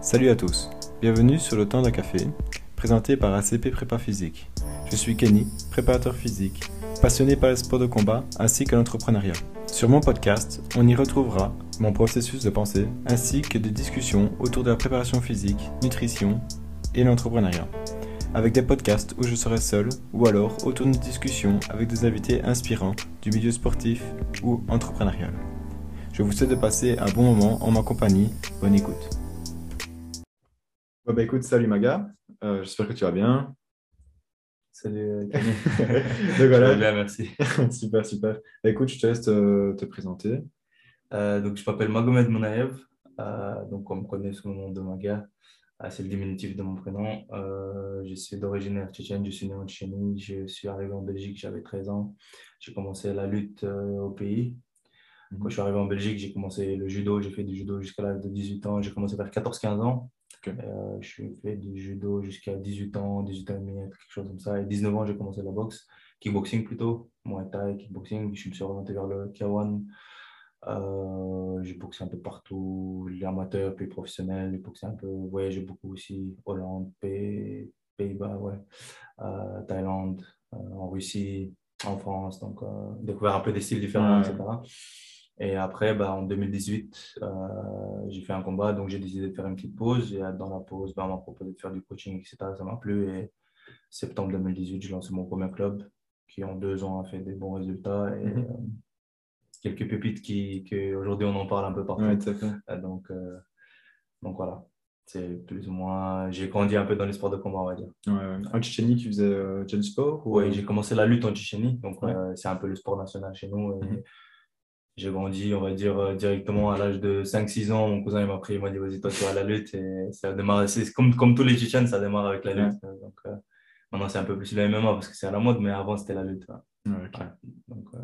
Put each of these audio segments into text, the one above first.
Salut à tous, bienvenue sur le temps d'un café, présenté par ACP Prépa Physique. Je suis Kenny, préparateur physique, passionné par les sports de combat ainsi que l'entrepreneuriat. Sur mon podcast, on y retrouvera mon processus de pensée ainsi que des discussions autour de la préparation physique, nutrition et l'entrepreneuriat. Avec des podcasts où je serai seul ou alors autour d'une discussion avec des invités inspirants du milieu sportif ou entrepreneurial. Je vous souhaite de passer un bon moment en ma compagnie. Bonne écoute. Bah écoute, salut Maga. Euh, j'espère que tu vas bien. Salut. Euh, donc voilà. bien, merci. super, super. Bah, écoute, je te laisse te, présenter. Euh, donc, je m'appelle Magomed Monaev. donc, on me connaît sous le nom de Maga. c'est le diminutif de mon prénom. je suis d'origine tchétchène, je suis né en Tchétchénie. Je suis arrivé en Belgique, j'avais 13 ans. J'ai commencé la lutte au pays. Quand je suis arrivé en Belgique, j'ai commencé le judo. J'ai fait du judo jusqu'à l'âge de 18 ans. J'ai commencé vers 14-15 ans. Euh, je fait du judo jusqu'à 18 ans, 18 ans et demi, quelque chose comme ça. Et 19 ans, j'ai commencé la boxe, kickboxing plutôt, Muay Thai, kickboxing. Je me suis orienté vers le K1. Euh, j'ai boxé un peu partout, les amateurs, puis professionnels. J'ai boxé un peu, voyagé beaucoup aussi, Hollande, Pays-Bas, ouais, euh, Thaïlande, en Russie, en France. Donc, découvert un peu des styles différents, etc. Et après, bah, en 2018, euh, j'ai fait un combat, donc j'ai décidé de faire une petite pause. Et dans la pause, bah, on m'a proposé de faire du coaching, etc. Ça m'a plu. Et septembre 2018, j'ai lancé mon premier club qui, en deux ans, a fait des bons résultats. Et mhm. euh, quelques pépites qui, aujourd'hui, on en parle un peu partout. Euh, donc, donc voilà c'est plus ou moins. J'ai grandi un peu dans les sports de combat, on va dire. En Tchétchénie, tu faisais euh, sport Oui, j'ai commencé la lutte en Tchétchénie, donc c'est un peu le sport national chez nous. Et, mhm j'ai grandi, on va dire, euh, directement à l'âge de 5-6 ans. Mon cousin, il m'a pris, il m'a dit, vas-y, toi, tu vas à la lutte. Et ça a démarré, c'est comme, comme tous les Tchétchènes, ça démarre avec la lutte. Donc, euh, maintenant, c'est un peu plus le MMA parce que c'est à la mode, mais avant, c'était la lutte. Donc, euh,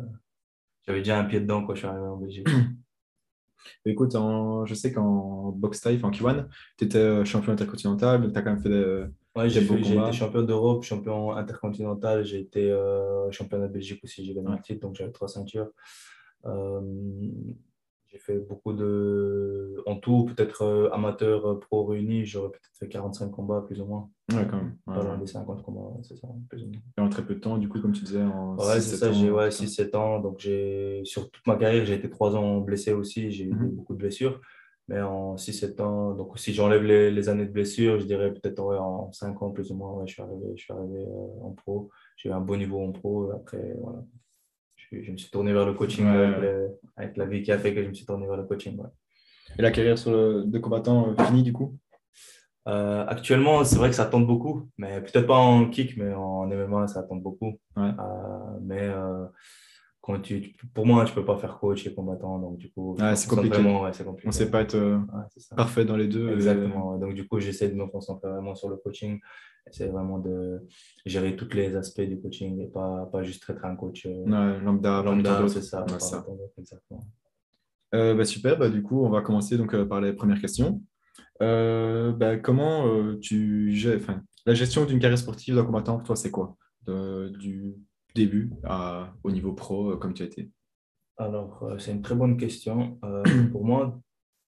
j'avais déjà un pied dedans quand je suis arrivé en Belgique. Écoute, je sais qu'en boxe type, en K1, tu étais champion intercontinental, tu as quand même fait des. Ouais, j'ai été champion d'Europe, champion intercontinental, j'ai été champion de Belgique aussi, j'ai gagné un titre, donc j'avais trois ceintures. Euh, j'ai fait beaucoup de. En tout, peut-être euh, amateur, euh, pro réuni, j'aurais peut-être fait 45 combats, plus ou moins. Ouais, quand même. Ouais, 50 combats, c'est ça, plus ou moins. Et en très peu de temps, du coup, comme tu disais, en Ouais, c'est ça, j'ai ouais, 6-7 ans. Donc, j'ai sur toute ma carrière, j'ai été 3 ans blessé aussi, j'ai eu mhm. beaucoup de blessures. Mais en 6-7 ans, donc si j'enlève les, les, années de blessures, je dirais peut-être en 5 ans, plus ou moins, ouais, je suis arrivé, je suis arrivé en pro. J'ai eu un bon niveau en pro. Après, voilà, je, me suis tourné vers le coaching avec, la vie qui a fait que je me suis tourné vers le coaching. Et la carrière sur le, de combattant euh, finie du coup? Euh, Actuellement, c'est vrai que ça tente beaucoup, mais peut-être pas en kick, mais en MMA, ça tente beaucoup. Euh, mais quand tu, pour moi, je peux pas faire coach et combattant, donc du coup, c'est compliqué. compliqué. On ne sait pas être parfait dans les deux. Exactement. Donc du coup, j'essaie de me concentrer vraiment sur le coaching c'est vraiment de gérer tous les aspects du coaching et pas, pas juste être un coach euh, lambda. Lambda, c'est ça. Euh, bah, super, bah, du coup, on va commencer donc, euh, par les premières questions. Bah, comment tu gères, la gestion d'une carrière sportive d'un combattant, pour toi, c'est quoi? Du début à, au niveau pro, comme tu as été? Alors, c'est une très bonne question. pour moi,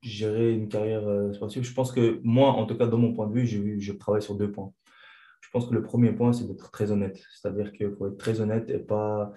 gérer une carrière sportive, je pense que moi, en tout cas, dans mon point de vue, je, je travaille sur deux points je pense que le premier point, c'est d'être très honnête. C'est-à-dire qu'il faut être très honnête et pas,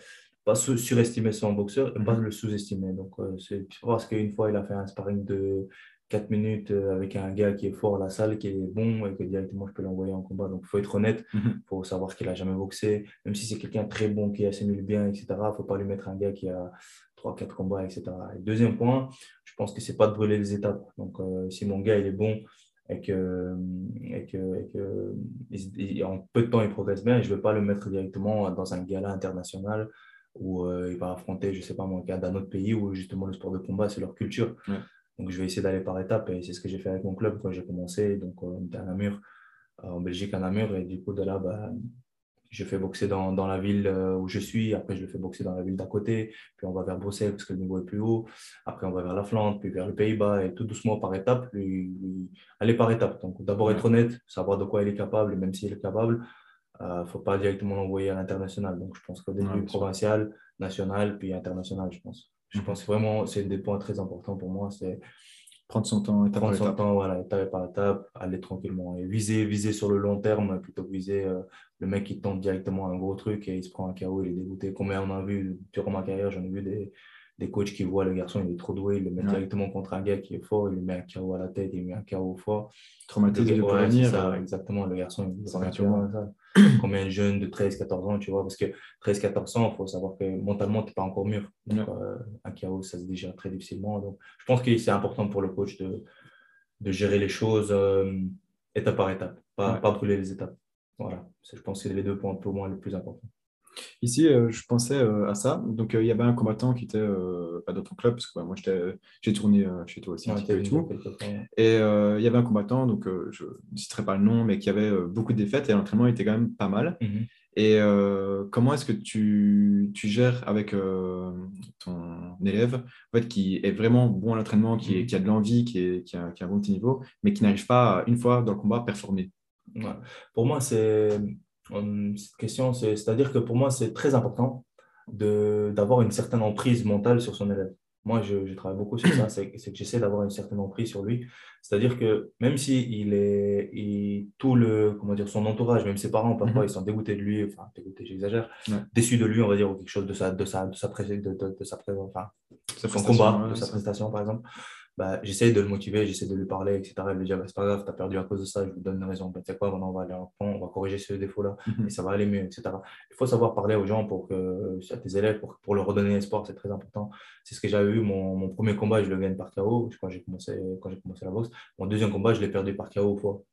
pas surestimer son boxeur et pas mhm. le sous-estimer. Donc, euh, c'est parce qu'une fois, il a fait un sparring de 4 minutes euh, avec un gars qui est fort à la salle, qui est bon et que directement je peux l'envoyer en combat. Donc, il faut être honnête. Il mhm. faut savoir qu'il n'a jamais boxé. Même si c'est quelqu'un très bon qui assimile bien, etc., il ne faut pas lui mettre un gars qui a 3-4 combats, etc. deuxième point, je pense que c'est pas de brûler les étapes. Donc, euh, si mon gars il est bon, et que, et que, et que en peu de temps, il progresse bien et je ne vais pas le mettre directement dans un gala international où euh, il va affronter, je ne sais pas moi, un gars d'un autre pays où justement le sport de combat, c'est leur culture. Donc, je vais essayer d'aller par étapes et c'est ce que j'ai fait avec mon club quand j'ai commencé. Donc, on était à Namur, en Belgique, à Namur, et du coup, de là, bah, je fais boxer dans, dans, la ville euh, où je suis, après je le fais boxer dans la ville d'à côté, puis on va vers Bruxelles parce que le niveau est plus haut, après on va vers la Flandre, puis vers le Pays-Bas, et tout doucement par étapes, lui, aller par étapes. Donc d'abord être honnête, savoir de quoi il est capable, et même s'il est capable, il euh, ne faut pas directement l'envoyer à l'international. Donc je pense qu'au début provincial, national, puis international, je pense. Je pense vraiment, c'est des points très importants pour moi, c'est prendre son temps, étape prendre son temps, voilà, étape par étape, aller tranquillement et viser, viser sur le long terme plutôt que viser euh, le mec qui tente directement un gros truc et il se prend un KO, il est dégoûté. Combien on a vu durant ma carrière, j'en ai vu des, des coachs qui voient le garçon, il est trop doué, il le met directement contre un gars qui est fort, il lui met un KO à la tête, il lui met un KO fort. Traumatisé de ouais, ça, exactement, le garçon, il ça. Combien de jeunes de 13, 14 ans, tu vois, parce que 13, 14 ans, il faut savoir que mentalement, tu n'es pas encore mûr. Euh, un KO, ça se digère très difficilement. Donc, je pense que c'est important pour le coach de, de gérer les choses euh, étape par étape, pas, pas brûler les étapes. Voilà, je pense que c'est les deux points pour moi les plus importants. Ici, euh, je pensais euh, à ça. Donc, euh, il y avait un combattant qui était pas dans ton club, parce que moi, j'ai tourné chez toi aussi un peu et tout. Et il y avait un combattant, donc je ne citerai pas le nom, mais qui avait beaucoup de défaites et l'entraînement était quand même pas mal. Mhm. Et comment est-ce que tu, tu, gères avec ton élève en fait, qui est vraiment bon à l'entraînement, qui, mhm. qui, a de l'envie, qui, qui, a, qui a un bon petit niveau, mais qui n'arrive pas, une fois dans le combat, à performer? Pour moi, c'est cette question, c'est-à-dire que pour moi, c'est très important d'avoir une certaine emprise mentale sur son élève. Moi, je, je travaille beaucoup sur ça, c'est que j'essaie d'avoir une certaine emprise sur lui. C'est-à-dire que même si il est il, tout le comment dire son entourage, même ses parents parfois mhm. ils sont dégoûtés de lui, enfin dégoûtés, j'exagère, déçus de lui, on va dire ou quelque chose de sa de sa de sa de, de, de sa enfin, son combat, de sa prestation par exemple bah, j'essaie de le motiver, j'essaie de lui parler, etc. Et lui dire, bah, c'est pas grave, tu as perdu à cause de ça, je vous donne une raison. Bah, tu sais quoi, maintenant on va aller en on va corriger ce défaut-là mhm. et ça va aller mieux, etc. Il faut savoir parler aux gens, pour que, à tes élèves, pour, pour leur redonner espoir, c'est très important. C'est ce que j'avais eu. Mon, mon, premier combat, je le gagne par KO quand j'ai commencé, quand commencé la boxe. Mon deuxième combat, je l'ai perdu par KO au fois.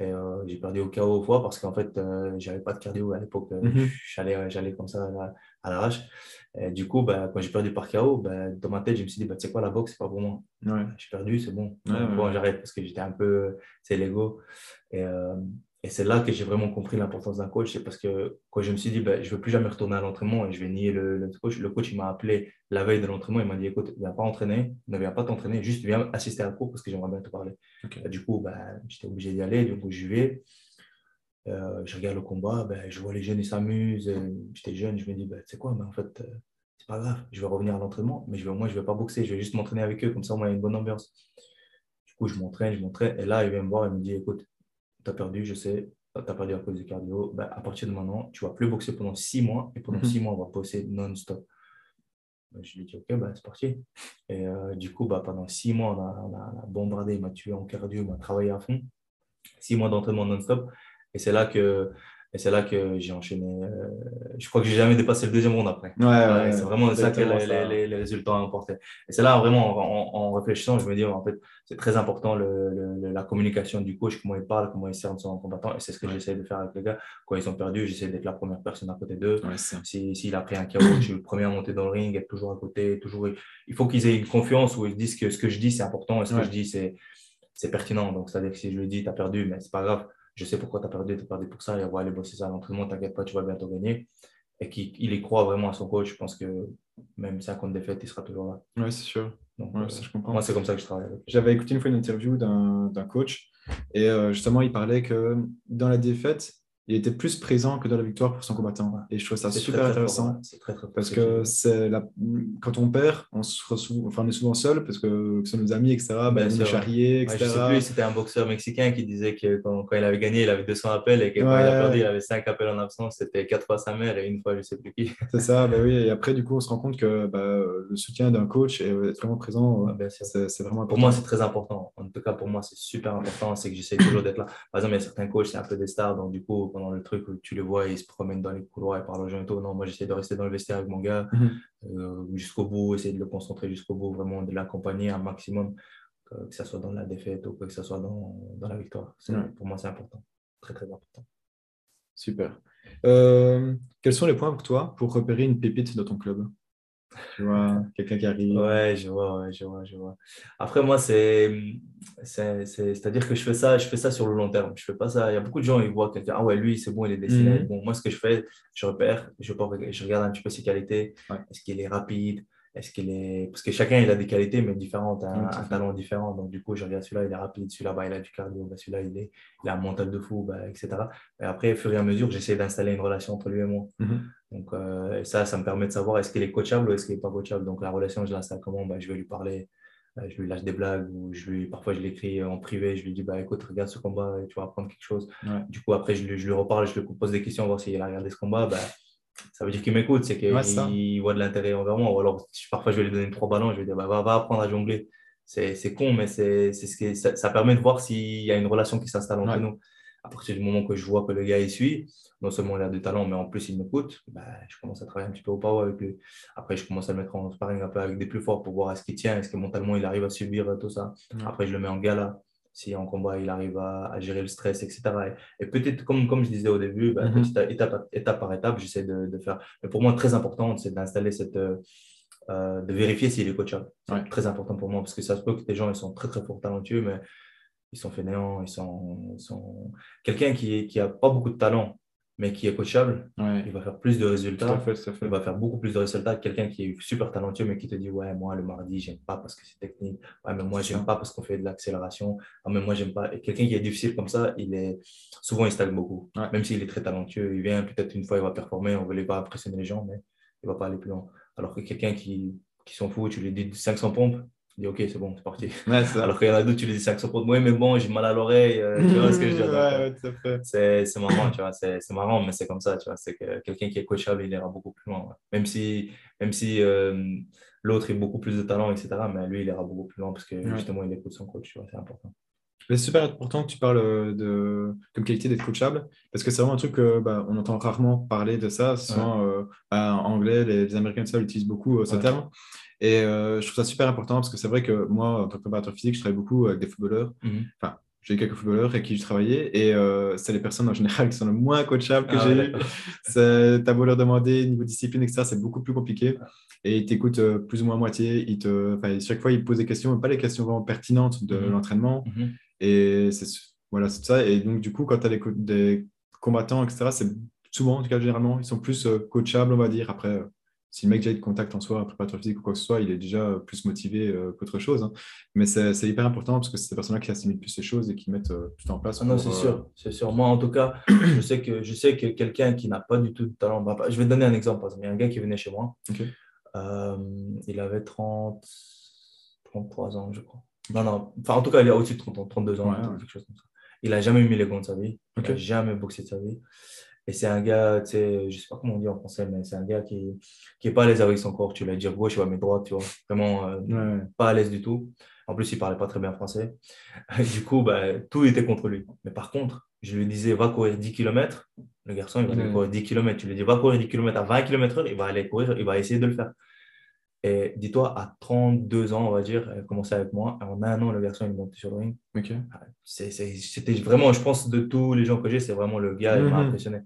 Et euh, j'ai perdu au KO au fois parce qu'en fait, euh, j'avais pas de cardio à l'époque. Euh, mhm. J'allais comme ça à l'arrache. Du coup, bah, quand j'ai perdu par KO, bah, dans ma tête, je me suis dit, bah, tu sais quoi, la boxe, c'est pas pour moi. J'ai perdu, c'est bon. bon j'arrête parce que j'étais un peu, c'est l'ego. Et, euh, et c'est là que j'ai vraiment compris l'importance d'un coach. C'est parce que quand je me suis dit, bah, je ne veux plus jamais retourner à l'entraînement et je vais nier le, coach, le coach, m'a appelé la veille de l'entraînement. Il m'a dit, écoute, viens pas entraîner, ne viens pas t'entraîner, juste viens assister à la cours parce que j'aimerais bien te parler. du coup, bah, j'étais obligé d'y aller. Du coup, j'y vais. Euh, je regarde le combat, ben, je vois les jeunes, ils s'amusent. J'étais jeune, je me dis, ben, tu sais quoi, mais en fait, euh, c'est pas grave, je vais revenir à l'entraînement, mais je vais, moi, je ne vais pas boxer, je vais juste m'entraîner avec eux, comme ça, il y a une bonne ambiance. Du coup, je m'entraîne, je m'entraîne, et là, il vient me voir et me dit, écoute, tu as perdu, je sais, tu as perdu à cause du cardio, ben, à partir de maintenant, tu ne vas plus boxer pendant six mois, et pendant mhm. six mois, on va bosser non-stop. Ben, je lui dis, OK, ben, c'est parti. Et euh, du coup, ben, pendant six mois, on a, bombardé, il m'a tué en cardio, il m'a travaillé à fond. Six mois d'entraînement non-stop. Et c'est là que et c'est là que j'ai enchaîné. Euh, je crois que j'ai jamais dépassé le deuxième round après. Ouais, c'est vraiment ça que les, les, résultats ont apporté. Et c'est là vraiment en, réfléchissant, je me dis en fait c'est très important le, la communication du coach, comment il parle, comment il sert son combattant. Et c'est ce que j'essaie de faire avec les gars. Quand ils sont perdus, j'essaie d'être la première personne à côté d'eux. S'il si, a pris un KO, je suis le premier à monter dans le ring, être toujours à côté. Toujours... Il faut qu'ils aient une confiance où ils disent que ce que je dis c'est important et ce que je dis c'est pertinent. Donc c'est-à-dire que si je lui dis tu as perdu, mais c'est pas grave je sais pourquoi tu as perdu, tu as perdu pour ça, et on va aller bosser ça à l'entraînement, t'inquiète pas, tu vas bientôt gagner. Et qu'il y croit vraiment à son coach, je pense que même si un compte défaite, il sera toujours là. Oui, c'est sûr. Euh, ça, je comprends. Moi, c'est comme ça que je travaille. J'avais écouté une fois une interview d'un coach, et euh, justement, il parlait que dans la défaite, il était plus présent que dans la victoire pour son combattant. Et je trouve ça super intéressant. parce que c'est la... quand on perd, on, se enfin, on est souvent seul parce que ce sont nos amis, etc. Ben, on etc. je sais plus, c'était un boxeur mexicain qui disait que quand, il avait gagné, il avait 200 appels et que quand il a perdu, il avait 5 appels en absence. C'était 4 fois sa mère et une fois, je sais plus qui. c'est ça, ben oui. Et après, du coup, on se rend compte que bah, le soutien d'un coach est vraiment présent. c'est vraiment Pour moi, c'est très important. En tout cas, pour moi, c'est super important. C'est que j'essaie toujours d'être là. Par exemple, il y a certains coachs, c'est un peu des stars. Donc, du coup, pendant le truc où tu les vois, ils se promènent dans les couloirs et parlent aux gens et tout. Non, moi, j'essaie de rester dans le vestiaire avec mon gars mhm. euh, jusqu'au bout, essayer de le concentrer jusqu'au bout, vraiment de l'accompagner un maximum, que, ce soit dans la défaite ou que ce soit dans, dans la victoire. Pour moi, c'est important. Très, très important. Super. Euh, quels sont les points pour toi pour repérer une pépite dans ton club? Tu vois, quelqu'un qui arrive. Ouais, je vois, ouais, je vois, je vois. Après, moi, c'est, c'est-à-dire que je fais ça, je fais ça sur le long terme. Je fais pas ça. Il y a beaucoup de gens, ils voient quelqu'un, ah ouais, lui, c'est bon, il est dessiné. Mhm. Bon, moi, ce que je fais, je repère, je, je regarde un petit peu ses qualités. Est-ce qu'il est rapide? Est-ce qu'il est. Parce que chacun, il a des qualités, mais différentes, un, talent différent. Donc, du coup, je regarde celui-là, il est rapide, celui-là, bah, il a du cardio, bah, celui-là, il, est... il a un mental de fou, bah, etc. Et après, au fur et à mesure, j'essaie d'installer une relation entre lui et moi. Mhm. Donc, euh, ça, ça me permet de savoir est-ce qu'il est coachable ou est-ce qu'il n'est pas coachable. Donc, la relation, je l'installe comment? Bah, Je vais lui parler je lui lâche des blagues ou je lui, parfois je l'écris en privé, je lui dis bah écoute, regarde ce combat et tu vas apprendre quelque chose. Du coup, après, je lui, je lui, reparle, je lui pose des questions, voir s'il a regardé ce combat. Bah, ça veut dire qu'il m'écoute, c'est qu'il voit de l'intérêt envers moi. Ou alors, parfois, je vais lui donner trois ballons, je vais lui dire bah, va, va apprendre à jongler. C'est con, mais c'est ce qui, ça, ça, permet de voir s'il y a une relation qui s'installe entre nous à partir du moment que je vois que le gars il suit, non seulement il a du talent, mais en plus il m'écoute, bah, je commence à travailler un petit peu au power avec lui. Après, je commence à le mettre en sparring un peu avec des plus forts pour voir est-ce qu'il tient, est-ce que mentalement il arrive à subir tout ça. Après, je le mets en gala. Si en combat il arrive à, gérer le stress, etc. Et, peut-être, comme, comme je disais au début, bah, mhm. étape, étape, par étape, j'essaie de, de, faire. Mais pour moi, très important, c'est d'installer cette. Euh, de vérifier s'il est coachable. C'est très important pour moi parce que ça se peut que des gens ils sont très très forts talentueux, mais ils sont fainéants, ils sont, sont... quelqu'un qui n'a qui a pas beaucoup de talent, mais qui est coachable, il va faire plus de résultats. Il va faire beaucoup plus de résultats que quelqu'un qui est super talentueux, mais qui te dit Ouais, moi, le mardi, j'aime pas parce que c'est technique. Ouais, mais moi, j'aime pas parce qu'on fait de l'accélération. Ah, mais moi, j'aime pas. Et quelqu'un qui est difficile comme ça, il est souvent, il stagne beaucoup. Même s'il est très talentueux, il vient peut-être une fois, il va performer, on ne veut pas impressionner les gens, mais il ne va pas aller plus loin. Alors que quelqu'un qui, qui s'en fout, tu lui dis 500 pompes, dis ok, c'est bon, c'est parti. Alors qu'il y en a d'autres, tu les dis 500 points de moi, mais bon, j'ai mal à l'oreille. Euh, tu vois ce que je veux dire C'est marrant, tu vois, c'est marrant, mais c'est comme ça, tu vois. C'est que quelqu'un qui est coachable, il ira beaucoup plus loin. Même si, même si euh, l'autre a beaucoup plus de talent, etc., mais lui, il ira beaucoup plus loin parce que justement, il écoute son coach, tu vois, c'est important. C'est super important que tu parles de comme qualité d'être coachable parce que c'est vraiment un truc que bah, on entend rarement parler de ça. Souvent, euh, bah, en anglais, les, Américains ça utilisent beaucoup ce terme. Et euh, je trouve ça super important parce que c'est vrai que moi, en tant que préparateur physique, je travaille beaucoup avec des footballeurs. Mhm. Enfin, j'ai quelques footballeurs avec qui je travaillais et euh, c'est les personnes en général qui sont le moins coachables que ah j'ai eu. T'as beau leur demander niveau discipline, etc., c'est beaucoup plus compliqué. Et ils t'écoutent euh, plus ou moins à moitié. Ils te, chaque fois, ils posent des questions, mais pas les questions vraiment pertinentes de mhm. l'entraînement. Mhm. Et c'est voilà, c'est ça. Et donc, du coup, quand tu as des, des combattants, etc., c'est souvent, en tout cas, généralement, ils sont plus coachables, on va dire. Après, si le mec déjà de contact en soi, un préparateur physique ou quoi que ce soit, il est déjà plus motivé euh, qu'autre chose. Hein. Mais c'est hyper important parce que c'est ces personnes-là qui assimilent plus ces choses et qui mettent euh, tout en place. Ah non, c'est sûr, euh, c'est sûr. Moi, en tout cas, je sais que, je sais que quelqu'un qui n'a pas du tout de talent, bah, je vais te donner un exemple. Il y a un gars qui venait chez moi. il avait 30, 33 ans, je crois. Non, non, enfin, en tout cas, il a au-dessus de 30 ans, 32 ans, quelque chose comme ça. Il n'a jamais mis les gants de sa vie. Il n'a jamais boxé de sa vie. Et c'est un gars, tu sais, je sais pas comment on dit en français, mais c'est un gars qui n'est pas à l'aise avec son corps. Tu vas dire gauche, il va mettre droite, tu vois. Vraiment euh, pas à l'aise du tout. En plus, il parlait pas très bien français. du coup, bah, tout était contre lui. Mais par contre, je lui disais, va courir 10 km. Le garçon, il va aller courir 10 km. Tu lui dis, va courir 10 km à 20 km/h, il va aller courir, il va essayer de le faire. Et dis-toi, à 32 ans, on va dire, elle a commencé avec moi. En un an, le garçon, il est monté sur le ring. Ah, c'était vraiment, je pense, de tous les gens que j'ai, c'est vraiment le gars, il m'a mhm. impressionné.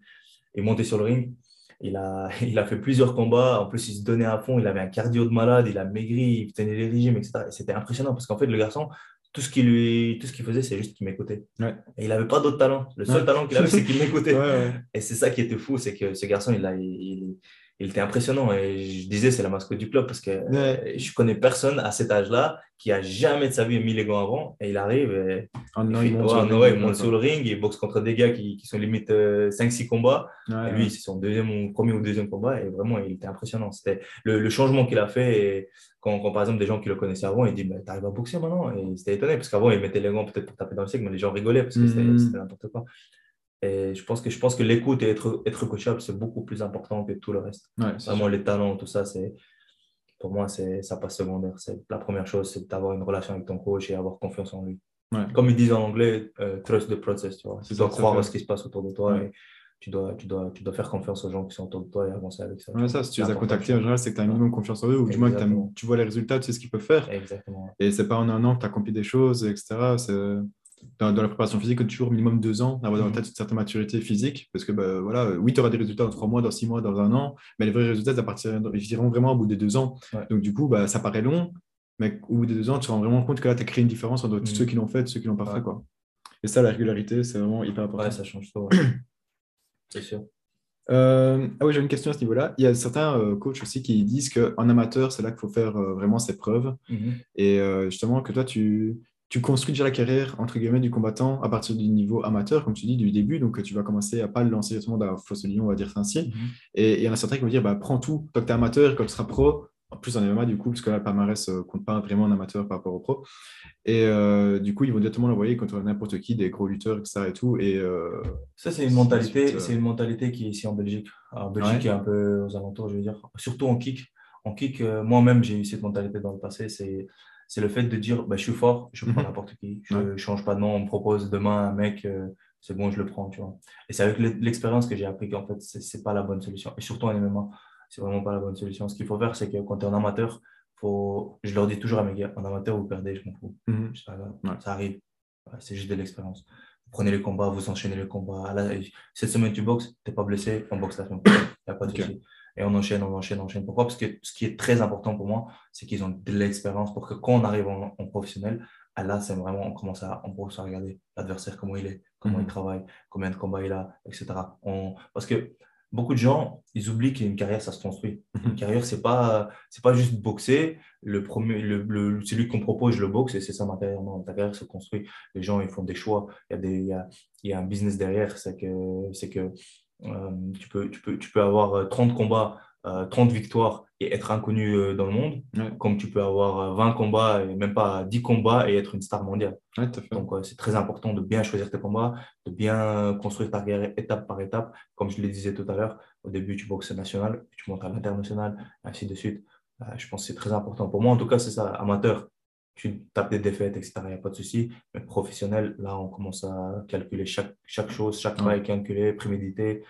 Il est monté sur le ring. Il a, il a fait plusieurs combats. En plus, il se donnait à fond. Il avait un cardio de malade. Il a maigri. Il tenait les régimes, etc. C'était impressionnant parce qu'en fait, le garçon, tout ce qu'il lui, tout ce qu'il faisait, c'est juste qu'il m'écoutait. Et il n'avait pas d'autre talent. Le seul talent qu'il avait, c'est qu'il m'écoutait. Et c'est ça qui était fou, c'est que ce garçon, il a, il, il était impressionnant. Et je disais, c'est la mascotte du club parce que je je connais personne à cet âge-là qui a jamais de sa vie mis les gants avant. Et il arrive et il, monte, sur, le ring, il boxe contre des gars qui, qui sont limite 5-6 euh, combats. et lui, c'est son deuxième, premier ou deuxième combat. Et vraiment, il était impressionnant. C'était le, le, changement qu'il a fait. Et quand, quand, par exemple, des gens qui le connaissaient avant, ils disent Tu T'arrives à boxer maintenant? Et il était étonné parce qu'avant, il mettait les gants peut-être pour taper dans le siècle, mais les gens rigolaient parce que c'était mm. n'importe quoi. Et je pense que, je pense que l'écoute et être, être coachable, c'est beaucoup plus important que tout le reste. Vraiment, les talents, tout ça, c'est pour moi, ça passe secondaire. C'est la première chose, c'est d'avoir une relation avec ton coach et avoir confiance en lui. Comme ils disent en anglais, euh, trust the process. Tu, vois. tu dois croire à ce qui se passe autour de toi et tu dois, tu, dois, tu dois faire confiance aux gens qui sont autour de toi et avancer avec ça. Ouais, ça, si tu les as contactés, en général, c'est que tu as un minimum confiance en eux ou du moins que tu vois les résultats, tu sais ce qu'ils peuvent faire. Exactement. Et c'est pas en un an que tu as accompli des choses, etc dans, la préparation physique, toujours minimum deux ans, d'avoir dans la mhm. tête une certaine maturité physique. Parce que, bah, voilà, oui, tu auras des résultats dans trois mois, dans six mois, dans un an, mais les vrais résultats, ça partiront vraiment au bout des deux ans. Donc, du coup, bah, ça paraît long, mais au bout des deux ans, tu te rends vraiment compte que là, tu as créé une différence entre ceux mhm. qui l'ont fait et ceux qui l'ont pas fait. Quoi. Et ça, la régularité, c'est vraiment hyper important. Ouais, ça change tout. c'est sûr. Euh, ah oui, j'ai une question à ce niveau-là. Il y a certains euh, coachs aussi qui disent qu'en amateur, c'est là qu'il faut faire euh, vraiment ses preuves. Mhm. Et justement, que toi, tu, tu construis déjà la carrière entre guillemets du combattant à partir du niveau amateur, comme tu dis, du début. Donc, tu vas commencer à pas le lancer directement dans la fosse lion, on va dire ainsi. Mhm. Et il y en a certains qui vont dire bah, prends tout tant que tu es amateur, quand tu seras pro, en plus en MMA du coup, parce que là, le palmarès ne compte pas vraiment en amateur par rapport au pro. Et euh, du coup, ils vont directement l'envoyer contre n'importe qui, des gros lutteurs, etc. Et tout. Et, euh, ça, c'est une mentalité, c'est une mentalité qui est ici en Belgique. En Belgique, est un peu aux alentours, je veux dire. Surtout en kick. En kick, moi-même, j'ai eu cette mentalité dans le passé. C'est c'est le fait de dire bah, je suis fort, je prends mhm. n'importe qui, je ne change pas de nom, on me propose demain un mec, c'est bon, je le prends, tu vois. Et c'est avec l'expérience que j'ai appris qu'en fait, ce n'est pas la bonne solution. Et surtout en MMA, c'est vraiment pas la bonne solution. Ce qu'il faut faire, c'est que quand tu es en amateur, faut... je leur dis toujours à mes gars, en amateur, vous perdez, je m'en fous. Mhm. Ça arrive. C'est juste de l'expérience. Vous prenez les combats, vous enchaînez les combats. cette semaine, tu boxes, tu n'es pas blessé, on boxe la semaine. Il n'y a pas de souci. Et on enchaîne, on enchaîne, on enchaîne. Pourquoi? Parce que ce qui est très important pour moi, c'est qu'ils ont de l'expérience pour que quand on arrive en, professionnel, ah là, c'est vraiment, on commence à, on commence à regarder l'adversaire, comment il est, comment il mhm. travaille, combien de combats il a, etc. On, parce que beaucoup de gens, ils oublient qu'une carrière, ça se construit. Mhm. Une carrière, c'est pas, c'est pas juste boxer. Le premier, le, le celui qu'on propose, je le boxe et c'est ça ma carrière. Non, ta carrière se construit. Les gens, ils font des choix. Il y a des, il y a, il y a un business derrière. C'est que, c'est que tu peux, tu peux, tu peux avoir 30 combats 30 euh, victoires et être inconnu euh, dans le monde, comme tu peux avoir 20 euh, combats et même pas 10 combats et être une star mondiale. Donc, c'est très important de bien choisir tes combats, de bien construire ta carrière étape par étape. Comme je le disais tout à l'heure, au début, tu boxes national, tu montes à l'international, ainsi de suite. je pense que c'est très important. Pour moi, en tout cas, c'est ça. Amateur, tu tapes des défaites, etc. Il n'y a pas de souci. Mais professionnel, là, on commence à calculer chaque, chaque chose, chaque pas est calculé, prémédité.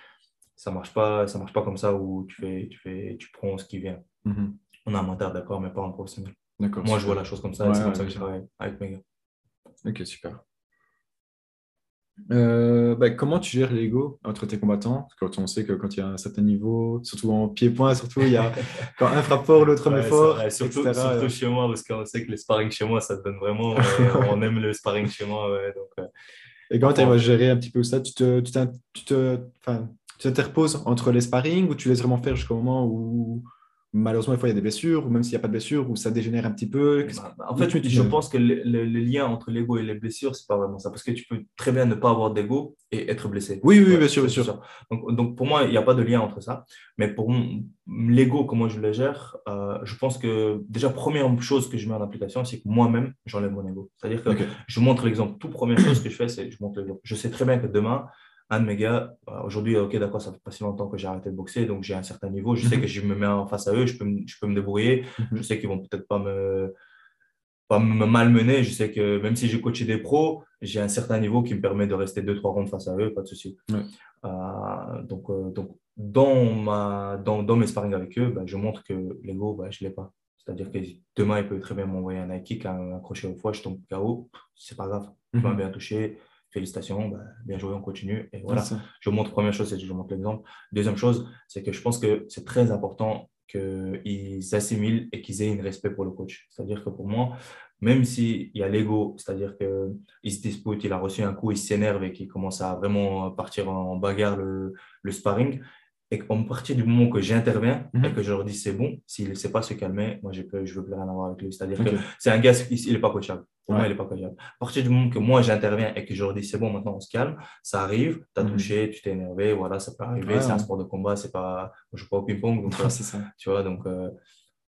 Ça marche pas ça marche pas comme ça où tu fais tu fais tu prends ce qui vient. Mhm. on a un mental d'accord mais pas en professionnel. Moi je vois la chose comme ça c'est comme ça que je travaille avec mes gars. Ok super euh, bah, comment tu gères l'ego entre tes combattants? Quand on sait que quand il y a un certain niveau, surtout en pied-point, surtout il y a quand un frappe fort, l'autre met fort. surtout, surtout chez moi, parce qu'on sait que le sparring chez moi, ça te donne vraiment. Euh, on aime le sparring chez moi. donc, Et comment tu arrives à gérer un petit peu ça? Tu te, tu, tu te, tu t'interposes entre les sparring ou tu laisses vraiment faire jusqu'au moment où malheureusement, des fois, il y a des blessures, ou même s'il n'y a pas de blessures, où ça dégénère un petit peu. Bah, bah, en fait, je pense que le, lien entre l'ego et les blessures, c'est pas vraiment ça. Parce que tu peux très bien ne pas avoir d'ego et être blessé. Oui, oui, bien sûr, bien sûr. Donc, donc, pour moi, il n'y a pas de lien entre ça. Mais pour l'ego, comment je le gère, euh, je pense que déjà, première chose que je mets en application, c'est que moi-même, j'enlève mon ego. C'est-à-dire que je montre l'exemple. Toute première chose que je fais, c'est je montre l'exemple. Je sais très bien que demain, un de mes gars, euh, aujourd'hui, ok, d'accord, ça fait pas si longtemps que j'ai arrêté de boxer, donc j'ai un certain niveau. Je sais mhm. que je me mets en face à eux, je peux, je peux me débrouiller. Mhm. Je sais qu'ils vont peut-être pas me, pas me malmener. Je sais que même si j'ai coaché des pros, j'ai un certain niveau qui me permet de rester deux, trois rondes face à eux, pas de souci. Euh, donc, euh, donc dans, ma, dans, dans, mes sparring avec eux, bah, je montre que l'ego, bah, je ne l'ai pas. C'est-à-dire que demain, il peut très bien m'envoyer un high kick, un, crochet au foie, je tombe KO, c'est pas grave. Je m'as mhm. bien touché, félicitations, bah, bien joué, on continue. Et voilà, je montre, première chose, c'est que je montre l'exemple. Deuxième chose, c'est que je pense que c'est très important qu'ils s'assimilent et qu'ils aient un respect pour le coach. C'est-à-dire que pour moi, même s'il y a l'ego, c'est-à-dire qu'il se dispute, il a reçu un coup, il s'énerve et qu'il commence à vraiment partir en bagarre le, le sparring, et qu'à partir du moment que j'interviens et mhm. que je leur dis c'est bon, s'il ne sait pas se calmer, moi je ne veux plus rien avoir avec lui. C'est-à-dire que c'est un gars, il n'est pas coachable. Pour moi, il n'est pas coachable. À partir du moment que moi j'interviens et que je leur dis c'est bon, maintenant on se calme, ça arrive, tu as mhm. touché, tu t'es énervé, voilà, ça peut arriver, c'est un sport de combat, c'est pas, je ne joue pas au ping-pong. Donc, c'est ça. Tu vois, donc euh,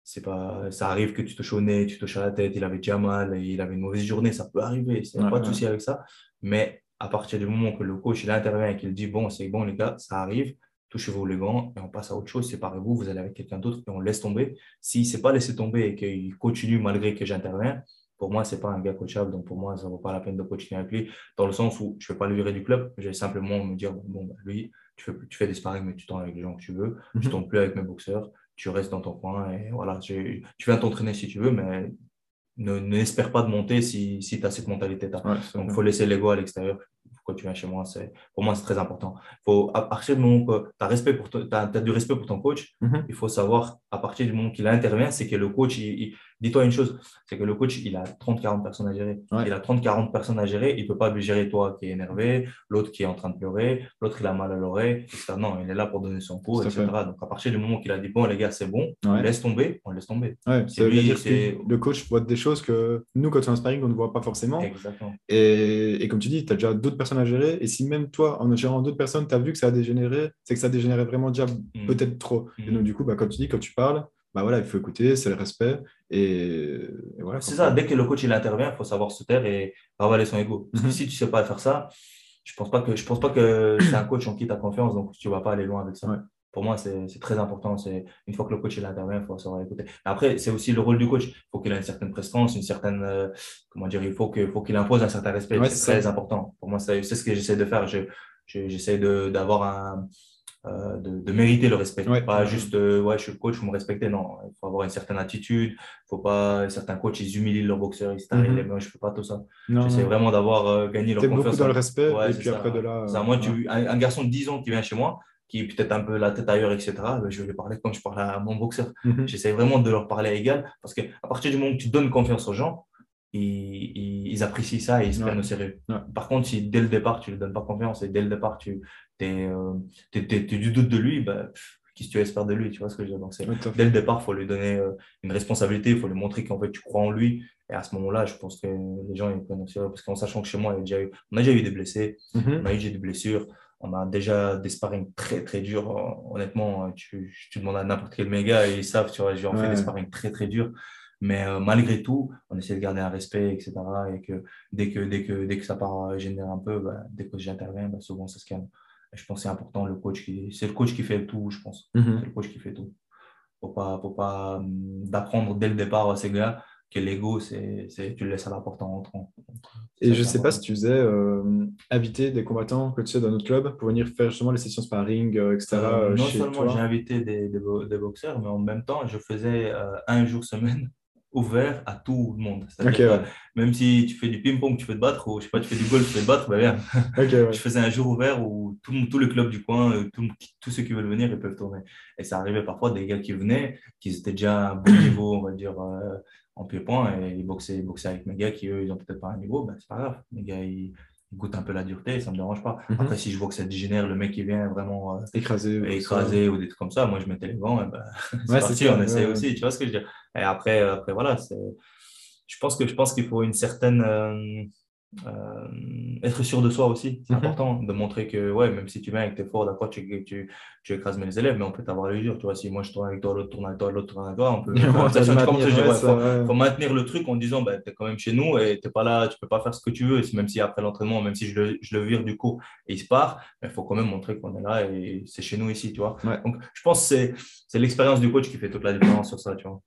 c'est pas, ça arrive que tu touches au nez, tu touches à la tête, il avait déjà mal, il avait une mauvaise journée, ça peut arriver, il n'y a pas de souci avec ça. Mais à partir du moment que le coach il intervient et qu'il dit bon, c'est bon les gars, ça arrive, touchez-vous les gants et on passe à autre chose, séparez-vous, vous allez avec quelqu'un d'autre et on laisse tomber. S'il ne s'est pas laissé tomber et qu'il continue malgré que j'interviens, pour moi, ce n'est pas un gars coachable. Donc, pour moi, ça ne vaut pas la peine de continuer avec lui, dans le sens où je ne vais pas le virer du club. Je vais simplement me dire, bon, bah, lui, tu fais, tu fais des sparring, mais tu tombes avec les gens que tu veux. Tu ne mhm. tombes plus avec mes boxeurs. Tu restes dans ton coin et voilà. Tu viens t'entraîner si tu veux, mais ne n'espère pas de monter si, si tu as cette mentalité-là. Donc, il faut laisser l'ego à l'extérieur quand tu viens chez moi, c'est, pour moi, c'est très important. Faut, à partir du moment que tu as, respect pour as, du respect pour ton coach, mhm. il faut savoir, à partir du moment qu'il intervient, c'est que le coach, il, dis-toi une chose, c'est que le coach, il a 30-40 personnes à gérer. Il a 30-40 personnes à gérer, il ne peut pas lui gérer toi qui est énervé, l'autre qui est en train de pleurer, l'autre il a mal à l'oreille, etc. Non, il est là pour donner son cours, etc. Donc à partir du moment qu'il a dit, bon les gars, c'est bon, on laisse tomber, on laisse tomber. c'est lui, dire que le coach voit des choses que nous, quand on est en sparring, on ne voit pas forcément. Exactement. Et, et comme tu dis, tu as déjà d'autres personnes à gérer, et si même toi, en gérant d'autres personnes, tu as vu que ça a dégénéré, c'est que ça a dégénéré vraiment déjà mm. peut-être trop. Et donc mm. du coup, bah, comme tu dis, quand tu parles, bah voilà, il faut écouter, c'est le respect. Et, voilà. C'est ça, dès que le coach il intervient, il faut savoir se taire et ravaler son ego. Parce que mhm. si tu ne sais pas faire ça, je ne pense pas que, je pense pas que c'est un coach en qui tu as confiance, donc tu ne vas pas aller loin avec ça. Pour moi, c'est très important. Une fois que le coach il intervient, il faut savoir écouter. Après, c'est aussi le rôle du coach. Il faut qu'il ait une certaine prestance, une certaine. Euh, comment dire Il faut qu'il faut qu'il impose un certain respect. c'est très important. Pour moi, c'est ce que j'essaie de faire. J'essaie d'avoir un euh, de, mériter le respect. Pas juste, euh, ouais, je suis coach, vous me respectez. Non, il faut avoir une certaine attitude. Faut pas, certains coachs, ils humilient leur boxeur, ils mm -hmm. je ne fais pas tout ça. J'essaie vraiment d'avoir euh, gagné leur confiance. beaucoup dans le respect, et puis après de là. moi, tu, un, garçon de 10 ans qui vient chez moi, qui est peut-être un peu la tête ailleurs, etc., ben, je vais lui parler comme je parle à mon boxeur. Mhm. J'essaie vraiment de leur parler égal, parce qu'à partir du moment où tu donnes confiance aux gens, ils, ils, apprécient ça et ils se prennent au sérieux. Par contre, si dès le départ, tu ne lui donnes pas confiance et dès le départ, tu es, euh, du doute de lui, bah, qu'est-ce que tu espères de lui Tu vois ce que je veux dire Dès le départ, il faut lui donner euh, une responsabilité, il faut lui montrer qu'en fait, tu crois en lui. Et à ce moment-là, je pense que les gens ils prennent. Parce qu'en sachant que chez moi, déjà eu, on a déjà eu des blessés, mhm. on a eu des blessures. On a déjà des sparring très très durs. Honnêtement, tu, tu demandes à n'importe quel méga et ils savent, tu vois, j'ai en fait des sparring très très durs. Mais euh, malgré tout, on essaie de garder un respect, etc. Et que dès que, dès que, dès que ça part générer un peu, bah, dès que j'interviens, bah, souvent ça se calme. Je pense que c'est important, le coach qui, c'est le coach qui fait tout, je pense. Mhm. C'est le coach qui fait tout. Faut pas, faut pas hum, d'apprendre dès le départ à ces gars que l'ego, c'est, tu le laisses à la porte en rentrant. Et je ne sais pas si tu faisais euh, inviter des combattants que tu sais dans notre club pour venir faire justement les sessions sparring, euh, etc. non seulement j'ai invité des, des, boxeurs, mais en même temps, je faisais un jour semaine ouvert à tout le monde. Même si tu fais du ping-pong, tu veux te battre, ou je sais pas, tu fais du golf, tu veux te battre, ben bien. Je faisais un jour ouvert où tous les clubs du coin, euh, tous ceux qui veulent venir, ils peuvent tourner. Et ça arrivait parfois des gars qui venaient, qui étaient déjà à un bon niveau, on va dire, euh, en pied-point, et ils boxaient, ils boxaient avec mes gars qui, eux, ils ont peut-être pas un niveau, ben, c'est pas grave. Les gars, ils, goûte un peu la dureté, ça me dérange pas. Mhm. Après, si je vois que ça dégénère, le mec qui vient vraiment euh, écraser, écraser ou des trucs comme ça, moi je mettais les gants, et ben, c'est parti, on essaie aussi, tu vois ce que je veux dire. Et après, après voilà, je pense que je pense qu'il faut une certaine euh, être sûr de soi aussi, c'est mhm. important de montrer que, ouais, même si tu viens avec tes forts, d'accord, tu, tu, tu, écrases mes élèves, mais on peut t'avoir l'usure. Tu vois, si moi je tourne avec toi, l'autre tourne avec toi, l'autre tourne avec toi, on peut. Il faut, maintenir le truc en disant, bah, tu es quand même chez nous et tu pas là, tu peux pas faire ce que tu veux, même si après l'entraînement, même si je le, je le, vire du cours et il se part, il faut quand même montrer qu'on est là et c'est chez nous ici, tu vois. Donc, je pense que c'est l'expérience du coach qui fait toute la différence sur ça, tu vois.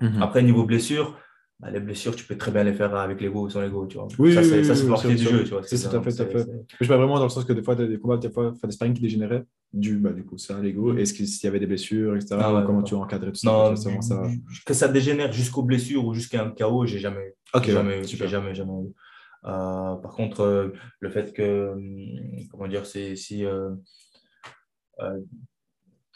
Mhm. Après, niveau blessure, bah, les blessures, tu peux très bien les faire avec l'ego ou sans l'ego, tu vois. Oui, ça, c'est ça, c'est partie du jeu, tu vois. C'est tout à fait, tout à fait. Je parle vraiment dans le sens que des fois, des combats, des fois, des sparring qui dégénéraient, du, bah, du coup, c'est l'ego. Est-ce qu'il y avait des blessures, etc. Ah comment tu encadrais tout non, ça, ça Que ça dégénère jusqu'aux blessures ou jusqu'à un chaos, j'ai jamais, jamais, jamais, jamais eu. Euh, par contre, euh, le fait que, hum, comment dire, c'est si euh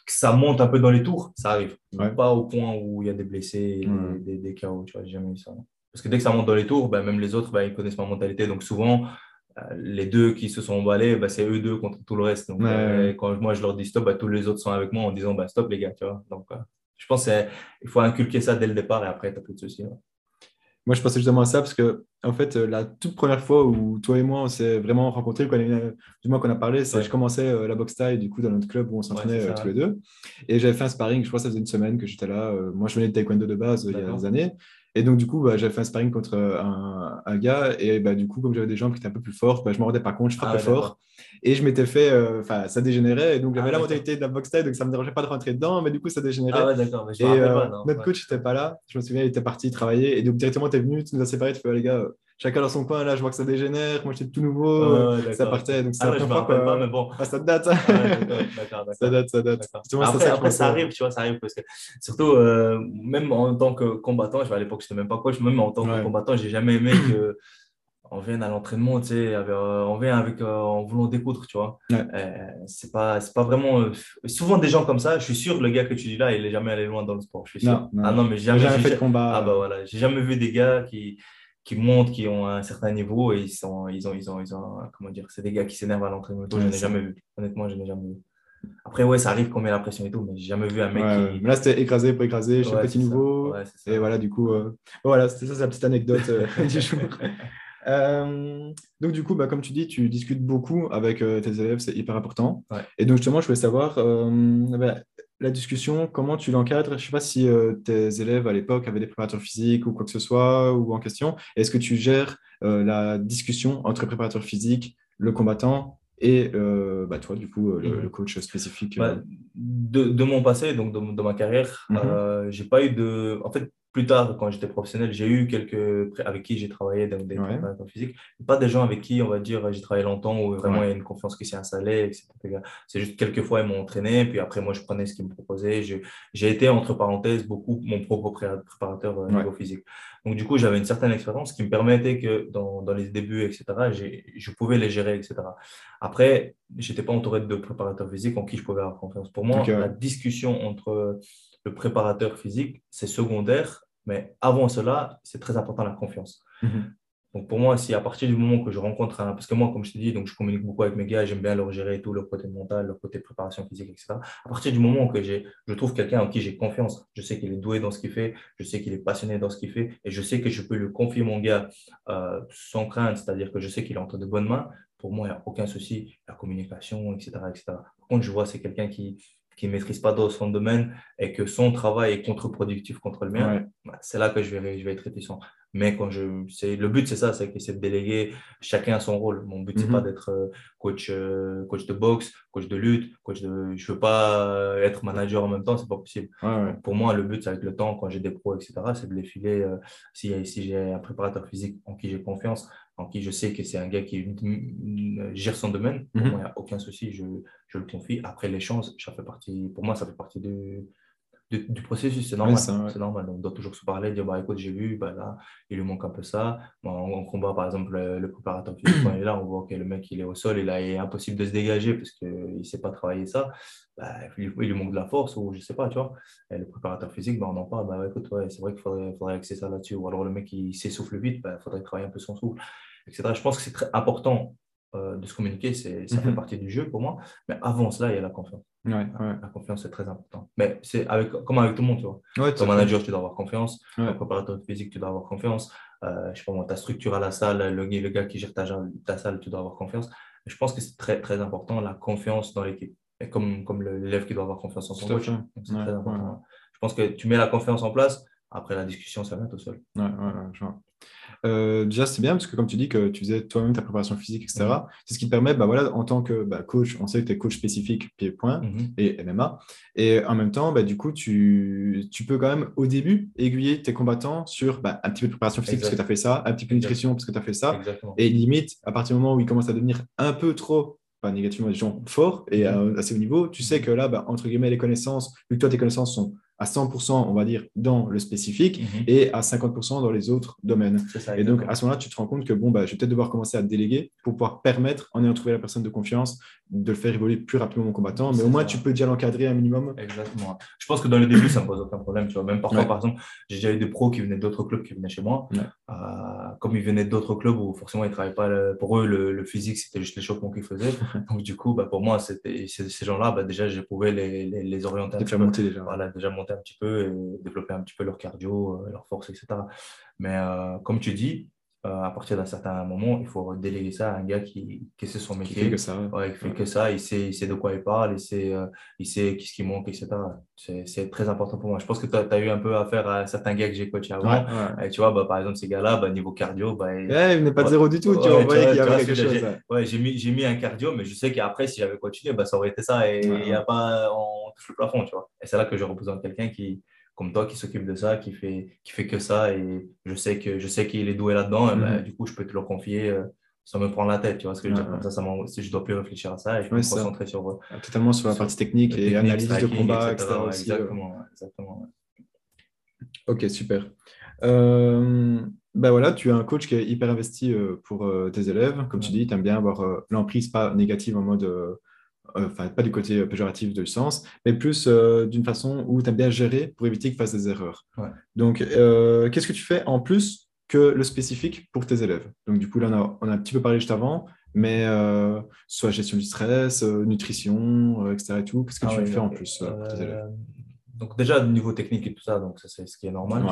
que ça monte un peu dans les tours, ça arrive. Pas au point où il y a des blessés, des, des, chaos, tu vois, j'ai jamais eu ça. Parce que dès que ça monte dans les tours, ben, même les autres, ben, ils connaissent ma mentalité. Donc souvent, euh, les deux qui se sont emballés, ben, c'est eux deux contre tout le reste. Donc euh, quand moi je leur dis stop, ben, tous les autres sont avec moi en disant ben, stop les gars, tu vois. Donc euh, je pense qu'il faut inculquer ça dès le départ et après, tu n'as plus de soucis. Moi, je pensais justement à ça parce que, en fait, euh, la toute première fois où toi et moi, on s'est vraiment rencontrés, quand du moins qu'on a parlé, c'est je commençais euh, la boxe taille, du coup, dans notre club où on s'entraînait euh, tous les deux. Et j'avais fait un sparring, je crois que ça faisait une semaine que j'étais là. moi, je venais de taekwondo de base il y a des années. Et donc, du coup, bah, j'avais fait un sparring contre un, un, gars. Et bah, du coup, comme j'avais des jambes qui étaient un peu plus fortes, bah, je me rendais pas compte, je frappais ah fort. Et je m'étais fait, euh, enfin, ça dégénérait. Et donc, j'avais ah, la mentalité de la boxe taille, donc ça me dérangeait pas de rentrer dedans, mais du coup, ça dégénérait. Ah ouais, d'accord. Et euh, notre coach n'était pas là. Je me souviens, il était parti travailler. Et donc, directement, tu es venu, tu nous as séparés, tu fais, les gars, chacun dans son coin. Là, je vois que ça dégénère. Moi, j'étais tout nouveau. ça partait. Donc, ah, ouais, je me rappelle pas, mais bon. Ah, ça date. ça date, ça date. Après, après ça arrive, tu vois, ça arrive parce que surtout, euh, même en tant que combattant, je, à l'époque, je n'étais même pas coach, même en tant que combattant, j'ai jamais aimé que on vient à l'entraînement, tu sais, euh, on vient avec, euh, en voulant découdre, tu vois. c'est pas, c'est pas vraiment. souvent des gens comme ça, je suis sûr, le gars que tu dis là, il est jamais allé loin dans le sport. Je suis sûr. Ah non, mais jamais, jamais fait de combat. Ah bah voilà, j'ai jamais vu des gars qui, qui montrent qui ont un certain niveau et ils, sont, ils, ont, ils, ont, ils ont, comment dire, c'est des gars qui s'énervent à l'entraînement. je n'ai jamais vu. Honnêtement, je n'ai jamais vu. Après, ouais, ça arrive qu'on met la pression et tout, mais j'ai jamais vu un mec qui. Mais là, c'était écrasé pour écraser, chez petit niveau. et voilà, du coup, euh, voilà, c'était ça, c'est la petite anecdote euh, du jour. Euh, donc, du coup, bah, comme tu dis, tu discutes beaucoup avec tes élèves, c'est hyper important. Et donc, justement, je voulais savoir, bah, la discussion, comment tu l'encadres? Je ne sais pas si euh, tes élèves à l'époque avaient des préparateurs physiques ou quoi que ce soit ou en question. Est-ce que tu gères euh, la discussion entre le préparateur physique, le combattant et euh, bah, toi, du coup, le, mhm. coach spécifique bah, de, mon passé, donc de, ma carrière, mhm. j'ai pas eu de. En fait, plus tard, quand j'étais professionnel, j'ai eu quelques avec qui j'ai travaillé dans des préparateurs physiques. Pas des gens avec qui, on va dire, j'ai travaillé longtemps où vraiment il y a une confiance qui s'est installée. C'est juste quelques fois, ils m'ont entraîné, puis après, moi, je prenais ce qu'ils me proposaient. J'ai été, entre parenthèses, beaucoup mon propre préparateur euh, niveau physique. Donc, du coup, j'avais une certaine expérience qui me permettait que dans, dans les débuts, etc., je pouvais les gérer, etc. Après, je n'étais pas entouré de préparateurs physiques en qui je pouvais avoir confiance. Pour moi, la discussion entre le préparateur physique, c'est secondaire mais avant cela, c'est très important la confiance. Mhm. Donc pour moi, si à partir du moment que je rencontre un, parce que moi, comme je te dis, donc je communique beaucoup avec mes gars, j'aime bien leur gérer tout, leur côté mental, leur côté préparation physique, etc. À partir du moment que je trouve quelqu'un en qui j'ai confiance, je sais qu'il est doué dans ce qu'il fait, je sais qu'il est passionné dans ce qu'il fait, et je sais que je peux lui confier mon gars euh, sans crainte, c'est-à-dire que je sais qu'il est entre de bonnes mains, pour moi, il n'y a aucun souci, la communication, etc., etc. Par contre, je vois, c'est quelqu'un qui, qui ne maîtrise pas dans son domaine et que son travail est contre-productif contre le mien, c'est là que je vais, je vais être réticent. Mais quand je, le but, c'est ça, c'est, de déléguer chacun son rôle. Mon but, c'est pas mhm. d'être euh, coach, euh, coach de boxe, coach de lutte, coach de, je veux pas être manager en même temps, c'est pas possible. Pour moi, le but, c'est avec le temps, quand j'ai des pros, etc., c'est de les filer. Euh, si, si j'ai un préparateur physique en qui j'ai confiance, en qui je sais que c'est un gars qui gère son domaine, pour mhm. moi, il n'y a aucun souci, je, je, le confie. Après l'échange, ça fait partie, pour moi, ça fait partie de, du processus, c'est normal. c'est normal. on doit toujours se parler, dire bah, écoute, j'ai vu, bah, là, il lui manque un peu ça. en, combat, par exemple, le, préparateur physique, quand il est là, on voit que le mec, il est au sol, il est impossible de se dégager parce qu'il ne sait pas travailler ça. Bah, il, lui manque de la force ou je ne sais pas, tu vois. Et le préparateur physique, bah, on en parle, bah, écoute, ouais, c'est vrai qu'il faudrait, faudrait axer ça là-dessus. Ou alors le mec, il s'essouffle vite, il bah, faudrait travailler un peu son souffle, etc. Je pense que c'est très important euh, de se communiquer, ça fait mhm. partie du jeu pour moi. Mais avant cela, il y a la confiance. La confiance, c'est très important. Mais c'est avec, comme avec tout le monde, tu vois. Ton manager, tu dois avoir confiance. Ton préparateur physique, tu dois avoir confiance. Euh, je sais pas moi, ta structure à la salle, le, le gars qui gère ta, ta, salle, tu dois avoir confiance. Je pense que c'est très, très important, la confiance dans l'équipe. Et comme, comme l'élève qui doit avoir confiance en son coach. C'est très important. Je pense que tu mets la confiance en place, après la discussion, ça vient tout seul. Ouais, je vois. Euh, déjà, c'est bien parce que comme tu dis que tu faisais toi-même ta préparation physique, etc., mhm. c'est ce qui te permet, bah, voilà, en tant que bah, coach, on sait que tu es coach spécifique pied-point mhm. et MMA. Et en même temps, bah, du coup, tu, tu, peux quand même au début aiguiller tes combattants sur bah, un petit peu de préparation physique parce que tu as fait ça, un petit peu de nutrition parce que tu as fait ça. Et limite, à partir du moment où ils commencent à devenir un peu trop pas négativement des gens forts et mhm. assez haut niveau, tu sais que là, bah, entre guillemets, les connaissances, vu que toi, tes connaissances sont à 100%, on va dire, dans le spécifique mhm. et à 50% dans les autres domaines. et donc, à ce moment-là, tu te rends compte que bon, bah, je vais peut-être devoir commencer à déléguer pour pouvoir permettre, en ayant trouvé la personne de confiance, de le faire évoluer plus rapidement mon combattant. Mais au moins, tu peux déjà l'encadrer un minimum. Exactement. Je pense que dans le début, ça ne pose aucun problème. Tu vois. Même parfois, par exemple, j'ai déjà eu des pros qui venaient d'autres clubs qui venaient chez moi. Euh, comme ils venaient d'autres clubs où forcément, ils ne travaillaient pas. Pour eux, le, physique, c'était juste l'échauffement qu'ils faisaient. donc, du coup, bah, pour moi, c'était ces gens-là, bah, déjà, je pouvais les, les, les orienter. faire monter déjà. Voilà, déjà monter un petit peu. Et, développer un petit peu leur cardio, euh, leur force, etc. Mais euh, comme tu dis, euh, à partir d'un certain moment, il faut déléguer ça à un gars qui, qui sait son métier. Qui fait que ça. Ouais, fait que ça, il sait, il sait de quoi il parle, il sait, il sait ce qui manque, etc. C'est très important pour moi. Je pense que tu as, eu un peu affaire à certains gars que j'ai coachés avant. Et tu vois, bah, par exemple, ces gars-là, bah, niveau cardio, bah, il n'est pas de zéro du tout. Tu vois, qu'il y avait quelque chose. Ouais, j'ai mis, mis, un cardio, mais je sais qu'après, si j'avais continué, bah, ça aurait été ça. Et il n'y a pas, on touche le plafond, tu vois. Et c'est là que je représente quelqu'un qui, comme toi qui s'occupe de ça, qui fait, qui fait que ça, et je sais que je sais qu'il est doué là-dedans, ben, mhm. du coup, je peux te le confier euh, sans me prendre la tête, tu vois ce que je veux dire, comme ça, ça je dois plus réfléchir à ça, et je peux me concentrer sur... Euh, ah, totalement sur la partie technique et analyse de combat, etc. exactement, exactement. Ok, super. Euh, ben voilà, tu es un coach qui est hyper investi pour tes élèves. Comme tu dis, tu aimes bien avoir l'emprise pas négative en mode euh, enfin pas du côté péjoratif du sens, mais plus euh, d'une façon où tu as bien géré pour éviter qu'ils fassent des erreurs. Donc, euh, qu'est-ce que tu fais en plus que le spécifique pour tes élèves? Donc, du coup, là, on a, on a, un petit peu parlé juste avant, mais soit gestion du stress, nutrition, etc. Qu'est-ce que ah tu fais en plus pour tes élèves? Donc, déjà, niveau technique et tout ça, donc c'est ce qui est normal.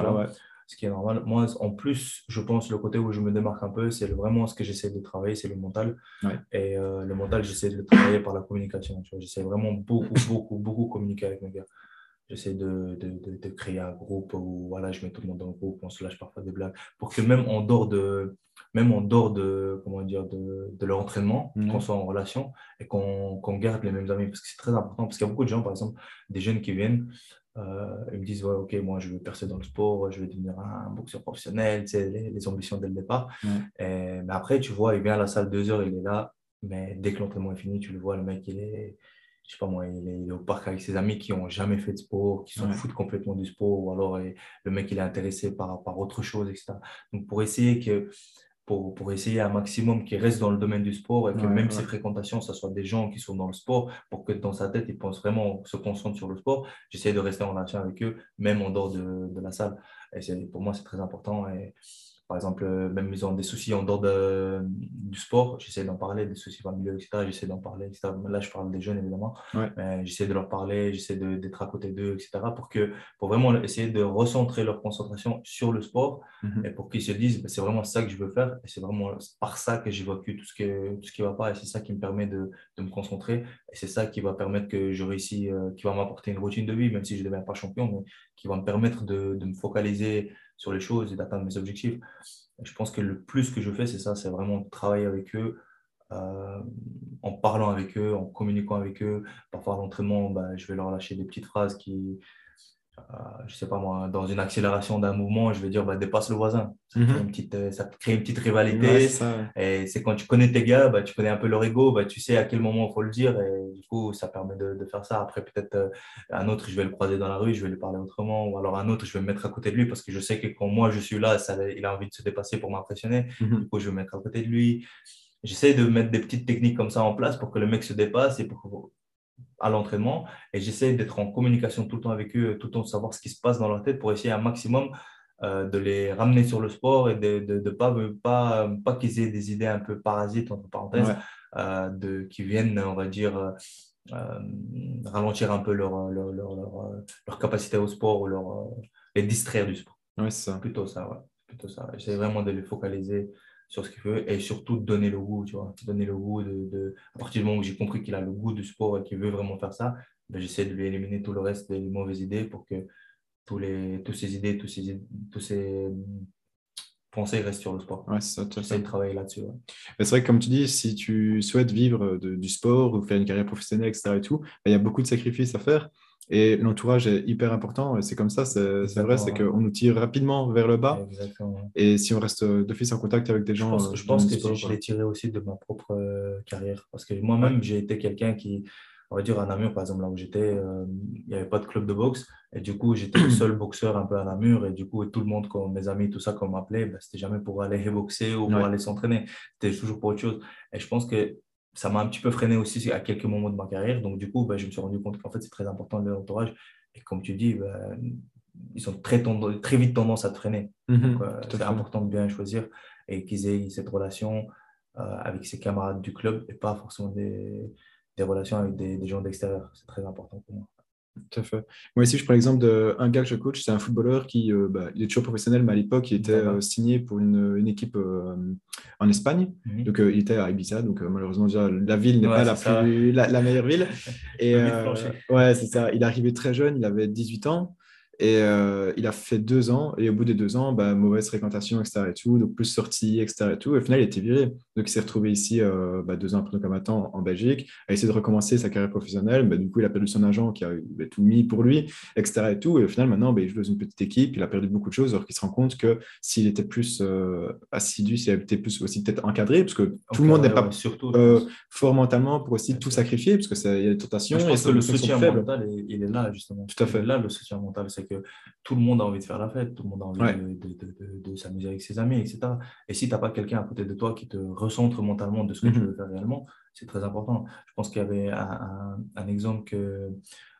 Ce qui est normal. Moi, en plus, je pense le côté où je me démarque un peu, c'est vraiment ce que j'essaie de travailler, c'est le mental. Et euh, le mental, j'essaie de le travailler par la communication. J'essaie vraiment beaucoup, beaucoup, beaucoup communiquer avec mes gars. J'essaie de, de, de, créer un groupe où voilà, je mets tout le monde dans le groupe, on se lâche parfois des blagues, pour que même en dehors de, même en dehors de, comment dire, de, de leur entraînement, qu'on soit en relation et qu'on garde les mêmes amis. Parce que c'est très important. Parce qu'il y a beaucoup de gens, par exemple, des jeunes qui viennent, euh, ils me disent ouais, Ok, moi, je veux percer dans le sport, je veux devenir un, boxeur professionnel, c'est les, les, ambitions dès le départ. Et, mais après, tu vois, il vient à la salle deux heures, il est là. Mais dès que l'entraînement est fini, tu le vois, le mec, il est je sais pas moi, il est, au parc avec ses amis qui n'ont jamais fait de sport, qui s'en foutent complètement du sport, ou alors le mec il est intéressé par, par autre chose, etc. Donc pour essayer que pour, pour essayer un maximum qu'il reste dans le domaine du sport et que même ses fréquentations, ce soit des gens qui sont dans le sport, pour que dans sa tête, il pense vraiment se concentre sur le sport. J'essaie de rester en relation avec eux, même en dehors de, de la salle. Et pour moi, c'est très important. Et, par exemple, euh, même ils ont des soucis en dehors de, du sport, j'essaie d'en parler, des soucis familiaux, etc. J'essaie d'en parler, etc. Là, je parle des jeunes, évidemment. J'essaie de leur parler, j'essaie d'être à côté d'eux, etc. Pour, que, pour vraiment essayer de recentrer leur concentration sur le sport mhm. et pour qu'ils se disent, bah, c'est vraiment ça que je veux faire et c'est vraiment par ça que j'évacue tout ce qui ne va pas et c'est ça qui me permet de, de, me concentrer et c'est ça qui va permettre que je réussis, euh, qui va m'apporter une routine de vie, même si je ne deviens pas champion, mais qui va me permettre de, de me focaliser sur les choses et d'atteindre mes objectifs. je pense que le plus que je fais, c'est ça, c'est vraiment travailler avec eux, euh, en parlant avec eux, en communiquant avec eux. Parfois à l'entraînement, bah, je vais leur lâcher des petites phrases qui, je euh, je sais pas moi, dans une accélération d'un mouvement, je vais dire bah, dépasse le voisin. Ça, crée, mhm. une petite, euh, ça crée une petite rivalité. et c'est quand tu connais tes gars, bah, tu connais un peu leur ego, bah, tu sais à quel moment il faut le dire. Et du coup, ça permet de, de faire ça. Après, peut-être euh, un autre, je vais le croiser dans la rue, je vais lui parler autrement. Ou alors un autre, je vais me mettre à côté de lui parce que je sais que quand moi je suis là, ça, il a envie de se dépasser pour m'impressionner. Mhm. Du coup, je vais me mettre à côté de lui. J'essaie de mettre des petites techniques comme ça en place pour que le mec se dépasse et pour à l'entraînement et j'essaie d'être en communication tout le temps avec eux, tout le temps de savoir ce qui se passe dans leur tête pour essayer un maximum euh, de les ramener sur le sport et de ne de, pas, pas, pas qu'ils aient des idées un peu parasites, entre parenthèses, euh, de, qui viennent, on va dire, euh, ralentir un peu leur, leur, leur, leur, capacité au sport ou leur, les distraire du sport. Ouais, c'est ça. Plutôt ça, ouais. Plutôt ça. J'essaie vraiment de les focaliser sur ce qu'il veut et surtout donner le goût, tu vois. Donner le goût de, de... À partir du moment où j'ai compris qu'il a le goût du sport et qu'il veut vraiment faire ça, ben, j'essaie de lui éliminer tout le reste des mauvaises idées pour que tous les, toutes ces idées, tous ces, tous ces pensées restent sur le sport. Ouais, c'est ça. J'essaie de travailler là-dessus. C'est vrai que comme tu dis, si tu souhaites vivre du sport ou faire une carrière professionnelle, etc., et tout, ben, il y a beaucoup de sacrifices à faire. Et l'entourage est hyper important. C'est comme ça, c'est vrai, c'est qu'on nous tire rapidement vers le bas. Et si on reste d'office en contact avec des gens. Je pense, euh, que je l'ai tiré aussi de ma propre euh, carrière. Parce que moi-même, j'ai été quelqu'un qui, on va dire à Namur, par exemple, là où j'étais, euh, il n'y avait pas de club de boxe. Et du coup, j'étais le seul boxeur un peu à Namur. Et du coup, tout le monde, comme mes amis, tout ça, qu'on m'appelait, ben, c'était jamais pour aller boxer ou pour aller s'entraîner. C'était toujours pour autre chose. Et je pense que ça m'a un petit peu freiné aussi à quelques moments de ma carrière. Donc, du coup, bah, je me suis rendu compte qu'en fait, c'est très important de l'entourage. Et comme tu dis, bah, ils ont très, très vite tendance à te freiner. Euh, c'est important de bien choisir et qu'ils aient cette relation euh, avec ses camarades du club et pas forcément des, des relations avec des, des gens d'extérieur. C'est très important pour moi. Tout à fait. Moi ici, je prends l'exemple d'un gars que je coach, c'est un footballeur qui euh, bah, il est toujours professionnel, mais à l'époque, il était euh, signé pour une, une équipe euh, en Espagne. Mhm. Donc, il était à Ibiza. Donc, malheureusement, déjà, la ville n'est pas la, plus, la, la, meilleure ville. Et ouais, c'est ça. Il est arrivé très jeune, il avait 18 ans. Et euh, il a fait deux ans, et au bout des deux ans, bah, mauvaise fréquentation, etc. Et tout, donc plus sortie, etc. Et, tout. et au final, il était viré. Donc il s'est retrouvé ici euh, bah, deux ans après, comme attend, en Belgique, a essayé de recommencer sa carrière professionnelle. Bah, du coup, il a perdu son agent qui a bah, tout mis pour lui, etc. Et, tout. et au final, maintenant, il joue dans une petite équipe, il a perdu beaucoup de choses, alors qu'il se rend compte que s'il était plus euh, assidu, s'il été plus aussi peut-être encadré, parce que tout le monde n'est pas surtout, fort mentalement pour aussi tout sacrifier, parce qu'il y a des tentations. Je pense que le soutien mental, il est là, justement. Tout à fait. Là, le soutien mental, c'est que tout le monde a envie de faire la fête, tout le monde a envie de, s'amuser avec ses amis, etc. Et si tu n'as pas quelqu'un à côté de toi qui te recentre mentalement de ce que tu mhm. veux faire réellement, c'est très important. Je pense qu'il y avait un, exemple que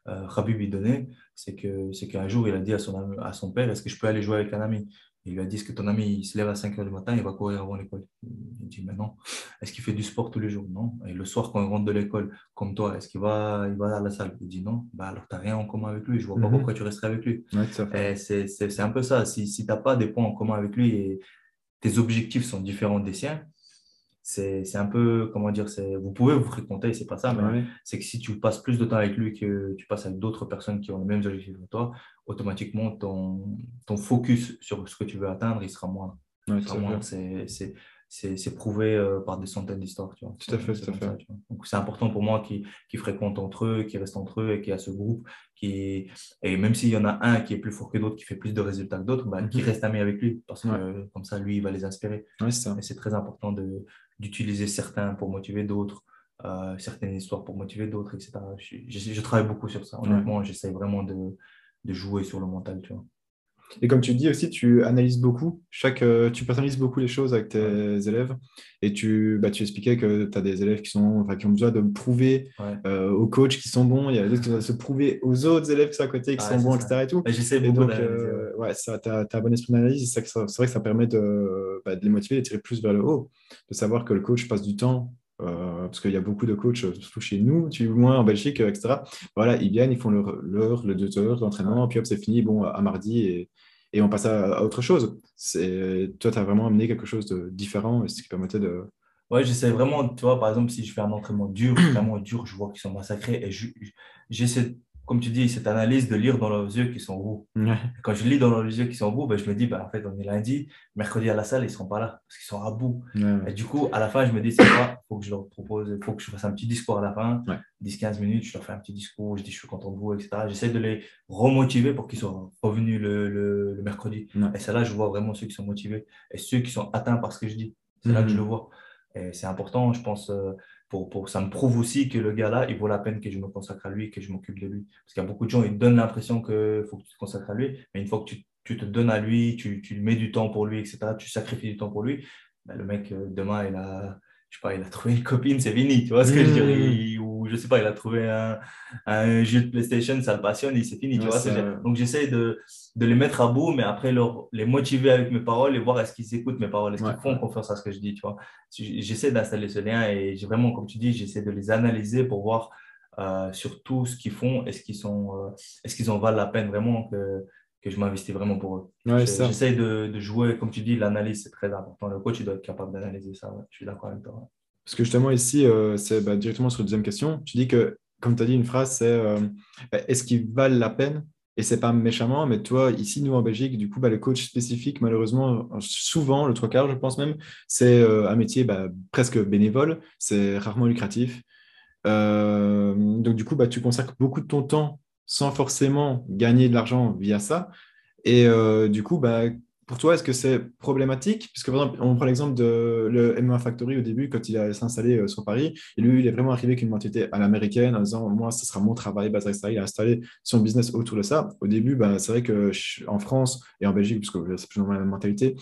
euh, Rabib lui donnait, c'est qu'un jour, il a dit à son, à son père, est-ce que je peux aller jouer avec un ami? Il lui a dit, est-ce que ton ami, il se lève à 5 heures du matin, il va courir avant l'école Il dit, mais non. Est-ce qu'il fait du sport tous les jours? Non. Et le soir, quand il rentre de l'école, comme toi, est-ce qu'il va, il va à la salle? Il dit, non. Bah, alors, tu n'as rien en commun avec lui. Je ne vois pas mhm. pourquoi tu resterais avec lui. c'est un peu ça. Si, si tu n'as pas des points en commun avec lui et tes objectifs sont différents des siens, c'est un peu, comment dire, vous pouvez vous fréquenter, c'est pas ça, mais c'est que si tu passes plus de temps avec lui que tu passes avec d'autres personnes qui ont les mêmes objectifs que toi, automatiquement, ton, ton focus sur ce que tu veux atteindre, il sera moins. c'est c'est prouvé euh, par des centaines d'histoires. Tout à fait, tout à fait. Donc c'est important pour moi qu'ils qu fréquentent entre eux, qu'ils restent entre eux et qu'il y a ce groupe qui. Et même s'il y en a un qui est plus fort que d'autres, qui fait plus de résultats que d'autres, bah, qui mhm. reste ami avec lui. Parce que comme ça, lui, il va les inspirer. et c'est très important d'utiliser certains pour motiver d'autres. Euh, certaines histoires pour motiver d'autres, etc. Je, je, travaille beaucoup sur ça. Honnêtement, j'essaie vraiment de, de jouer sur le mental. Tu vois. Et comme tu dis aussi, tu analyses beaucoup, chaque, euh, tu personnalises beaucoup les choses avec tes élèves. Et tu, bah, tu expliquais que tu as des élèves qui, sont, qui ont besoin de prouver euh, aux coachs qui sont bons. Il y a d'autres qui doivent se prouver aux autres élèves qui sont à côté, qui sont bons, etc. Et tout. J'essaie beaucoup donc, euh, ouais, tu as, un bon esprit d'analyse. C'est vrai que ça permet de, bah, de les motiver, de tirer plus vers le haut, de savoir que le coach passe du temps euh, parce qu'il y a beaucoup de coachs, surtout chez nous, tu moins en Belgique, etc. Voilà, ils viennent, ils font leur, leur le deux heures d'entraînement, puis hop, c'est fini, bon, à mardi, et, et on passe à, autre chose. Toi, tu as vraiment amené quelque chose de différent, et ce qui permettait de. Ouais, j'essaie vraiment, tu vois, par exemple, si je fais un entraînement dur, vraiment dur, je vois qu'ils sont massacrés, et j'essaie comme tu dis, cette analyse de lire dans leurs yeux qui sont roux. Quand je lis dans leurs yeux qui sont roux, ben, je me dis, ben, en fait, on est lundi, mercredi à la salle, ils ne seront pas là parce qu'ils sont à bout. Et du coup, à la fin, je me dis, c'est quoi? Il faut que je leur propose, il faut que je fasse un petit discours à la fin, 10-15 minutes, je leur fais un petit discours, je dis, je suis content de vous, etc. J'essaie de les remotiver pour qu'ils soient revenus le, le, mercredi. Et c'est là je vois vraiment ceux qui sont motivés et ceux qui sont atteints par ce que je dis. C'est là que je mhm. le vois. Et c'est important, je pense. Euh, pour, ça me prouve aussi que le gars-là, il vaut la peine que je me consacre à lui, que je m'occupe de lui. Parce qu'il y a beaucoup de gens, ils donnent l'impression qu'il faut que tu te consacres à lui, mais une fois que tu, te donnes à lui, tu, tu, mets du temps pour lui, etc., tu sacrifies du temps pour lui, ben, le mec, euh, demain, il a, je sais pas, il a trouvé une copine, c'est fini, tu vois ce que je dirais mmh. Ou je sais pas, il a trouvé un, un, jeu de PlayStation, ça le passionne, et c'est fini, tu vois. Donc j'essaie de, de, les mettre à bout, mais après leur, les motiver avec mes paroles et voir est-ce qu'ils écoutent mes paroles, est-ce qu'ils font confiance à ce que je dis, tu vois. J'essaie d'installer ce lien et vraiment, comme tu dis, j'essaie de les analyser pour voir euh, sur tout ce qu'ils font, est-ce qu'ils sont, euh, est-ce qu'ils en valent la peine vraiment que que je m'investis vraiment pour eux. J'essaie de, de, jouer, comme tu dis, l'analyse, c'est très important. Le coach, il doit être capable d'analyser ça. Je suis d'accord avec toi. Parce que justement, ici, euh, c'est bah, directement sur la deuxième question. Tu dis que, comme tu as dit une phrase, c'est euh, bah, est-ce qu'ils valent la peine? Et c'est pas méchamment, mais toi, ici, nous en Belgique, du coup, bah, le coach spécifique, malheureusement, souvent, le trois quarts, je pense même, c'est euh, un métier presque bénévole, c'est rarement lucratif. donc, du coup, bah, tu consacres beaucoup de ton temps sans forcément gagner de l'argent via ça. Et euh, du coup, bah, pour toi, est-ce que c'est problématique? Puisque par exemple, on prend l'exemple de le MMA Factory au début, quand il a s'installé euh, sur Paris, lui, il est vraiment arrivé avec une mentalité à l'américaine en disant Moi, ce sera mon travail, ça, il a installé son business autour de ça. Au début, bah, c'est vrai qu'en France et en Belgique, puisque c'est plus ou la même mentalité,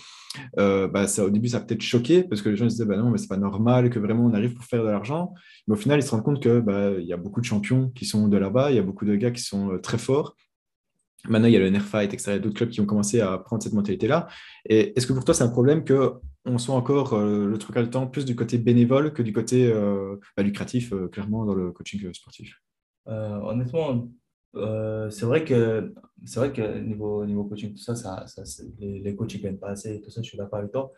euh, bah, ça, au début, ça a peut-être choqué parce que les gens disaient bah, Non, mais c'est pas normal que vraiment on arrive pour faire de l'argent. Mais au final, ils se rendent compte qu'il bah, y a beaucoup de champions qui sont de là-bas, il y a beaucoup de gars qui sont euh, très forts Maintenant, il y a le Nerfight, etc. Il y a d'autres clubs qui ont commencé à prendre cette mentalité-là. Et est-ce que pour toi, c'est un problème qu'on soit encore euh, le truc à le temps plus du côté bénévole que du côté euh, bah, lucratif, euh, clairement, dans le coaching sportif? Honnêtement, c'est vrai que c'est vrai que niveau, niveau coaching, tout ça, ça, les, les, coachs ne gagnent pas assez, tout ça, je suis d'accord avec toi.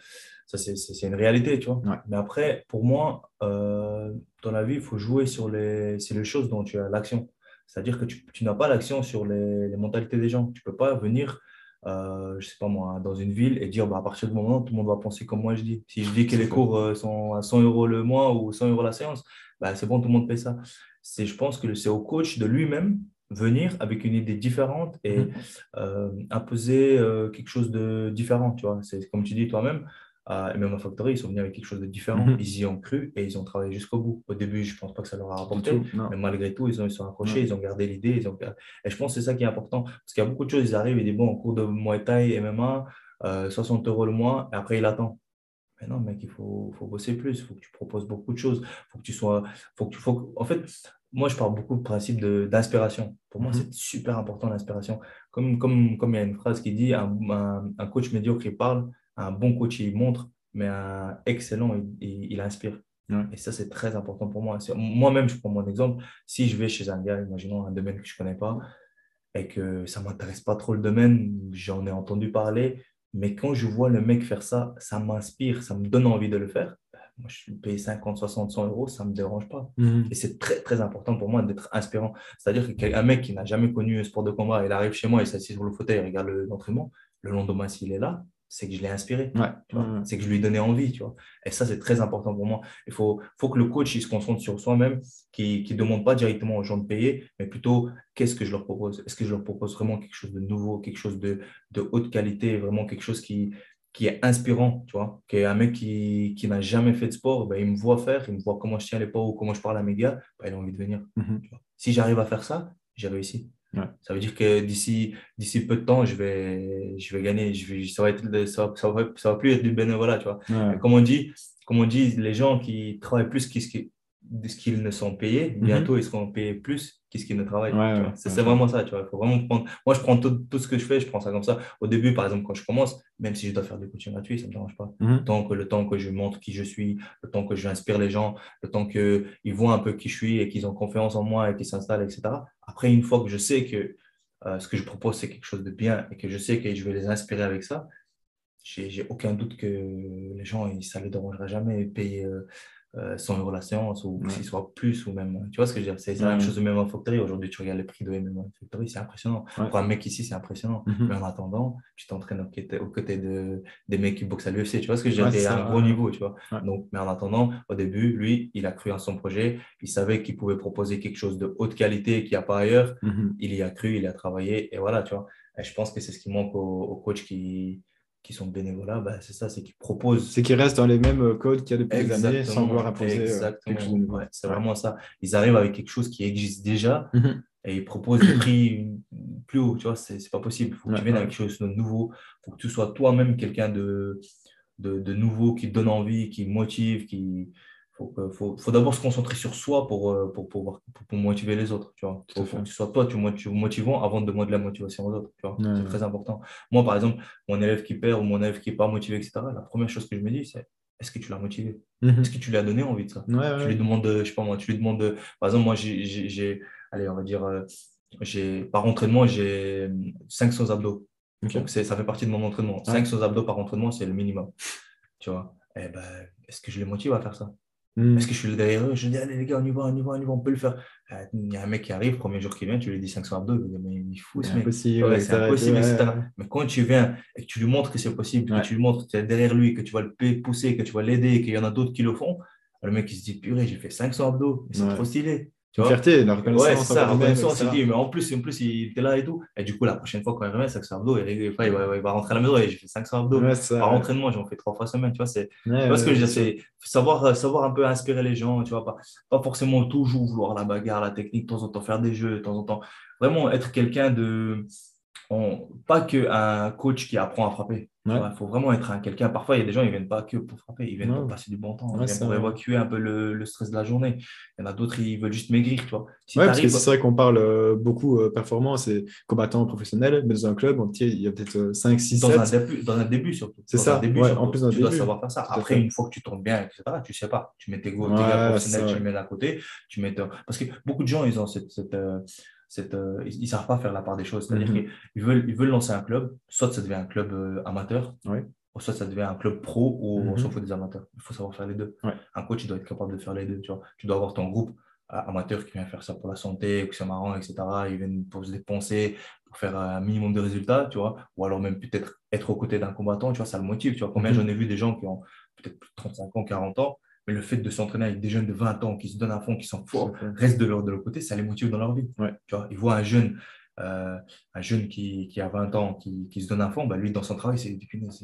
Ça, c'est une réalité, tu vois. Mais après, pour moi, dans la vie, il faut jouer sur les, les choses dont tu as l'action. C'est-à-dire que tu, tu n'as pas l'action sur les, les, mentalités des gens. Tu ne peux pas venir, euh, je sais pas moi, dans une ville et dire bah, à partir du moment où tout le monde va penser comme moi je dis. Si je dis que les cours euh, sont à 100 euros le mois ou 100 euros la séance, bah, c'est bon, tout le monde paye ça. Je pense que c'est au coach de lui-même venir avec une idée différente et mm-hmm. euh, imposer euh, quelque chose de différent. Tu vois, c'est comme tu dis toi-même et même Factory, ils sont venus avec quelque chose de différent. Mhm. Ils y ont cru et ils ont travaillé jusqu'au bout. Au début, je ne pense pas que ça leur a rapporté, mais malgré tout, ils, ont, ils sont accrochés, ils ont gardé l'idée. Ont... Et je pense que c'est ça qui est important. Parce qu'il y a beaucoup de choses, ils arrivent, ils disent bon, en cours de Muay Thai, MMA, 60 euros le mois, et après, il attend. Mais non, mec, il faut, faut bosser plus, il faut que tu proposes beaucoup de choses, faut que tu sois, faut que tu, faut, en fait, moi, je parle beaucoup du principe d'inspiration. Pour moi, mhm. c'est super important l'inspiration. Comme, comme, comme il y a une phrase qui dit, un, un, coach médiocre, il parle, un bon coach, il montre, mais un excellent, il, il, inspire. Et ça, c'est très important pour moi. Moi-même, je prends mon exemple. Si je vais chez un gars, imaginons un domaine que je ne connais pas, et que ça ne m'intéresse pas trop le domaine, j'en ai entendu parler, mais quand je vois le mec faire ça, ça m'inspire, ça me donne envie de le faire. Moi, je suis payé 50, 60, 100 euros, ça ne me dérange pas. Mhm. Et c'est très, très important pour moi d'être inspirant. C'est-à-dire qu'un mec qui n'a jamais connu un sport de combat, il arrive chez moi, il s'assied sur le fauteuil, il regarde l'entraînement. Le lendemain, s'il est là, c'est que je l'ai inspiré. C'est que je lui ai donné envie. Tu vois. Et ça, c'est très important pour moi. Il faut, faut que le coach il se concentre sur soi-même, qui ne demande pas directement aux gens de payer, mais plutôt qu'est-ce que je leur propose? Est-ce que je leur propose vraiment quelque chose de nouveau, quelque chose de, de haute qualité, vraiment quelque chose qui, qui est inspirant, tu vois, qui est un mec qui, qui n'a jamais fait de sport, ben, il me voit faire, il me voit comment je tiens les pas ou comment je parle à mes gars, ben, il a envie de venir. Mhm. Si j'arrive à faire ça, j'ai réussi. Ça veut dire que d'ici, d'ici peu de temps, je vais, je vais gagner. Je vais, ça, va être, ça, ça, va, ça va plus être du bénévolat. Tu vois. Comme, on dit, comme on dit, les gens qui travaillent plus qu'ils qu'ils ne sont payés, mhm. bientôt ils seront payés plus qu'est-ce qu'ils ne travaillent. c'est vraiment ça. Tu vois. Il faut vraiment prendre... Moi, je prends tout, tout, ce que je fais, je prends ça comme ça. Au début, par exemple, quand je commence, même si je dois faire des coachings gratuits, ça ne me dérange pas. Mhm. Tant que, le temps que je montre qui je suis, le temps que je inspire les gens, le temps qu'ils voient un peu qui je suis et qu'ils ont confiance en moi et qu'ils s'installent, etc. Après, une fois que je sais que euh, ce que je propose, c'est quelque chose de bien et que je sais que je vais les inspirer avec ça, j'ai aucun doute que les gens, ça ne les dérangera jamais de payer euh, 100 euros la séance ou s'il soit plus ou même. Tu vois ce que je veux dire C'est la même chose de MMA Factory. Aujourd'hui, tu regardes les prix de MMA Factory, c'est impressionnant. Pour un mec ici, c'est impressionnant. Mhm. Mais en attendant, tu t'entraînes aux côtés de, des mecs qui boxent à l'UFC. Tu vois ce que je veux dire? C'est un gros niveau, tu vois? Donc, mais en attendant, au début, lui, il a cru en son projet. Il savait qu'il pouvait proposer quelque chose de haute qualité qu'il n'y a pas ailleurs. Mhm. Il y a cru, il a travaillé et voilà, tu vois. Et je pense que c'est ce qui manque aux coachs qui qui sont bénévolats, bah, c'est ça, c'est qu'ils proposent. C'est qu'ils restent dans les mêmes euh, codes qu'il y a depuis des années sans vouloir imposer euh, quelque chose de nouveau. c'est vraiment ça. Ils arrivent avec quelque chose qui existe déjà mhm. et ils proposent des prix plus haut. Tu vois, c'est, c'est pas possible. Il faut que tu viennes avec quelque chose de nouveau. Il faut que tu sois toi-même quelqu'un de, de, de, nouveau qui te donne envie, qui motive, qui, faut, faut, faut d'abord se concentrer sur soi pour, euh, pour, pour, pour, motiver les autres. Tu vois. Faut, que tu sois toi, tu motivant avant de demander de la motivation aux autres. Tu vois. c'est très important. Moi, par exemple, mon élève qui perd ou mon élève qui n'est pas motivé, etc., la première chose que je me dis, c'est est-ce que tu l'as motivé? Mhm. Est-ce que tu lui as donné envie de ça? Tu lui demandes, je sais pas moi, tu lui demandes, par exemple, moi, j'ai, allez, on va dire, euh, j'ai, par entraînement, j'ai 500 abdos. Donc, ça fait partie de mon entraînement. 500 abdos par entraînement, c'est le minimum. Tu vois. Eh ben, est-ce que je les motive à faire ça? Hmm. Est-ce que je suis derrière eux Je dis, allez les gars, on y va, on y va, on y va, on peut le faire. Euh, il y a un mec qui arrive, premier jour qu'il vient, tu lui dis 500 abdos, il mais il fout ce mec. Impossible, c'est impossible, etc. Mais quand tu viens et que tu lui montres que c'est possible, que tu lui montres que tu es derrière lui, que tu vas le pousser, que tu vas l'aider, qu'il y en a d'autres qui le font, le mec il se dit, purée, j'ai fait 500 abdos, c'est trop stylé. Tu vois fierté, la reconnaissance. Ouais, c'est ça, la reconnaissance. Il dit, mais en plus, en plus, il était là et tout. Et du coup, la prochaine fois, quand il revient, 500 abdos, il, il, va, il va rentrer à la maison et j'ai fait 500 abdos. par entraînement, j'en fais trois fois semaine. Tu vois, c'est parce que j'essaie savoir, savoir un peu inspirer les gens, tu vois, pas, pas forcément toujours vouloir la bagarre, la technique, de temps en temps faire des jeux, de temps en temps. Vraiment être quelqu'un de. Pas qu'un coach qui apprend à frapper. Il faut vraiment être un quelqu'un. Parfois, il y a des gens, ils ne viennent pas que pour frapper, ils viennent pour passer du bon temps, ils viennent pour évacuer un peu le, le, stress de la journée. Il y en a d'autres, ils veulent juste maigrir. Tu vois. parce que c'est vrai qu'on parle euh, beaucoup euh, performance et combattant professionnel, mais dans un club, il y a peut-être 5, 6, dans 7. Un début, dans un début surtout. C'est ça, début, en plus tu début. dois savoir faire ça. Après, une fois que tu tombes bien, etc., tu ne sais pas. Tu mets tes, gars professionnels, tu les mets à côté. Tu mets Parce que beaucoup de gens, ils ont cette, cette euh, euh, ils ne savent pas faire la part des choses. C'est-à-dire mhm. qu'ils veulent, ils veulent lancer un club, soit ça devient un club euh, amateur, ou soit ça devient un club pro on mhm. s'en fout des amateurs. Il faut savoir faire les deux. Un coach, il doit être capable de faire les deux. Tu, vois. tu dois avoir ton groupe euh, amateur qui vient faire ça pour la santé, que c'est marrant, etc. Ils viennent pour se dépenser, pour faire un minimum de résultats, tu vois. Ou alors même peut-être être aux côtés d'un combattant, tu vois, ça le motive. Tu vois. Combien mhm. j'en ai vu des gens qui ont peut-être 35 ans, 40 ans, mais le fait de s'entraîner avec des jeunes de 20 ans qui se donnent à fond, qui sont forts, restent de leur, de leur côté, ça les motive dans leur vie. Tu vois, ils voient un jeune, euh, un jeune qui, qui, a 20 ans, qui, qui se donne à fond, bah lui, dans son travail, c'est,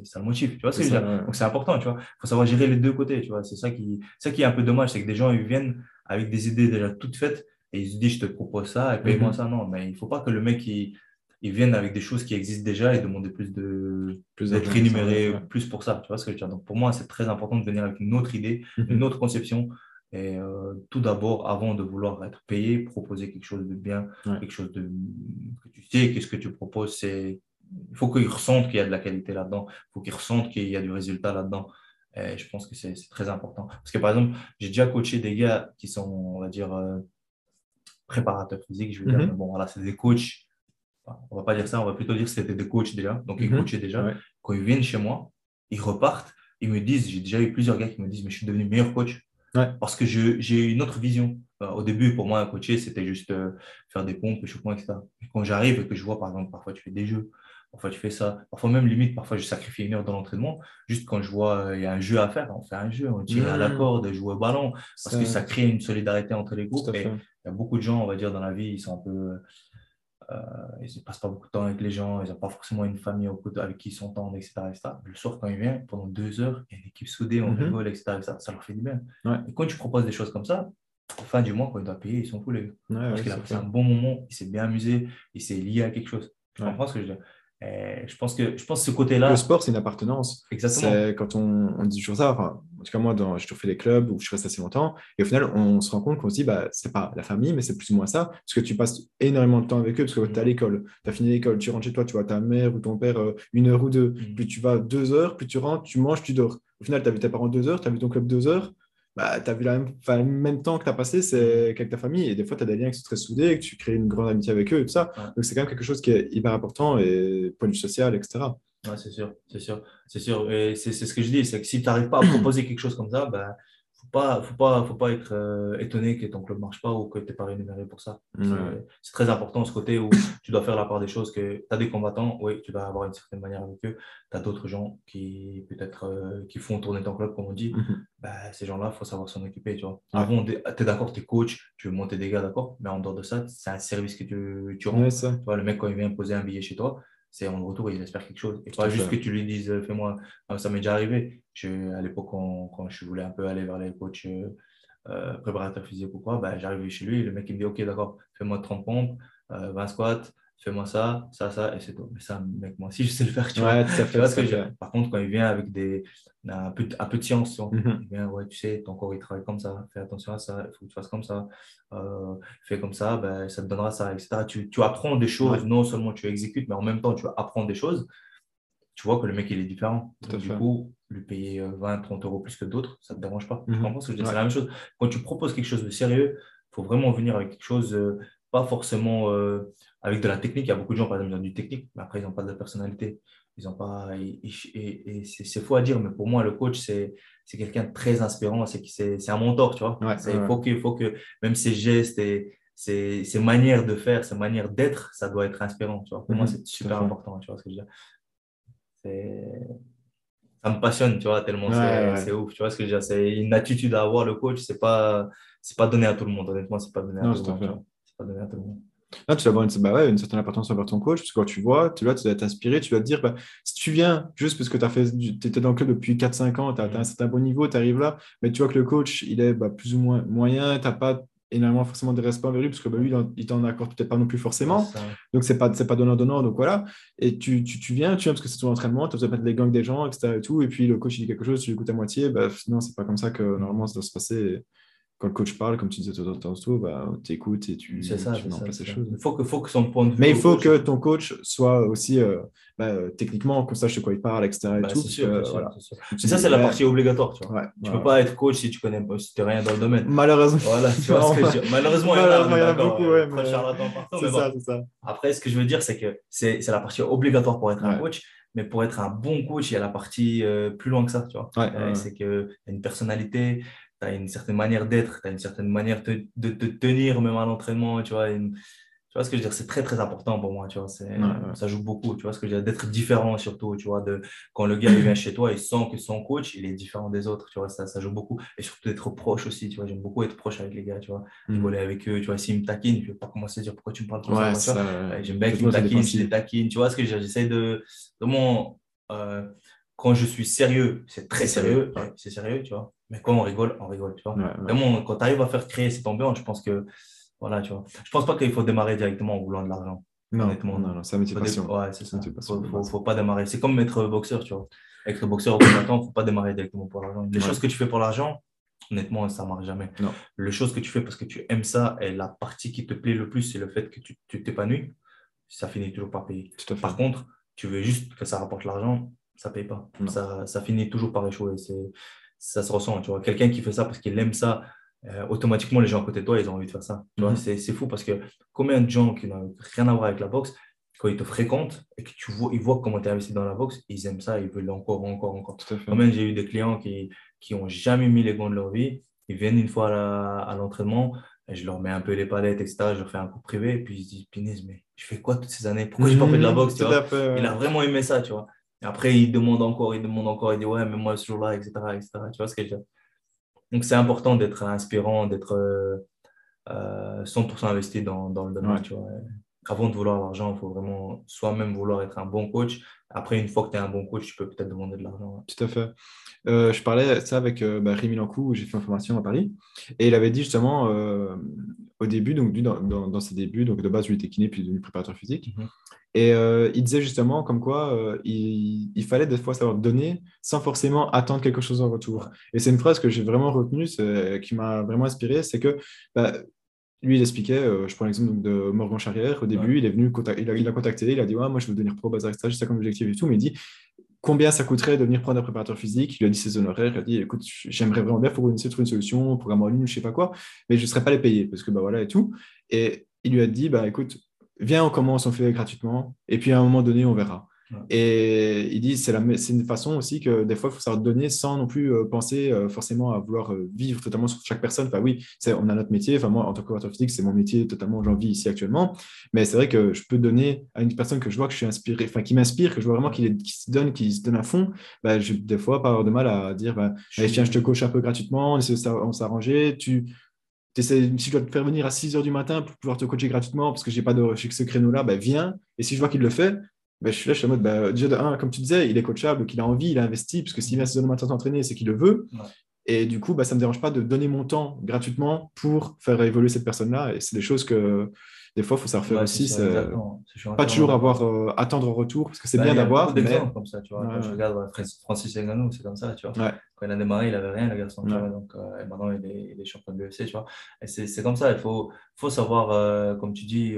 ça le motive. Tu vois ce que je veux dire? Donc, c'est important. Tu vois, il faut savoir gérer les deux côtés. Tu vois, c'est ça qui, ça qui est un peu dommage, c'est que des gens, ils viennent avec des idées déjà toutes faites et ils se disent, je te propose ça et paye-moi mm-hmm. ça. Non, mais il ne faut pas que le mec, il, ils viennent avec des choses qui existent déjà et demander plus de Plus d'être rémunérés ouais. plus pour ça. Tu vois ce que je veux dire? Donc pour moi, c'est très important de venir avec une autre idée, Mhm. une autre conception. Et euh, tout d'abord, avant de vouloir être payé, proposer quelque chose de bien, Ouais. quelque chose de que tu sais, qu'est-ce que tu proposes, c'est il faut qu'ils ressentent qu'il y a de la qualité là-dedans, il faut qu'ils ressentent qu'il y a du résultat là-dedans. Et je pense que c'est très important. Parce que par exemple, j'ai déjà coaché des gars qui sont, on va dire, euh, préparateurs physiques, je veux dire, Mhm. mais bon, voilà, c'est des coachs. On va pas dire ça, on va plutôt dire que c'était des coachs déjà. Donc, ils Mhm. coachaient déjà. Ouais. Quand ils viennent chez moi, ils repartent, ils me disent, j'ai déjà eu plusieurs gars qui me disent, mais je suis devenu meilleur coach. Ouais. Parce que j'ai une autre vision. Euh, au début, pour moi, coacher, c'était juste euh, faire des pompes, échauffements, etc. Et quand j'arrive et que je vois, par exemple, parfois tu fais des jeux, parfois tu fais ça, parfois même limite, parfois je sacrifie une heure dans l'entraînement, juste quand je vois euh, il y a un jeu à faire, on fait un jeu, on tire à la Mhm. corde, joue au ballon, parce que ça crée une solidarité entre les groupes. Et il y a beaucoup de gens, on va dire, dans la vie, ils sont un peu. Euh, ils ne passent pas beaucoup de temps avec les gens, ils n'ont pas forcément une famille avec qui ils s'entendent, etc., etc. Le soir, quand ils viennent, pendant deux heures, il y a une équipe soudée, on Mhm. rigole, etc., etc. Ça leur fait du bien. Ouais. Et quand tu proposes des choses comme ça, fin du mois, quand ils doivent payer, ils sont fous, les gars. Ouais, Parce ouais, qu'il a passé un bon moment, il s'est bien amusé, il s'est lié à quelque chose. Tu comprends ce que je veux dire Et je pense que je pense que ce côté-là, Le sport, c'est une appartenance. exactement. C'est quand on, on dit toujours ça, enfin, en tout cas moi, dans- j'ai toujours fait des clubs où je reste assez longtemps, et au final, on se rend compte qu'on se dit, bah, c'est pas la famille, mais c'est plus ou moins ça, parce que tu passes énormément de temps avec eux, parce que tu es à Mhm. l'école, tu as fini l'école, tu rentres chez toi, tu vois ta mère ou ton père euh, une heure ou deux, Mhm. plus tu vas deux heures, plus tu rentres, tu manges, tu dors. Au final, tu as vu tes parents deux heures, tu as vu ton club deux heures, bah, tu as vu la même, le même temps que tu as passé c'est qu'avec ta famille, et des fois, tu as des liens qui sont très soudés, et que tu crées une grande amitié avec eux et tout ça. Ouais. Donc, c'est quand même quelque chose qui est hyper important, et point de vue social, etc. Ouais, c'est sûr, c'est sûr, c'est sûr. Et c'est c'est ce que je dis, c'est que si tu n'arrives pas à proposer quelque chose comme ça, ben, faut pas, faut pas, faut pas être euh, étonné que ton club ne marche pas ou que tu n'es pas rémunéré pour ça. C'est- très important ce côté où tu dois faire la part des choses, que tu as des combattants, oui, tu vas avoir une certaine manière avec eux. Tu as d'autres gens qui peut-être euh, qui font tourner ton club, comme on dit. Mhm. Ben, ces gens-là, il faut savoir s'en occuper. Tu vois. Ouais. Avant, tu es d'accord, tu es coach, tu veux monter des gars, d'accord, mais en dehors de ça, c'est un service que tu, tu rends. Ouais, ça. Tu vois, le mec, quand il vient poser un billet chez toi, c'est en retour, il espère quelque chose. Et pas juste fait. que tu lui dises, euh, fais-moi. Ah, Ça m'est déjà arrivé. Je, à l'époque, quand, quand je voulais un peu aller vers les coachs euh, euh, préparateurs physiques ou quoi, ben, j'arrivais chez lui, le mec, il me dit, OK, d'accord, fais-moi 30 pompes, euh, 20 squats, fais-moi ça, ça, ça, et c'est tout. Mais ça, mec, moi aussi, je sais le faire, tu vois. Tout à Tu fait. vois ce tout que je Par contre, quand il vient avec des, un, peu, de- un peu de science, Mhm. il vient, ouais, tu sais, ton corps il travaille comme ça, fais attention à ça, il faut que tu fasses comme ça, euh, fais comme ça, ben, ça te donnera ça, etc. Tu, tu apprends des choses, Ouais. non seulement tu exécutes, mais en même temps, tu vas apprendre des choses. Tu vois que le mec, il est différent. Tout à Donc, du coup, lui payer euh, 20, 30 euros plus que d'autres, ça ne te dérange pas. Comprends ce que je Ouais. C'est la même chose. Quand tu proposes quelque chose de sérieux, il faut vraiment venir avec quelque chose, euh, pas forcément euh, avec de la technique. Il y a beaucoup de gens, par exemple, qui ont du technique, mais après, ils n'ont pas de personnalité. Ils ont pas, et, et- et c'est faux à dire, mais pour moi, le coach, c'est c'est quelqu'un de très inspirant, c'est c'est c'est un mentor, tu vois. Ouais, ouais. faut que, faut que même ses gestes et ses, ses manières de faire, ses manières d'être, ça doit être inspirant, tu vois. Pour moi, Mhm, c'est super important, tu vois ce que je veux dire. Ça me passionne, tu vois, tellement Ouais, c'est ouf, tu vois ce que je veux dire. C'est une attitude à avoir, le coach, c'est pas, c'est pas donné à tout le monde, honnêtement, c'est pas donné à Non, tout le monde. Là, tu vas avoir une, bah ouais, une certaine importance envers ton coach, parce que quand tu vois, tu, là, tu dois t'inspirer, tu dois te dire, bah, si tu viens juste parce que tu étais dans le club depuis 4-5 ans, tu as, un certain bon niveau, tu arrives là, mais tu vois que le coach, il est bah, plus ou moins moyen, tu n'as pas énormément forcément de respect envers lui, parce que bah, lui, il en- il t'en accorde peut-être pas non plus forcément, donc c'est pas, c'est pas donnant-donnant, donc voilà, et tu, tu, tu viens, tu viens parce que c'est ton entraînement, tu as besoin de mettre les gangs des gens, etc. Et, tout, et puis le coach, il dit quelque chose, tu l'écoutes à moitié, bah, non, c'est pas comme ça que normalement ça doit se passer. Et quand le coach parle, comme tu disais tout tantôt, bah, tu écoutes et tu, ça, tu mets en place les choses. Il faut que, faut que son point de vue. Mais il au faut coach- que ton coach soit aussi euh, bah, euh, techniquement, qu'on sache de quoi il parle, etc. et Bah, tout, sûr, que, c'est sûr, voilà. Tu Mais ça, c'est la partie obligatoire, tu vois. ouais, Tu ouais, peux pas être coach si tu connais pas, si t'es rien dans le domaine. Malheureusement. Voilà, tu vois ce que je veux dire. Malheureusement, il y en a, Malheureusement, il y en a beaucoup, euh, mais- C'est bon. ça, ça. Après, ce que je veux dire, c'est que c'est c'est la partie obligatoire pour être un coach, mais pour être un bon coach, il y a la partie euh, plus loin que ça, tu vois. Ouais, Euh, ouais, C'est que tu as une personnalité, tu as une certaine manière d'être, tu as une certaine manière de de te tenir même à l'entraînement, tu vois. une- Tu vois ce que je veux dire? C'est très, très important pour moi, tu vois. C'est, Ouais, ouais. Ça joue beaucoup, tu vois ce que je veux dire? D'être différent surtout, tu vois. De, quand le gars il vient chez toi, il sent que son coach, il est différent des autres, tu vois. Ça, ça joue beaucoup. Et surtout d'être proche aussi, tu vois. J'aime beaucoup être proche avec les gars, tu vois. Mhm. Rigoler avec eux, tu vois. S'ils me taquinent, je vais pas commencer à dire pourquoi tu me parles comme ça, Ouais, ça. Ouais, J'aime bien qu'ils me taquinent, je les taquine. Tu vois ce que je veux dire? J'essaie de. Vraiment, euh, quand je suis sérieux, c'est très sérieux. ouais. C'est sérieux, tu vois. Mais quand on rigole, on rigole, tu vois. Ouais, quand tu arrives à faire créer cette ambiance, je pense que. Voilà, tu vois. Je pense pas qu'il faut démarrer directement en voulant de l'argent. Non, honnêtement. non, non, c'est un métier passion. Ouais, c'est ça. passion Faut, faut, pas démarrer. C'est comme être boxeur, tu vois. Être boxeur au combattant, faut pas démarrer directement pour l'argent. Les choses que tu fais pour l'argent, honnêtement, ça marche jamais. Non. Les choses que tu fais parce que tu aimes ça et la partie qui te plaît le plus, c'est le fait que tu t'épanouis, ça finit toujours par payer. Par contre, tu veux juste que ça rapporte l'argent, ça paye pas. Non. Ça, ça finit toujours par échouer. Ça se ressent. Tu vois, quelqu'un qui fait ça parce qu'il aime ça, euh, automatiquement les gens à côté de toi, ils ont envie de faire ça. Vois, Mhm. c'est, fou parce que combien de gens qui n'ont rien à voir avec la boxe, quand ils te fréquentent et que tu vois, ils voient comment tu es investi dans la boxe, ils aiment ça, ils veulent encore, encore, encore. Moi-même, j'ai eu des clients qui qui ont jamais mis les gants de leur vie. Ils viennent une fois à l'entraînement, je leur mets un peu les palettes, etc. Je leur fais un coup privé, et puis ils se disent, mais je fais quoi toutes ces années? Pourquoi j'ai pas fait de la boxe tu vois? fait, ouais. Il a vraiment aimé ça, tu vois. Et après, il demande encore, il demande encore, il dit, ouais, mais moi, ce jour-là, etc., etc. Tu vois ce que je veux dire? Donc, c'est important d'être inspirant, d'être euh, euh, 100% investi dans, dans le domaine, Ouais. tu vois. Avant de vouloir l'argent, il faut vraiment soi-même vouloir être un bon coach. Après, une fois que tu es un bon coach, tu peux peut-être demander de l'argent. ouais. Tout à fait. Euh, je parlais ça avec euh, bah, Rémi Lancou, où j'ai fait une formation à Paris, et il avait dit justement euh, au début, donc lui, dans, dans, dans ses débuts, donc de base, lui était kiné, puis devenu préparateur physique, Mhm. et euh, il disait justement comme quoi euh, il, il fallait des fois savoir donner sans forcément attendre quelque chose en retour. Et c'est une phrase que j'ai vraiment retenue, c'est- qui m'a vraiment inspiré, c'est que bah, lui, il expliquait, euh, je prends l'exemple de Morgan Charrière, au début, Ouais. il est venu, il a, il a contacté, il a dit, ouais, moi je veux devenir pro, bazar, etc., j'ai ça comme objectif et tout, mais il dit, combien ça coûterait de venir prendre un préparateur physique Il a dit ses honoraires, il a dit, écoute, j'aimerais vraiment bien, trouver une solution, programme en ligne, je sais pas quoi, mais je ne serais pas les payer, parce que bah voilà et tout. Et il lui a dit, bah écoute, viens, on commence, on fait gratuitement, et puis à un moment donné, on verra. Et il dit, c'est une façon aussi que des fois, il faut savoir donner sans non plus euh, penser euh, forcément à vouloir euh, vivre totalement sur chaque personne. Enfin oui, on a notre métier. Enfin moi, en tant que préparateur physique, c'est mon métier totalement, j'en vis ici actuellement. Mais c'est vrai que je peux donner à une personne que je vois que je suis inspiré, enfin qui m'inspire, que je vois vraiment qu'il se donne, qu'il se donne à fond. Bah, j'ai des fois pas avoir de mal à dire, bah, Je Allez, tiens, je te coach un peu gratuitement, on s'arranger. Tu si je dois te faire venir à 6 h du matin pour pouvoir te coacher gratuitement parce que j'ai pas de que ce créneau-là, bah, viens. Et si je vois qu'il le fait, bah, je suis là, je suis en mode, bah, déjà de un, comme tu disais, il est coachable, qu'il a envie, il a investi, parce que s'il vient à 6 h du matin s'entraîner, c'est qu'il le veut. Ouais. Et du coup, bah, ça ne me dérange pas de donner mon temps gratuitement pour faire évoluer cette personne-là. Et c'est des choses que des fois, il faut savoir faire Ouais, aussi. ça, Pas toujours avoir, euh, attendre en retour, parce que c'est Bah, bien il y a d'avoir. Mais... comme ça, tu vois. Ouais, Quand je regarde Francis Ngannou, c'est comme ça, tu vois. Ouais. Quand il a démarré, il avait rien, le garçon, tu Ouais. vois. Donc, euh, maintenant, il est, il est champion de l'UFC, tu vois. Et c'est c'est comme ça, il faut, faut savoir, euh, comme tu dis,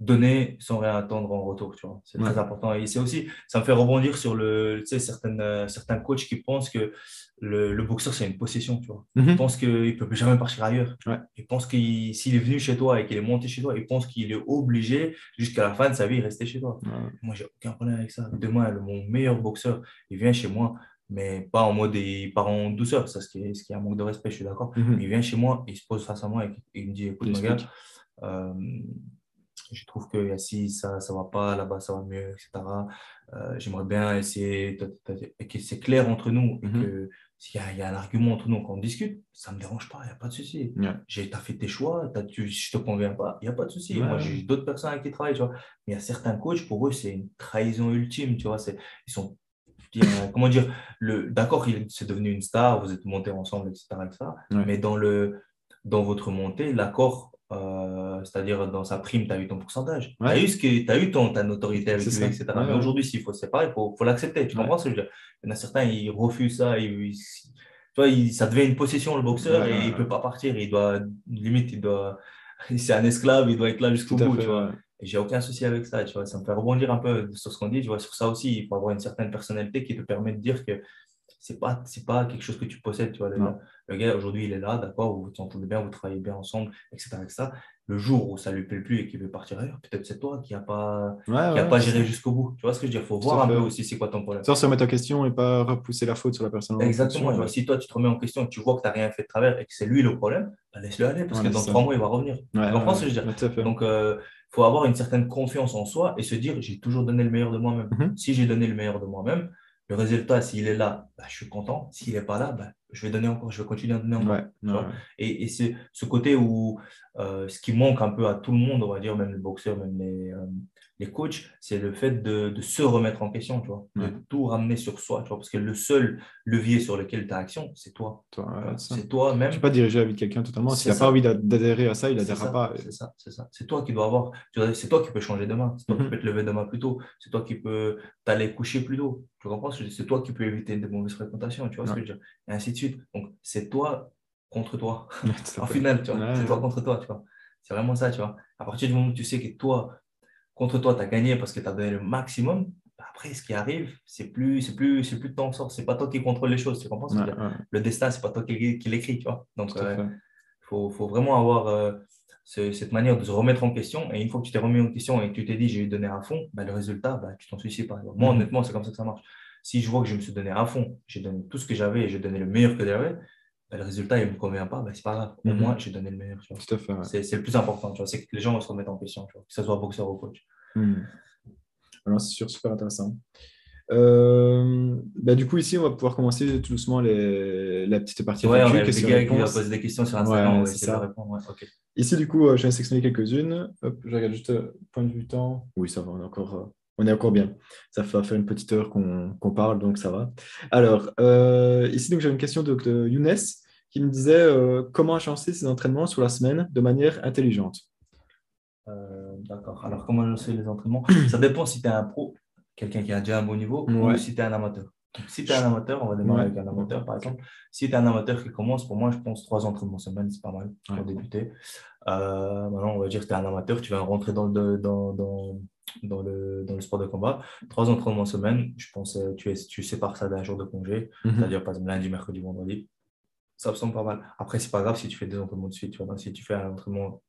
donner sans rien attendre en retour, tu vois. C'est Ouais. très important. Et c'est aussi, ça me fait rebondir sur le, tu sais, certaines, euh, certains coachs qui pensent que le, le boxeur, c'est une possession, tu vois. Mhm. Il pense qu'il ne peut jamais partir ailleurs. Ouais. Il pense qu'il s'il est venu chez toi et qu'il est monté chez toi, il pense qu'il est obligé jusqu'à la fin de sa vie de rester chez toi. Ouais. Moi, j'ai aucun problème avec ça. Demain, le- mon meilleur boxeur, il vient chez moi, mais pas en mode il part en douceur. Ça, ce qui est, ce qui est un manque de respect, je suis d'accord. Mhm. Il vient chez moi, il se pose face à moi et il me dit écoute, mon gars, euh, je trouve que ici, ça ça va pas, là-bas, ça va mieux, etc. Euh, J'aimerais bien essayer que c'est clair entre nous et Mhm. que s'il y a, y un argument entre nous, quand on discute, ça me dérange pas, il n'y a pas de souci. Ouais. J'ai, t'as fait tes choix, t'as, tu, je te conviens pas, il n'y a pas de souci. Ouais, Moi, j'ai d'autres personnes avec qui travailler, tu vois. Mais il y a certains coachs, pour eux, c'est une trahison ultime, tu vois. C'est, ils sont, dirais, comment dire, le, d'accord, il, c'est devenu une star, vous êtes montés ensemble, etc., etc. Ouais. Mais dans, le, dans votre montée, l'accord, euh, c'est-à-dire dans sa prime, tu as eu ton pourcentage. Tu as Ouais. eu, ce t'as eu ton, ta notoriété avec C'est lui, ça. etc. Ouais, Mais ouais. aujourd'hui, s'il faut se séparer, il faut, faut l'accepter. Tu Ouais. comprends ce que je veux dire? Il y en a certains, ils refusent ça, ils, ils- tu vois, il- ça devient une possession, le boxeur, Ouais, et ouais, il ne ouais. peut pas partir. Il doit, limite, il doit, c'est un esclave, il doit être là jusqu'au bout, fait, tu vois. ouais. J'ai aucun souci avec ça, tu vois. Ça me fait rebondir un peu sur ce qu'on dit, tu vois. Sur ça aussi, il faut avoir une certaine personnalité qui te permet de dire que c'est pas, c'est pas quelque chose que tu possèdes, tu vois. Le gars, le gars, aujourd'hui, il est là, d'accord, vous vous entendez bien, vous travaillez bien ensemble, etc., etc. Le jour où ça lui plaît plus et qu'il veut partir ailleurs, peut-être c'est toi qui n'as pas, Ouais, qui a pas géré jusqu'au bout. Tu vois ce que je veux dire? Il faut voir un fait. peu aussi c'est quoi ton problème. Savoir se remettre en question et pas repousser la faute sur la personne en Exactement. ouais. Si toi, tu te remets en question et que tu vois que tu n'as rien fait de travers et que c'est lui le problème, bah, laisse-le aller parce que dans ça. trois mois, il va revenir. Tu comprends ce que je veux dire? Donc, il faut avoir une certaine confiance en soi et se dire, j'ai toujours donné le meilleur de moi-même. Mhm. Si j'ai donné le meilleur de moi-même, le résultat, s'il est là, bah, je suis content. S'il n'est pas là, bah, je vais donner encore, je vais continuer à donner encore. Ouais, ouais. Et, et c'est ce côté où euh, ce qui manque un peu à tout le monde, on va dire, même les boxeurs, même les, euh, les coachs, c'est le fait de, de se remettre en question, tu vois, Ouais. de tout ramener sur soi, tu vois, parce que le seul levier sur lequel tu as action, c'est toi. C'est toi-même. Tu peux pas diriger la vie de quelqu'un totalement. S'il n'a pas envie d'a- d'adhérer à ça, il C'est adhérera ça, pas. C'est ça, c'est ça. C'est toi qui dois avoir. C'est toi qui peux changer demain. C'est toi Mhm. qui peux te lever demain plus tôt. C'est toi qui peux t'aller coucher plus tôt. Tu comprends C'est toi qui peux éviter de mauvaises fréquentations. Tu vois ce que je veux dire? Et ainsi de suite. Donc, c'est toi contre toi. En final, tu vois. Ouais, c'est toi contre toi, tu vois. C'est vraiment ça, tu vois. À partir du moment où tu sais que toi, contre toi, tu as gagné parce que tu as donné le maximum, après, ce qui arrive, c'est plus, c'est plus, c'est plus de ton sort. C'est pas toi qui contrôle les choses. Tu comprends Ouais, ouais, Le destin, c'est pas toi qui, qui l'écris, tu vois? Donc, euh, fait. faut, faut vraiment avoir euh, ce- cette manière de se remettre en question. Et une fois que tu t'es remis en question et que tu t'es dit, j'ai donné à fond, bah, le résultat, bah, tu t'en soucies pas. Moi, Mhm. honnêtement, c'est comme ça que ça marche. Si je vois que je me suis donné à fond, j'ai donné tout ce que j'avais et j'ai donné le meilleur que j'avais, le résultat, il ne me convient pas, bah, c'est pas grave. Au Mhm. moins, j'ai donné le meilleur. tu vois. Tout à fait. ouais. C'est le plus important, tu vois, c'est que les gens se remettent en question, tu vois, que ce soit boxeur ou coach. Hmm. Alors, c'est sûr, super intéressant. Euh, bah, du coup, ici, on va pouvoir commencer tout doucement les... la petite partie Ouais, on va poser des questions sur Instagram, Ouais, c'est ça. répondre. Ici, du coup, euh, je vais sélectionner quelques-unes. Hop, je regarde juste euh, point de vue temps. Oui, ça va, on est encore, euh, on est encore bien. Ça va faire une petite heure qu'on parle, donc ça va. Alors, euh, ici, j'ai une question de, de Younes qui me disait euh, comment agencer ses entraînements sur la semaine de manière intelligente? Euh, D'accord. Alors, comment sais les entraînements? Ça dépend si tu es un pro, quelqu'un qui a déjà un bon niveau, Ouais. ou si tu es un amateur. Si tu es un amateur, on va démarrer Ouais. avec un amateur, par exemple. Si tu es un amateur qui commence, pour moi, je pense trois entraînements semaine, c'est pas mal pour Ouais. débuter. Euh, maintenant, on va dire que tu es un amateur, tu vas rentrer dans le, dans, dans, dans le, dans le sport de combat. Trois entraînements semaine, je pense euh, tu, es, tu sépares ça d'un jour de congé, Mhm. c'est-à-dire par exemple lundi, mercredi, vendredi. Ça me semble pas mal. Après, c'est pas grave si tu fais deux entraînements de suite. Tu vois. Donc, si tu fais un entraînement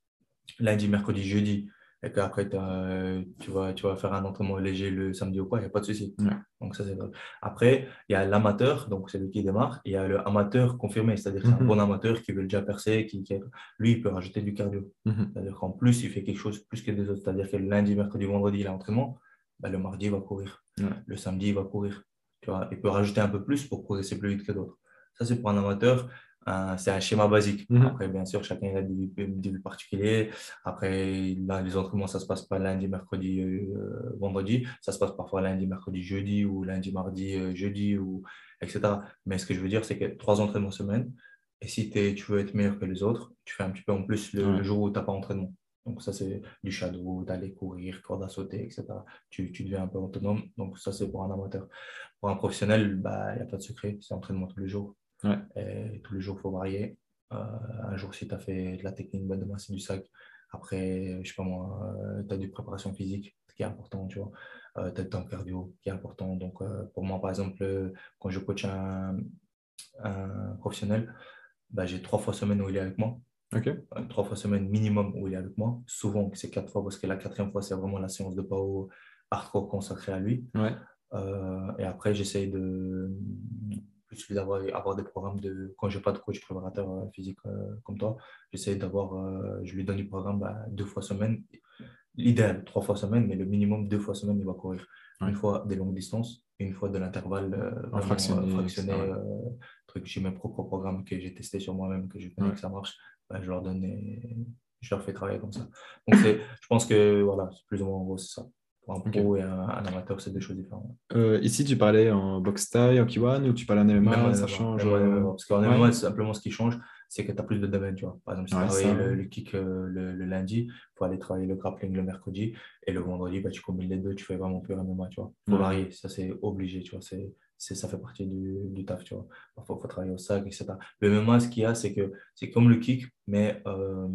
lundi, mercredi, jeudi, et qu'après t'as- tu vas, tu vas faire un entraînement léger le samedi ou quoi, il n'y a pas de souci. Ouais. Donc, ça, c'est vrai. Après, il y a l'amateur, donc c'est lui qui démarre, il y a le amateur confirmé, c'est-à-dire c'est un Mhm. bon amateur qui veut déjà percer, qui, qui- lui, il peut rajouter du cardio. Mhm. C'est-à-dire qu'en plus, il fait quelque chose plus que des autres. C'est-à-dire que le lundi, mercredi, vendredi, il a entraînement, bah, le mardi, il va courir. Ouais. Le samedi, il va courir. Tu vois, il peut rajouter un peu plus pour progresser plus vite que d'autres. Ça, c'est pour un amateur. Un- c'est un schéma basique. Mhm. Après, bien sûr, chacun a des, des vues particuliers. Après, là, les entraînements, ça se passe pas lundi, mercredi, euh, vendredi. Ça se passe parfois lundi, mercredi, jeudi ou lundi, mardi, euh, jeudi, ou, etc. Mais ce que je veux dire, c'est que trois entraînements semaine. Et si t'es- tu veux être meilleur que les autres, tu fais un petit peu en plus le, jour où tu n'as pas entraînement. Donc, ça, c'est du shadow, d'aller courir, corde à sauter, etc. Tu, tu deviens un peu autonome. Donc, ça, c'est pour un amateur. Pour un professionnel, bah, il n'y a pas de secret. C'est entraînement tous les jours. Ouais. Et tous les jours, il faut varier. Euh, un jour, si tu as fait de la technique, bah, demain, c'est du sac. Après, je sais pas moi, tu as du préparation physique, ce qui est important, tu vois. tu as le temps cardio, qui est important. Donc, euh, pour moi, par exemple, euh, quand je coach un, un professionnel, bah, j'ai trois fois semaine où il est avec moi. Euh, trois fois semaine minimum où il est avec moi. Souvent, c'est quatre fois parce que la quatrième fois, c'est vraiment la séance de PAO hardcore consacrée à lui. Ouais. Euh, et après, j'essaye de plus d'avoir avoir des programmes de quand j'ai pas de coach préparateur euh, physique euh, comme toi, j'essaye d'avoir, euh, je lui donne du programme bah, deux fois semaine. L'idéal, trois fois semaine, mais le minimum deux fois semaine, il va courir. Ouais. Une fois des longues distances, une fois de l'intervalle euh, fractionné, truc. J'ai mes propres programmes que j'ai testés sur moi-même, que je connais Ouais. que ça marche. Bah, je leur donne et je leur fais travailler comme ça. Donc, je pense que voilà, c'est plus ou moins en gros, c'est ça. Pour un pro et un, un amateur, c'est deux choses différentes. Euh, ici, tu parlais en box taille, en Kiwan, ou tu parlais en MMA, ça change. euh, MMA, Parce qu'en. MMA, simplement ce qui change, c'est que tu as plus de domaines. Tu vois. Par exemple, si Ouais, tu travailles le, kick euh, le, le lundi, il faut aller travailler le grappling le mercredi. Et le vendredi, bah, tu combines les deux, tu fais vraiment plus MMA. Il faut Ouais. varier, ça c'est obligé. Tu vois. C'est, c'est, ça fait partie du, du taf. Tu vois. Parfois, il faut travailler au sac, etc. Le MMA, ce qu'il y a, c'est que c'est comme le kick, mais euh,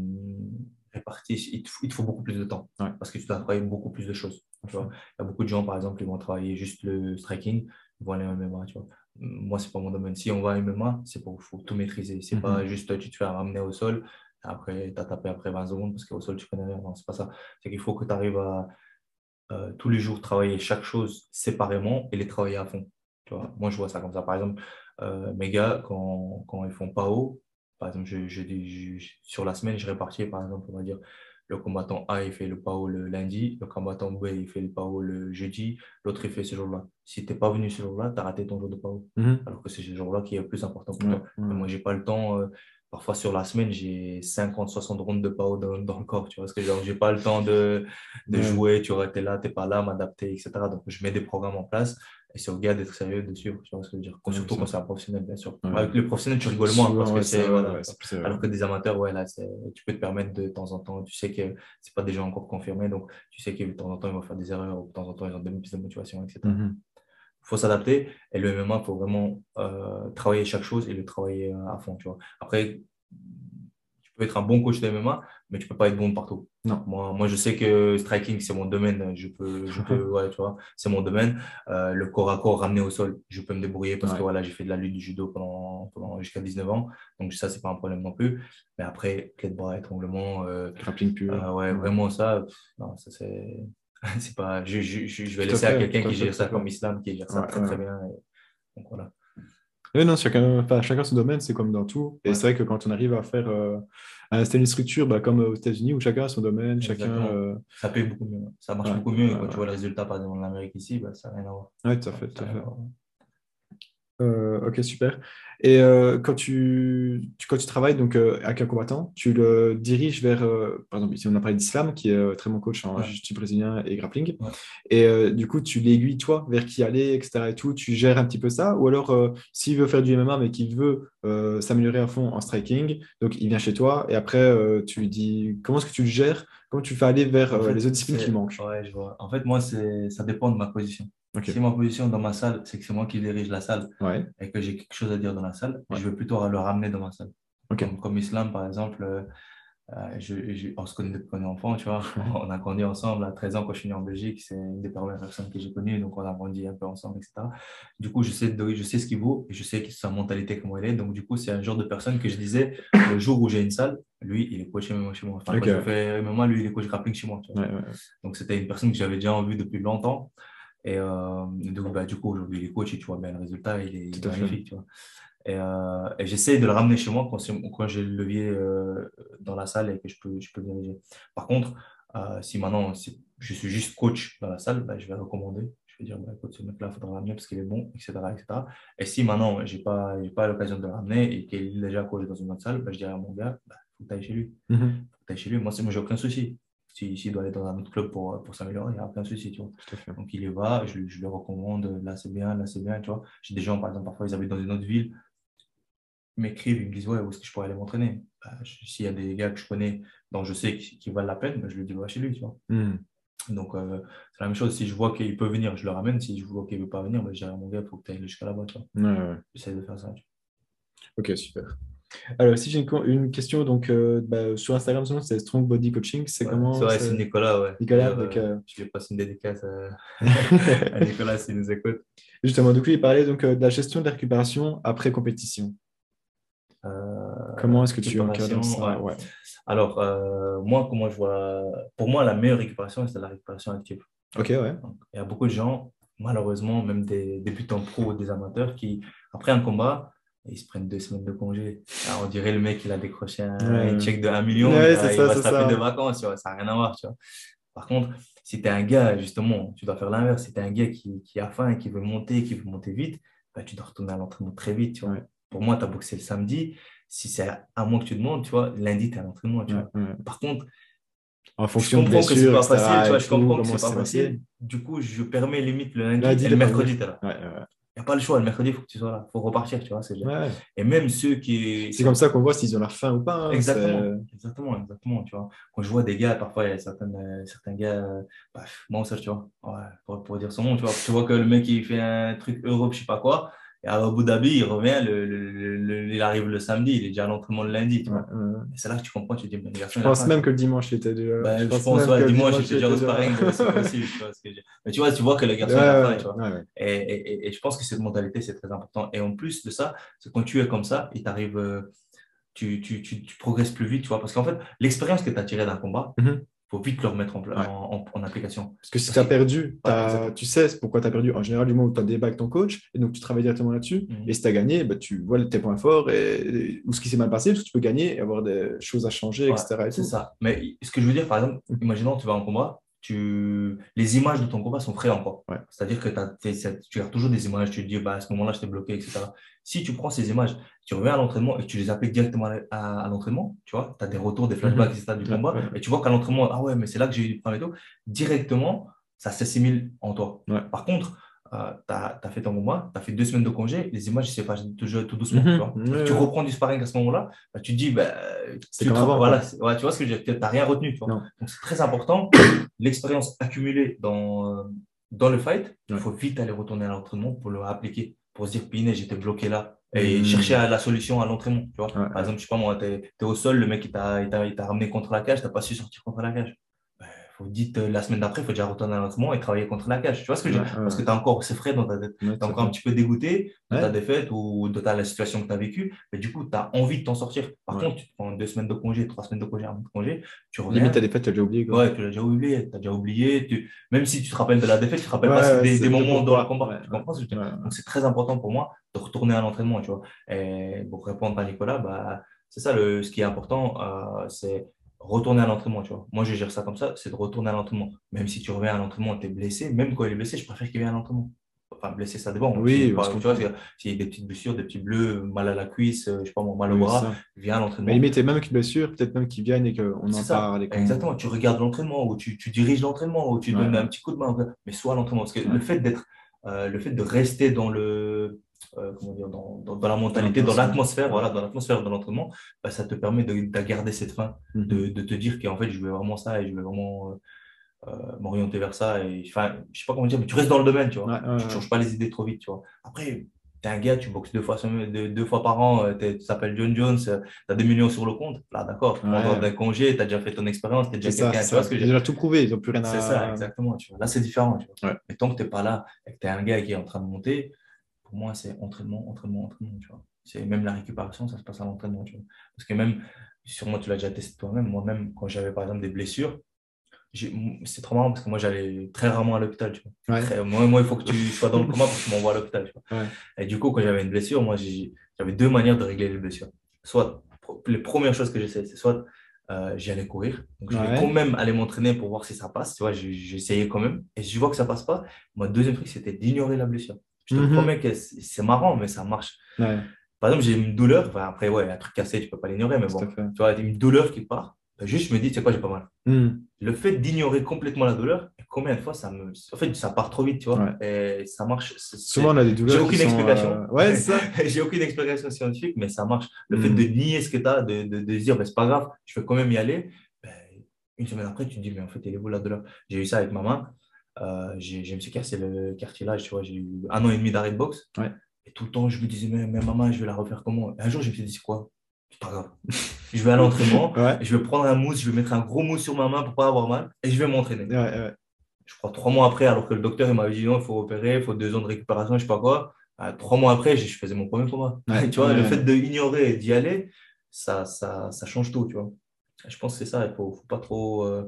réparti, il te, il te faut beaucoup plus de temps. Ouais. Parce que tu dois travailler beaucoup plus de choses. Tu vois. Il y a beaucoup de gens, par exemple, qui vont travailler juste le striking, ils vont aller en MMA, tu vois. Moi, c'est pas mon domaine. Si on va en MMA, c'est pour faut tout maîtriser. C'est Mhm. pas juste tu te fais ramener au sol, après tu as tapé après 20 secondes parce qu'au sol tu connais rien. Non, c'est pas ça. C'est qu'il faut que tu arrives à euh, tous les jours travailler chaque chose séparément et les travailler à fond. Tu vois. Moi, je vois ça comme ça. Par exemple, euh, mes gars, quand, quand ils font pas haut, par exemple, je, je, je- sur la semaine, je répartis, par exemple, on va dire, le combattant A, il fait le PAO le lundi, le combattant B, il fait le PAO le jeudi, l'autre, il fait ce jour-là. Si tu n'es pas venu ce jour-là, tu as raté ton jour de PAO. Mhm. Alors que c'est ce jour-là qui est le plus important pour toi. ouais. Moi, j'ai pas le temps. euh, parfois, sur la semaine, j'ai 50, 60 rondes de PAO dans, dans le corps. Tu vois, parce que genre, j'ai pas le temps de, de jouer. Tu vois, es là, tu pas là, m'adapter, etc. Donc, je mets des programmes en place et c'est au gars d'être sérieux de suivre. Tu vois ce que je veux dire. Ouais, Surtout quand c'est un professionnel, bien sûr. Ouais. Avec le professionnel, tu rigoles moins parce que c'est. voilà, euh, alors que des amateurs, ouais, là, tu peux te permettre de, temps en temps, tu sais que c'est pas des gens encore confirmés, donc tu sais que de temps en temps, ils vont faire des erreurs, ou de temps en temps, ils ont des pistes de motivation, etc. Il mhm. faut s'adapter. Et le MMA, il faut vraiment euh, travailler chaque chose et le travailler euh, à fond, tu vois. Après, peux être un bon coach de MMA, mais tu peux pas être bon partout. Non. Moi, moi, je sais que striking, c'est mon domaine. Je peux, je peux, ouais, tu vois, c'est mon domaine. Euh, le corps à corps ramené au sol, je peux me débrouiller parce Ouais. que voilà, j'ai fait de la lutte du judo pendant, pendant jusqu'à 19 ans. Donc, ça, c'est pas un problème non plus. Mais après, clé de bras, étranglement, euh, Grappling pur. euh, ouais, vraiment ça, non, ça c'est. c'est pas, je, je, je, je vais laisser à quelqu'un qui gère ça comme Islam, qui gère ça très très bien. et- donc voilà. Oui, non, chacun, enfin, chacun son domaine, c'est comme dans tout. Et Ouais. c'est vrai que quand on arrive à faire, euh, à installer une structure bah, comme aux États-Unis où chacun a son domaine, chacun. Euh, Ça paye beaucoup mieux. Ça marche Ouais, beaucoup mieux. Et quand tu vois le résultat, par exemple, en Amérique ici, bah, ça n'a rien à voir. Ouais, tout à tout fait. Euh, ok, super. Et euh, quand tu, tu- quand tu travailles donc, euh, avec un combattant, tu le diriges vers, par exemple, ici on a parlé d'Islam, qui est très bon coach en Ouais. jiu-jitsu brésilien et grappling. Ouais. Et du coup, tu l'aiguilles, toi, vers qui aller, etc. et tout. Tu gères un petit peu ça. Ou alors, s'il veut faire du MMA, mais qu'il veut s'améliorer à fond en striking, donc il vient chez toi et après, tu lui dis comment est-ce que tu le gères, comment tu fais aller vers En fait, les autres disciplines qui manquent? Ouais, je vois. En fait, moi, ça dépend de ma position. Ok. Si ma position dans ma salle, c'est que c'est moi qui dirige la salle Ouais, et que j'ai quelque chose à dire dans la salle, Ouais. je vais plutôt le ramener dans ma salle. Comme, comme Islam, par exemple, euh, euh, je, je- on se connaît depuis qu'on est enfant, tu vois. On a grandi ensemble à 13 ans quand je suis né en Belgique. C'est une des premières personnes que j'ai connues, donc on a grandi un peu ensemble, etc. Du coup, je sais, de- je sais ce qu'il vaut et je sais sa mentalité, comment elle est. Donc, du coup, c'est un genre de personne que je disais, le jour où j'ai une salle, lui, il est coach MMA chez moi. Enfin, Ok. quand je fais MMA, lui, il est coach grappling chez moi. tu vois. ouais, ouais. Donc, c'était une personne que j'avais déjà en vue depuis longtemps. Et euh, donc, bah, du coup, aujourd'hui, il est coach et tu vois bien le résultat, il est, il est magnifique. Tu vois. Et, euh, et j'essaie de le ramener chez moi quand, j'ai le levier euh, dans la salle et que je peux, je peux diriger. Par contre, euh, si maintenant si je suis juste coach dans la salle, bah, je vais recommander. Je vais dire, bah, écoute, ce mec-là, il faudra le ramener parce qu'il est bon, etc. etc. Et si maintenant, je n'ai pas, pas l'occasion de le ramener et qu'il est déjà coach dans une autre salle, bah, je dirais à mon gars, il faut que tu ailles chez lui Mhm. faut que chez lui. Moi, moi j'ai aucun souci. S'il si, doit aller dans un autre club pour, pour s'améliorer, il n'y a aucun souci. Tu vois. Donc, il y va, je, lui- je lui recommande, là c'est bien, là c'est bien. Tu vois. J'ai des gens, par exemple, parfois ils habitent dans une autre ville, ils m'écrivent, ils me disent, ouais, où est-ce que je pourrais aller m'entraîner? Bah, S'il y a des gars que je connais, dont je sais qu'ils valent la peine, bah, je lui dis, va chez lui. Tu vois. Mhm. Donc, euh, c'est la même chose. Si je vois qu'il peut venir, je le ramène. Si je vois qu'il ne veut pas venir, bah, je dirais à mon gars, il faut que tu ailles jusqu'à là-bas. tu vois. Ouais, ouais. J'essaie de faire ça. tu Ok, super. Alors, si j'ai une, question, donc euh, bah, sur Instagram, c'est Strong Body Coaching. C'est comment c'est vrai, c'est Nicolas. Ouais. Nicolas, donc, euh, euh, Je lui passe une dédicace à Nicolas s'il nous écoute. Justement, du coup, il parlait donc, de la gestion de la récupération après compétition. Comment est-ce que tu encadres ça ouais. Alors, moi, comment je vois, pour moi, la meilleure récupération, c'est la récupération active. Ok, ouais. Donc, il y a beaucoup de gens, malheureusement, même des débutants pro ou des amateurs, qui, après un combat, ils se prennent deux semaines de congé. Alors, on dirait le mec, il a décroché un, Ouais. un check de 1 million, Ouais, il, va- c'est il ça, va se taper ça. de vacances, tu vois, ça n'a rien à voir. Tu vois. Par contre, si tu es un gars, justement, tu dois faire l'inverse. Si tu es un gars qui, qui a faim et qui veut monter, qui veut monter vite, bah, tu dois retourner à l'entraînement très vite. Tu vois. Ouais. Pour moi, tu as boxé le samedi. Si c'est à moi que tu demandes, tu vois, lundi, tu es à l'entraînement. Tu vois. Par contre, En je fonction de comprends que c'est pas facile, tu vois, et je comprends que c'est ça pas facile. Du coup, je permets limite le lundi Lundi, et de le mercredi, tu es là. N'y a pas le choix, le mercredi, il faut que tu sois là. Il faut repartir, tu vois. C'est ouais. Et même ceux qui. C'est comme ça qu'on voit s'ils ont leur faim ou pas. hein, Exactement, exactement, exactement, tu vois. Quand je vois des gars, parfois, il y a certaines, euh, certains gars, euh, bah, moi, ça, tu vois, ouais, pour, pour dire son nom, tu vois. Tu vois que le mec, il fait un truc Europe, je sais pas quoi, à Abu Dhabi, il revient, le, le- le- le- il arrive le samedi, il est déjà à l'entraînement le lundi, tu c'est- vois. ouais, ouais. Et c'est là que tu comprends, tu te dis, ben, Je pense même que le dimanche, il était déjà. bah, je pense, même ouais, que dimanche, il j'étais déjà au sparring, c'est possible, tu vois ce que je veux dire. Mais tu vois, tu vois que le garçon, il tu vois. et- et- et je pense que cette mentalité, c'est très important. Et en plus de ça, c'est quand tu es comme ça, il t'arrive, euh, tu, tu, tu, tu progresses plus vite, tu vois. Parce qu'en fait, l'expérience que tu as tirée d'un combat, Mhm. Faut vite le remettre en, en, application. Parce que si tu as perdu, tu sais pourquoi tu as perdu. En général, du moment où tu as débat avec ton coach, et donc tu travailles directement là-dessus. Mhm. Et si tu as gagné, bah, tu vois tes points forts et, ou ce qui s'est mal passé, parce que tu peux gagner et avoir des choses à changer, etc. C'est ça. Mais ce que je veux dire, par exemple, mhm. imaginons tu vas en combat, tu... les images de ton combat sont frais encore. C'est-à-dire que tu gardes toujours des images, tu te dis, bah, à ce moment-là, je t'ai bloqué, etc. Si tu prends ces images, tu reviens à l'entraînement et tu les appliques directement à, l'entraînement, tu vois, tu as des retours, des flashbacks, mhm. etc. du combat, et tu vois qu'à l'entraînement, ah ouais, mais c'est là que j'ai eu du problème et tout, directement, ça s'assimile en toi. Par contre, euh, tu as, fait ton combat, tu as fait deux semaines de congé, les images, c'est pas toujours tout doucement. tu, vois. tu reprends du sparring à ce moment-là, bah, tu te dis, bah, tu, voilà, ouais, tu vois ce que je veux dire, tu n'as rien retenu. Tu vois. Donc c'est très important, l'expérience accumulée dans, dans le fight, il faut vite aller retourner à l'entraînement pour le appliquer, pour se dire, Piné, j'étais bloqué là, et mhm. chercher la solution à l'entraînement. Tu vois. Par exemple, je sais pas moi, tu es, au sol, le mec il t'a ramené contre la cage, tu n'as pas su sortir contre la cage faut dites la semaine d'après, il faut déjà retourner à l'entraînement et travailler contre la cage. Tu vois ce que je veux dire? Parce que tu as encore, c'est frais dans ta tête. tu es encore un petit peu dégoûté de ta défaite ou de ta, la situation que tu as vécue. Mais du coup, tu as envie de t'en sortir. Par contre, tu prends deux semaines de congé, trois semaines de congé, un mois de congé, tu reviens. Limite, ta défaite, tu as déjà oublié. Ouais, tu l'as déjà oublié. Tu as déjà oublié. Tu... Même si tu te rappelles de la défaite, tu te rappelles pas des, moments dans le combat. Tu comprends ce que je veux dire? Donc, c'est très important pour moi de retourner à l'entraînement. Tu vois et pour répondre à Nicolas, bah, c'est ça le, ce qui est important. Euh, c'est retourner à l'entraînement, tu vois. Moi, je gère ça comme ça, c'est de retourner à l'entraînement. Même si tu reviens à l'entraînement, tu es blessé, même quand il est blessé, je préfère qu'il vienne à l'entraînement. Enfin, blessé, ça dépend. Oui, parce que tu vois, s'il y a des petites blessures, des petits bleus, mal à la cuisse, euh, je sais pas, mal au bras, viens à l'entraînement. Mais limite, même qu'une blessure, peut-être même qu'il vienne et qu'on en parle. Exactement, tu regardes l'entraînement, ou tu, tu diriges l'entraînement, ou tu donnes un petit coup de main, mais soit à l'entraînement. Parce que le fait d'être, euh, le fait de rester dans le, euh, comment dire, dans, dans, la mentalité, dans l'atmosphère, voilà, dans l'atmosphère de l'entraînement, bah, ça te permet de, de, garder cette fin, mhm. de, de, te dire qu'en fait, je veux vraiment ça et je veux vraiment euh, euh, m'orienter vers ça. Et, enfin, je sais pas comment dire, mais tu restes dans le domaine, tu vois. tu ne changes pas les idées trop vite, tu vois. Après, tu es un gars, tu boxes deux fois, deux, deux fois par an, tu t'appelles John Jones, tu as des millions sur le compte. Là, d'accord, tu prends un congé, tu as déjà fait ton expérience, tu es déjà quelqu'un. Tu vois ce que j'ai déjà tout prouvé, ils n'ont plus rien à C'est ça, exactement. Tu vois. Là, c'est différent. Tu vois. Mais tant que tu n'es pas là et que tu es un gars qui est en train de monter, pour moi, c'est entraînement, entraînement, entraînement. Tu vois. C'est même la récupération, ça se passe à l'entraînement. Tu vois. Parce que même, sûrement, tu l'as déjà testé toi-même. Moi-même, quand j'avais par exemple des blessures, c'est trop marrant parce que moi, j'allais très rarement à l'hôpital. Tu vois. moi, moi, il faut que tu sois dans le coma pour que tu m'envoies à l'hôpital. Et du coup, quand j'avais une blessure, moi, j'avais deux manières de régler les blessures. Soit, les premières choses que j'essayais, c'est soit euh, j'y allais courir. Donc, je vais quand même aller m'entraîner pour voir si ça passe. Tu vois, j'essayais quand même. Et si je vois que ça passe pas, mon deuxième truc, c'était d'ignorer la blessure. Je te mhm. promets que c'est marrant, mais ça marche. Par exemple, j'ai une douleur, après, ouais, un truc cassé, tu peux pas l'ignorer, mais bon, tu vois, une douleur qui part, ben, juste je me dis, tu sais quoi, j'ai pas mal. Mhm. Le fait d'ignorer complètement la douleur, combien de fois ça me. En fait, ça part trop vite, tu vois, et ça marche. Souvent, on a des douleurs. J'ai aucune explication. Euh, ouais, ça. j'ai aucune explication scientifique, mais ça marche. Le fait mhm. de nier ce que tu as, de, de, dire, ben, c'est pas grave, je vais quand même y aller. Ben, une semaine après, tu te dis, mais en fait, elle est où la douleur? J'ai eu ça avec ma main. Euh, j'ai, je me suis cassé le cartilage, tu vois, j'ai eu un an et demi d'arrêt de boxe. Et tout le temps, je me disais, mais, maman, je vais la refaire comment? Un jour, je me suis dit, c'est quoi? C'est pas grave. je vais à l'entraînement, je vais prendre un mousse, je vais mettre un gros mousse sur ma main pour pas avoir mal et je vais m'entraîner. je crois trois mois après, alors que le docteur m'avait dit non, il faut opérer, il faut deux ans de récupération, je sais pas quoi. Euh, trois mois après, je faisais mon premier combat. tu vois, le fait d'ignorer et d'y aller, ça, ça, ça, change tout, tu vois. Je pense que c'est ça, il faut, faut pas trop. Euh,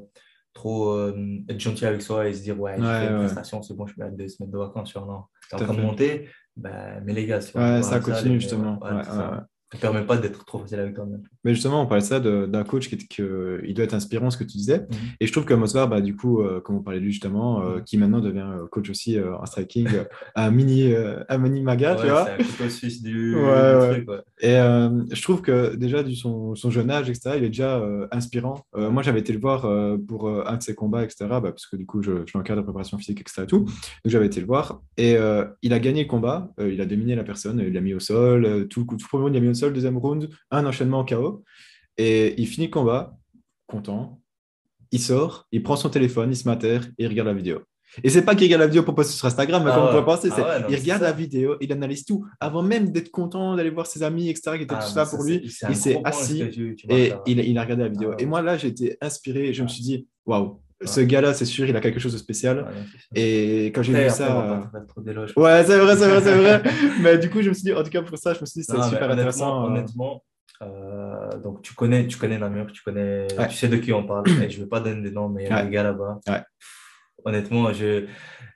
trop euh, être gentil avec soi et se dire ouais, je fais une prestation, c'est bon, je vais deux semaines de vacances sur non. es en train de monter, ben, mais les gars, ça continue justement. ne permet pas d'être trop facile avec toi-même. Mais justement, on parlait de ça d'un coach qui, il doit être inspirant, ce que tu disais. Mhm. Et je trouve que Mosvar, bah, du coup, euh, comme on parlait de lui justement, euh, mhm. qui maintenant devient euh, coach aussi en striking, un mini, un mini maga, tu vois. C'est un suisse du, truc. Et je trouve que déjà, du son, son, jeune âge, etc., il est déjà inspirant. moi, j'avais été le voir pour un de ses combats, etc., bah, parce que du coup, je, je suis en cadre de préparation physique, etc. Tout. Donc, j'avais été le voir. Et il a gagné le combat, il a dominé la personne, il l'a mis au sol, tout, tout premier il a mis au seul, deuxième round, un enchaînement en KO. Et il finit le combat, content. Il sort, il prend son téléphone, il se met et il regarde la vidéo. Et c'est pas qu'il regarde la vidéo pour poster sur Instagram, mais ah comme on peut penser, ah il regarde la vidéo, il analyse tout. Avant même d'être content d'aller voir ses amis, etc., qui étaient ah, tout ça pour lui, il s'est assis et il, il, a regardé la vidéo. et moi, là, j'ai été inspiré. Je me suis dit, waouh, ce gars-là, c'est sûr, il a quelque chose de spécial. et quand j'ai vu ça. Ouais, c'est vrai, c'est vrai, c'est vrai. Mais du coup, je me suis dit, en tout cas, pour ça, je me suis dit, c'est super intéressant. Honnêtement, Euh, donc, tu connais, tu connais Namur, tu connais, tu sais de qui on parle. Et je ne vais pas donner des noms, mais il y a des gars là-bas. Honnêtement, je,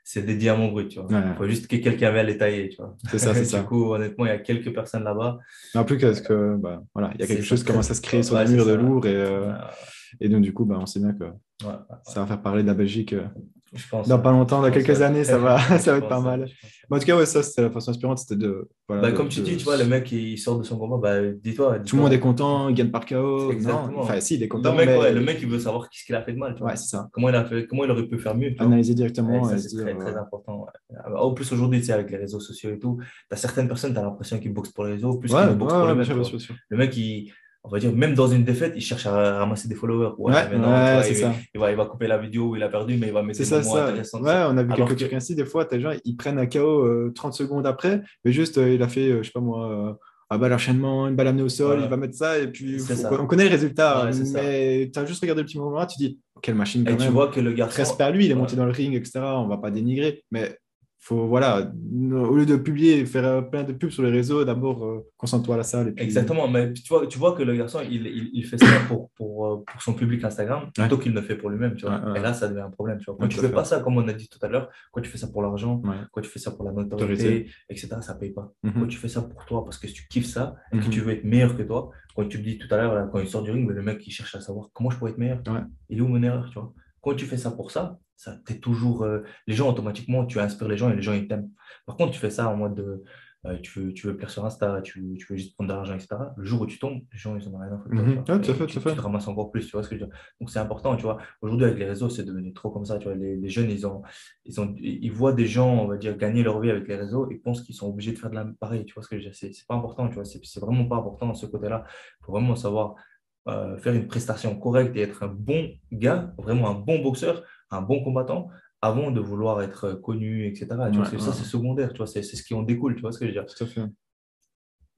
c'est des diamants bruts, tu vois. Il faut juste que quelqu'un vienne les tailler, tu vois. C'est ça, c'est ça. Du coup, honnêtement, il y a quelques personnes là-bas. En plus, parce que, bah, voilà, il y a quelque chose qui commence à se créer sur le mur de Lourdes et, euh, et donc, du coup, bah, on sait bien que ça va faire parler de la Belgique euh, je pense, dans pas longtemps, dans quelques années, ça va, ça va être pas mal. en tout cas, ouais, ça, c'était la façon inspirante, c'était de. Voilà, bah, comme tu dis, tu vois, le mec, il sort de son combat, bah, dis-toi. Tout le monde est content, il gagne par KO. Non, enfin, si, il est content. Le mec, mais... le mec il veut savoir ce qu'il a fait de mal. Tu vois. Ouais, c'est ça. Comment il, a fait, comment il aurait pu faire mieux. Analyser directement. c'est très, très important. En plus, aujourd'hui, tu sais, avec les réseaux sociaux et tout, tu as certaines personnes, tu as l'impression qu'ils boxent pour les réseaux, plus qu'ils boxent pour le mec. Le mec, il on va dire, même dans une défaite, il cherche à ramasser des followers. Ouais, ouais, c'est ça. Il, va, il va couper la vidéo où il a perdu, mais il va mettre des ça, ça. Ouais, on a vu quelques trucs ainsi. Des fois, as des gens, ils prennent un KO 30 secondes après, mais juste, euh, il a fait, euh, je sais pas moi, euh, un balle enchaînement, une balle amenée au sol, il va mettre ça, et puis on connaît le résultat. mais tu as juste regardé le petit moment là, tu dis, quelle machine quand et même. tu vois que le garçon. Reste par lui, il est monté dans le ring, etc. On va pas dénigrer, mais faut, voilà, au lieu de publier et faire euh, plein de pubs sur les réseaux, d'abord, euh, concentre-toi à la salle. Et puis... Exactement, mais tu vois, tu vois que le garçon, il, il, il fait ça pour, pour, euh, pour, son public Instagram plutôt qu'il ne le fait pour lui-même. Tu vois. Et là, ça devient un problème. Tu vois. Quand tu fais pas ça, comme on a dit tout à l'heure, quand tu fais ça pour l'argent, quand tu fais ça pour la notoriété, etc., ça ne paye pas. Mhm. Quand tu fais ça pour toi, parce que tu kiffes ça et que mhm. tu veux être meilleur que toi, quand tu me dis tout à l'heure, quand il sort du ring, le mec, il cherche à savoir comment je pourrais être meilleur. Il est où mon erreur tu vois quand tu fais ça pour ça, ça t'es toujours. Euh, les gens, automatiquement, tu inspires les gens et les gens, ils t'aiment. Par contre, tu fais ça en mode de. Euh, tu, veux, tu veux plaire sur Insta, tu veux, tu veux juste prendre de l'argent, etc. Le jour où tu tombes, les gens, ils en ont rien à foutre. Mm -hmm. tu, te ramasses encore plus, tu vois ce que je veux dire. Donc, c'est important, tu vois. Aujourd'hui, avec les réseaux, c'est devenu trop comme ça, tu vois. Les, les, jeunes, ils, ont, ils, ont, ils voient des gens, on va dire, gagner leur vie avec les réseaux et pensent qu'ils sont obligés de faire de la pareil, tu vois ce que je veux dire. C'est pas important, tu vois. C'est vraiment pas important dans ce côté-là. Il faut vraiment savoir euh, faire une prestation correcte et être un bon gars, vraiment un bon boxeur un bon combattant avant de vouloir être connu, etc. ça, c'est secondaire, tu vois, c'est ce qui en découle, tu vois ce que je veux dire.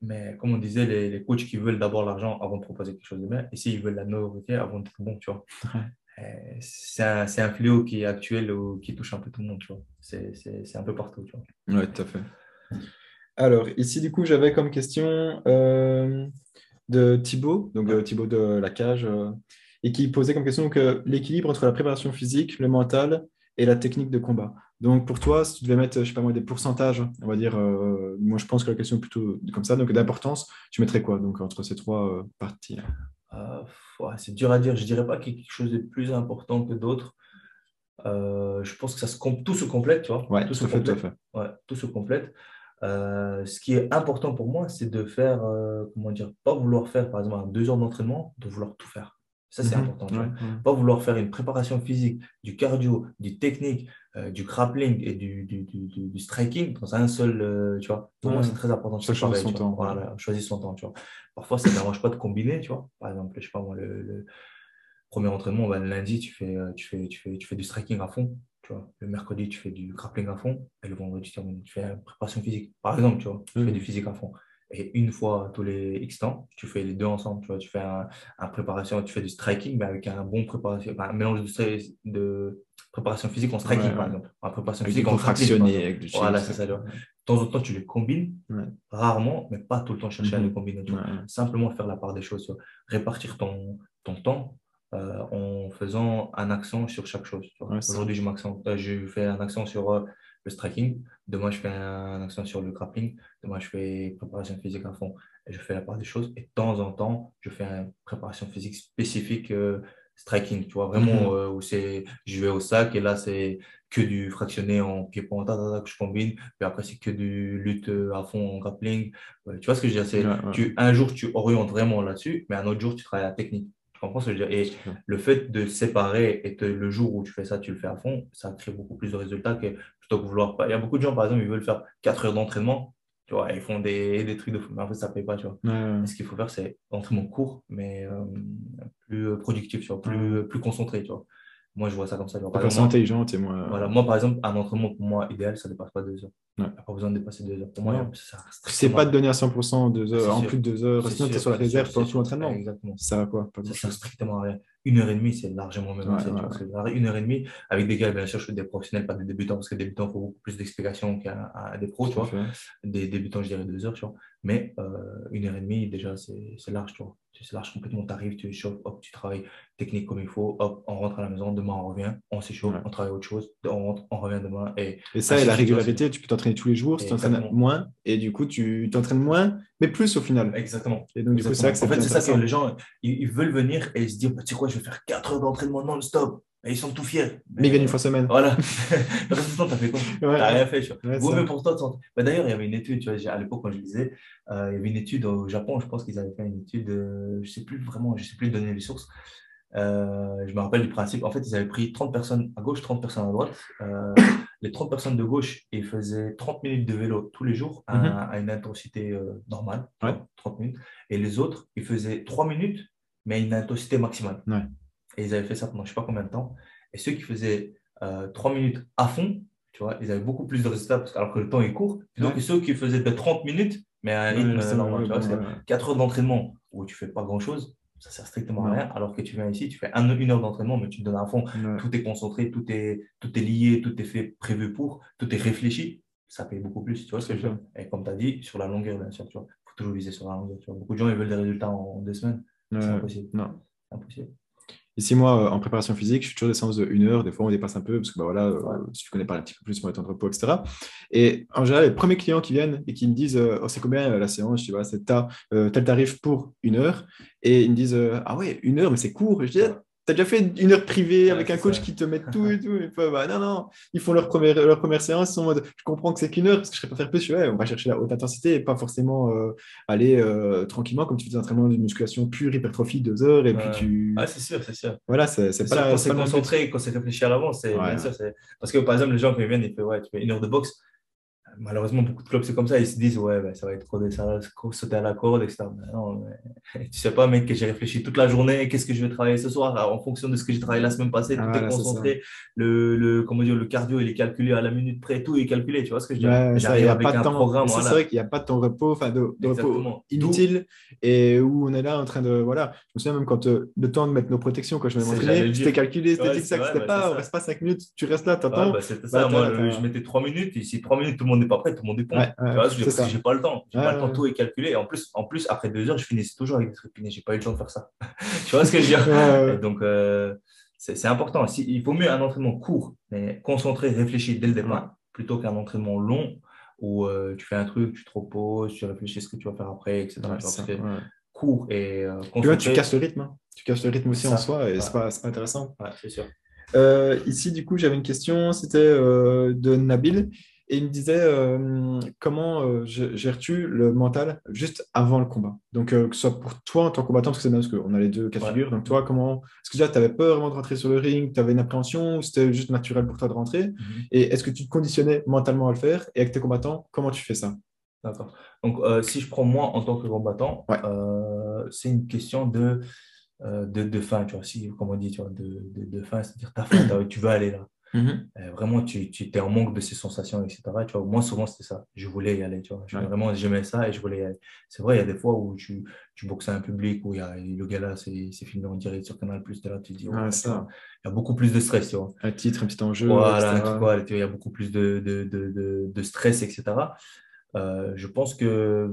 Mais comme on disait, les, les coachs qui veulent d'abord l'argent avant de proposer quelque chose de bien, et s'ils veulent la notoriété avant d'être bon, tu vois. C'est un, un, fléau qui est actuel ou qui touche un peu tout le monde, tu vois. C'est un peu partout, tu vois. Oui, tout à fait. Alors, ici, du coup, j'avais comme question euh, de Thibaut, donc euh, Thibaut de la cage. Euh, et qui posait comme question que l'équilibre entre la préparation physique, le mental et la technique de combat. Donc pour toi, si tu devais mettre, je sais pas moi, des pourcentages, on va dire, euh, moi je pense que la question est plutôt comme ça, donc d'importance, tu mettrais quoi donc entre ces trois euh, parties? Euh, C'est dur à dire, je dirais pas qu'il y a quelque chose de plus important que d'autres. je pense que ça se tout se complète, tu vois. Ouais, tout, se fait, tout à fait. Ouais, tout se complète. ce qui est important pour moi, c'est de faire, comment dire, pas vouloir faire par exemple deux heures d'entraînement, de vouloir tout faire. Ça, c'est mhm. important. Pas vouloir faire une préparation physique, du cardio, du technique, euh, du grappling et du, du, du, striking dans un seul. Euh, tu vois. Pour moi, c'est très important. Ça choisir son temps. Voilà, choisir son temps. Tu vois. Parfois, ça ne dérange pas de combiner. Tu vois. Par exemple, je sais pas moi, le, premier entraînement, bah, le lundi, tu fais, euh, tu, fais, tu, fais, tu fais du striking à fond. Tu vois. Le mercredi, tu fais du grappling à fond. Et le vendredi, tu fais une préparation physique. Par exemple, tu vois, tu fais du physique à fond. Et une fois tous les X temps, tu fais les deux ensemble. Tu vois, tu fais un, préparation, tu fais du striking, mais avec un bon préparation, un mélange de, de, préparation physique en striking, par exemple. En préparation physique en fractionné avec du Voilà, c'est ça. De temps en temps, tu les combines, rarement, mais pas tout le temps chercher à les mhm. combiner. Simplement faire la part des choses. Répartir ton, ton temps euh, en faisant un accent sur chaque chose. Aujourd'hui, je, euh, je fais un accent sur euh, le striking. Demain, je fais un accent sur le grappling. Demain, je fais préparation physique à fond. Et je fais la part des choses. Et de temps en temps, je fais une préparation physique spécifique euh, striking. Tu vois, vraiment, mhm. euh, où c'est, je vais au sac et là, c'est que du fractionné en pied-point que je combine. Puis après, c'est que du lutte euh, à fond en grappling. tu vois ce que je veux dire? Tu, un jour, tu orientes vraiment là-dessus, mais un autre jour, tu travailles la technique comprends ce que je veux dire Et le fait de séparer et le jour où tu fais ça, tu le fais à fond, ça crée beaucoup plus de résultats que plutôt que vouloir pas. Il y a beaucoup de gens, par exemple, ils veulent faire 4 heures d'entraînement. Tu vois, ils font des, des trucs de fou, mais en fait, ça ne paye pas, tu vois. Ce qu'il faut faire, c'est entraînement court, mais euh, plus productif, tu vois, plus, plus concentré, tu vois. Moi, je vois ça comme ça. Genre, et moi. Voilà, moi, par exemple, un entraînement pour moi idéal, ça ne dépasse pas deux heures. Il n'y a pas besoin de dépasser deux heures. Pour moi, ça C'est pas de donner à 100% deux heures, en plus de deux heures. Sinon, tu es sur la réserve pendant tout l'entraînement. Exactement. Ça va quoi Ça sert strictement à rien. une heure et demie, c'est largement mieux. Une heure et demie avec des gars, bien sûr, je suis des professionnels, pas des débutants, parce que des débutants, il faut beaucoup plus d'explications qu'à des pros, tu vois. Des débutants, je dirais deux heures, tu vois. Mais euh, une heure et demie, déjà, c'est large, tu vois. C'est large complètement. Tu arrives, tu échauffes, hop, tu travailles technique comme il faut, hop, on rentre à la maison, demain on revient, on s'échauffe, on travaille autre chose, on rentre, on revient demain. Et, et ça, et la régularité, tu peux t'entraîner tous les jours, tu t'entraînes moins, et du coup, tu t'entraînes moins, mais plus au final. Exactement. Et donc, du coup, c'est En fait, c'est ça que les gens, ils, veulent venir et se dire, bah, tu sais quoi, je vais faire 4 heures d'entraînement non-stop. Et ils sont tout fiers. Mais, ils viennent une fois semaine. Voilà. le reste du temps, tu as fait quoi? Tu n'as rien fait. Tu vois. mais pour toi, bah, D'ailleurs, il y avait une étude, tu vois, à l'époque, quand je disais, euh, il y avait une étude au Japon, je pense qu'ils avaient fait une étude, euh, je ne sais plus vraiment, je ne sais plus donner les sources. Euh, je me rappelle du principe. En fait, ils avaient pris 30 personnes à gauche, 30 personnes à droite. les 30 personnes de gauche, ils faisaient 30 minutes de vélo tous les jours à, mhm. une intensité normale, 30 minutes. Et les autres, ils faisaient 3 minutes, mais à une intensité maximale. Ouais. Et ils avaient fait ça pendant je ne sais pas combien de temps. Et ceux qui faisaient euh, 3 minutes à fond, tu vois, ils avaient beaucoup plus de résultats parce, alors que le temps est court. Donc, ceux qui faisaient de 30 minutes, mais à un rythme normal, tu vois, 4 heures d'entraînement où tu ne fais pas grand-chose, ça ne sert strictement à rien. Alors que tu viens ici, tu fais une heure d'entraînement, mais tu te donnes à fond. Tout est concentré, tout est, tout est lié, tout est fait, prévu pour, tout est réfléchi. Ça paye beaucoup plus, tu vois ce que je veux dire. Et comme tu as dit, sur la longueur, bien sûr, tu vois. Il faut toujours viser sur la longueur. Tu vois. Beaucoup de gens, ils veulent des résultats en deux semaines. C'est impossible. Non. C'est impossible. Ici, moi, euh, en préparation physique, je suis toujours des séances de une heure. Des fois, on dépasse un peu parce que bah, voilà, euh, si tu connais pas un petit peu plus, pour être en repos, etc. Et en général, les premiers clients qui viennent et qui me disent euh, oh, c'est combien la séance? Je dis voilà, c'est tel tarif pour une heure. Et ils me disent ah ouais, une heure, mais c'est court. je dis T'as déjà fait une heure privée avec un coach qui te met tout et tout. Et bah, non, non, ils font leur première, leur première séance. Ils sont en mode, je comprends que c'est qu'une heure parce que je serais pas faire plus. Ouais, on va chercher la haute intensité et pas forcément euh, aller euh, tranquillement comme tu fais des entraînements de musculation pure, hypertrophie, deux heures. Et puis tu. Ah, c'est sûr, c'est sûr. Voilà, c'est pas. Quand c'est concentré, quand c'est réfléchi à l'avance, c'est bien sûr. Parce que par exemple, les gens qui viennent, ils font, ouais, tu fais une heure de boxe malheureusement, beaucoup de clubs, c'est comme ça. Ils se disent, ouais, ben, ça va être trop, ça va sauter à la corde, etc. Mais non, mais, tu sais pas, mec, que j'ai réfléchi toute la journée, qu'est-ce que je vais travailler ce soir, en fonction de ce que j'ai travaillé la semaine passée, tout est concentré. le, le, comment dire, le cardio, il est calculé à la minute près, tout est calculé, tu vois ce que je veux dire? J'arrive avec un temps, programme. C'est vrai qu'il n'y a pas de temps repos, enfin, de, repos inutile, et où on est là en train de, voilà. Je me souviens même quand euh, le temps de mettre nos protections, quand je me m'entraînais, c'était calculé, c'était ça, c'était pas, on reste pas 5 minutes, tu restes là, t'attends. Bah, c'était ça, moi, je mettais 3 minutes, si 3 minutes, tout le monde n'est pas prêt, tout le monde est prêt tu vois, je, j'ai pas le temps. J'ai pas le temps, tout est calculé. Et en plus, en plus, après deux heures, je finissais toujours avec des trépignés. J'ai pas eu le temps de faire ça. tu vois ce que je veux dire? Donc, euh, c'est important. Si, il vaut mieux un entraînement court, mais concentré, réfléchi dès le départ, plutôt qu'un entraînement long où euh, tu fais un truc, tu te reposes, tu réfléchis ce que tu vas faire après, etc. court et euh, Tu vois, tu casses le rythme. Hein. Tu casses le rythme aussi en soi et c'est pas, pas, intéressant. c'est sûr. ici, du coup, j'avais une question, c'était de Nabil. Et il me disait euh, comment euh, gères-tu le mental juste avant le combat? Donc, euh, que ce soit pour toi en tant que combattant, parce que c'est bien, parce qu'on a les deux cas de figure. Donc, toi, comment Est-ce que déjà, tu avais peur vraiment de rentrer sur le ring? Tu avais une appréhension ou c'était juste naturel pour toi de rentrer? Mhm. Et est-ce que tu te conditionnais mentalement à le faire? Et avec tes combattants, comment tu fais ça? D'accord. Donc, si je prends moi en tant que combattant, c'est une question de, de, de, fin, tu vois, si, comme on dit, tu vois, de, de, de fin, c'est-à-dire ta fin, tu veux aller là. Euh, vraiment, tu, tu es en manque de ces sensations, etc. Tu vois, moi, souvent, c'était ça. Je voulais y aller. Tu vois. Vraiment, j'aimais ça et je voulais y aller. C'est vrai, il y a des fois où tu, tu boxes à un public où il y a, le gars là, c'est filmé en direct sur Canal Plus. Là, tu dis, ça. il y a beaucoup plus de stress. Tu vois. Un titre, un petit enjeu. Voilà, il y a beaucoup plus de, de, de, de stress, etc. Euh, je pense que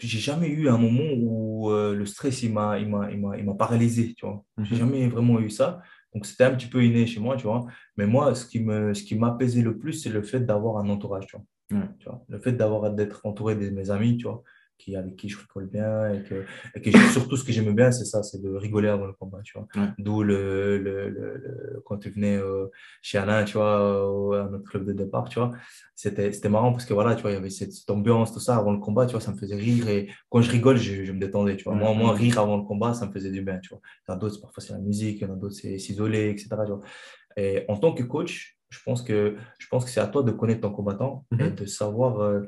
j'ai jamais eu un moment où euh, le stress il m'a il m'a paralysé tu vois j'ai mhm. jamais vraiment eu ça donc, c'était un petit peu inné chez moi, tu vois. Mais moi, ce qui me, ce qui m'apaisait le plus, c'est le fait d'avoir un entourage, tu vois. Tu vois le fait d'avoir, d'être entouré de mes amis, tu vois qui, avec qui je rigole bien et que, et que surtout ce que j'aime bien c'est ça c'est de rigoler avant le combat tu vois. D'où le, le, le, quand tu venais euh, chez Alain tu vois à notre club de départ tu vois. C'était c'était marrant parce que voilà tu vois il y avait cette, ambiance tout ça avant le combat tu vois ça me faisait rire et quand je rigole je, je me détendais tu vois. Moi moi rire avant le combat ça me faisait du bien tu vois. Il y en a d'autres parfois c'est la musique il y en a d'autres c'est s'isoler etc tu vois. Et en tant que coach je pense que, je pense que c'est à toi de connaître ton combattant et mhm. de savoir euh,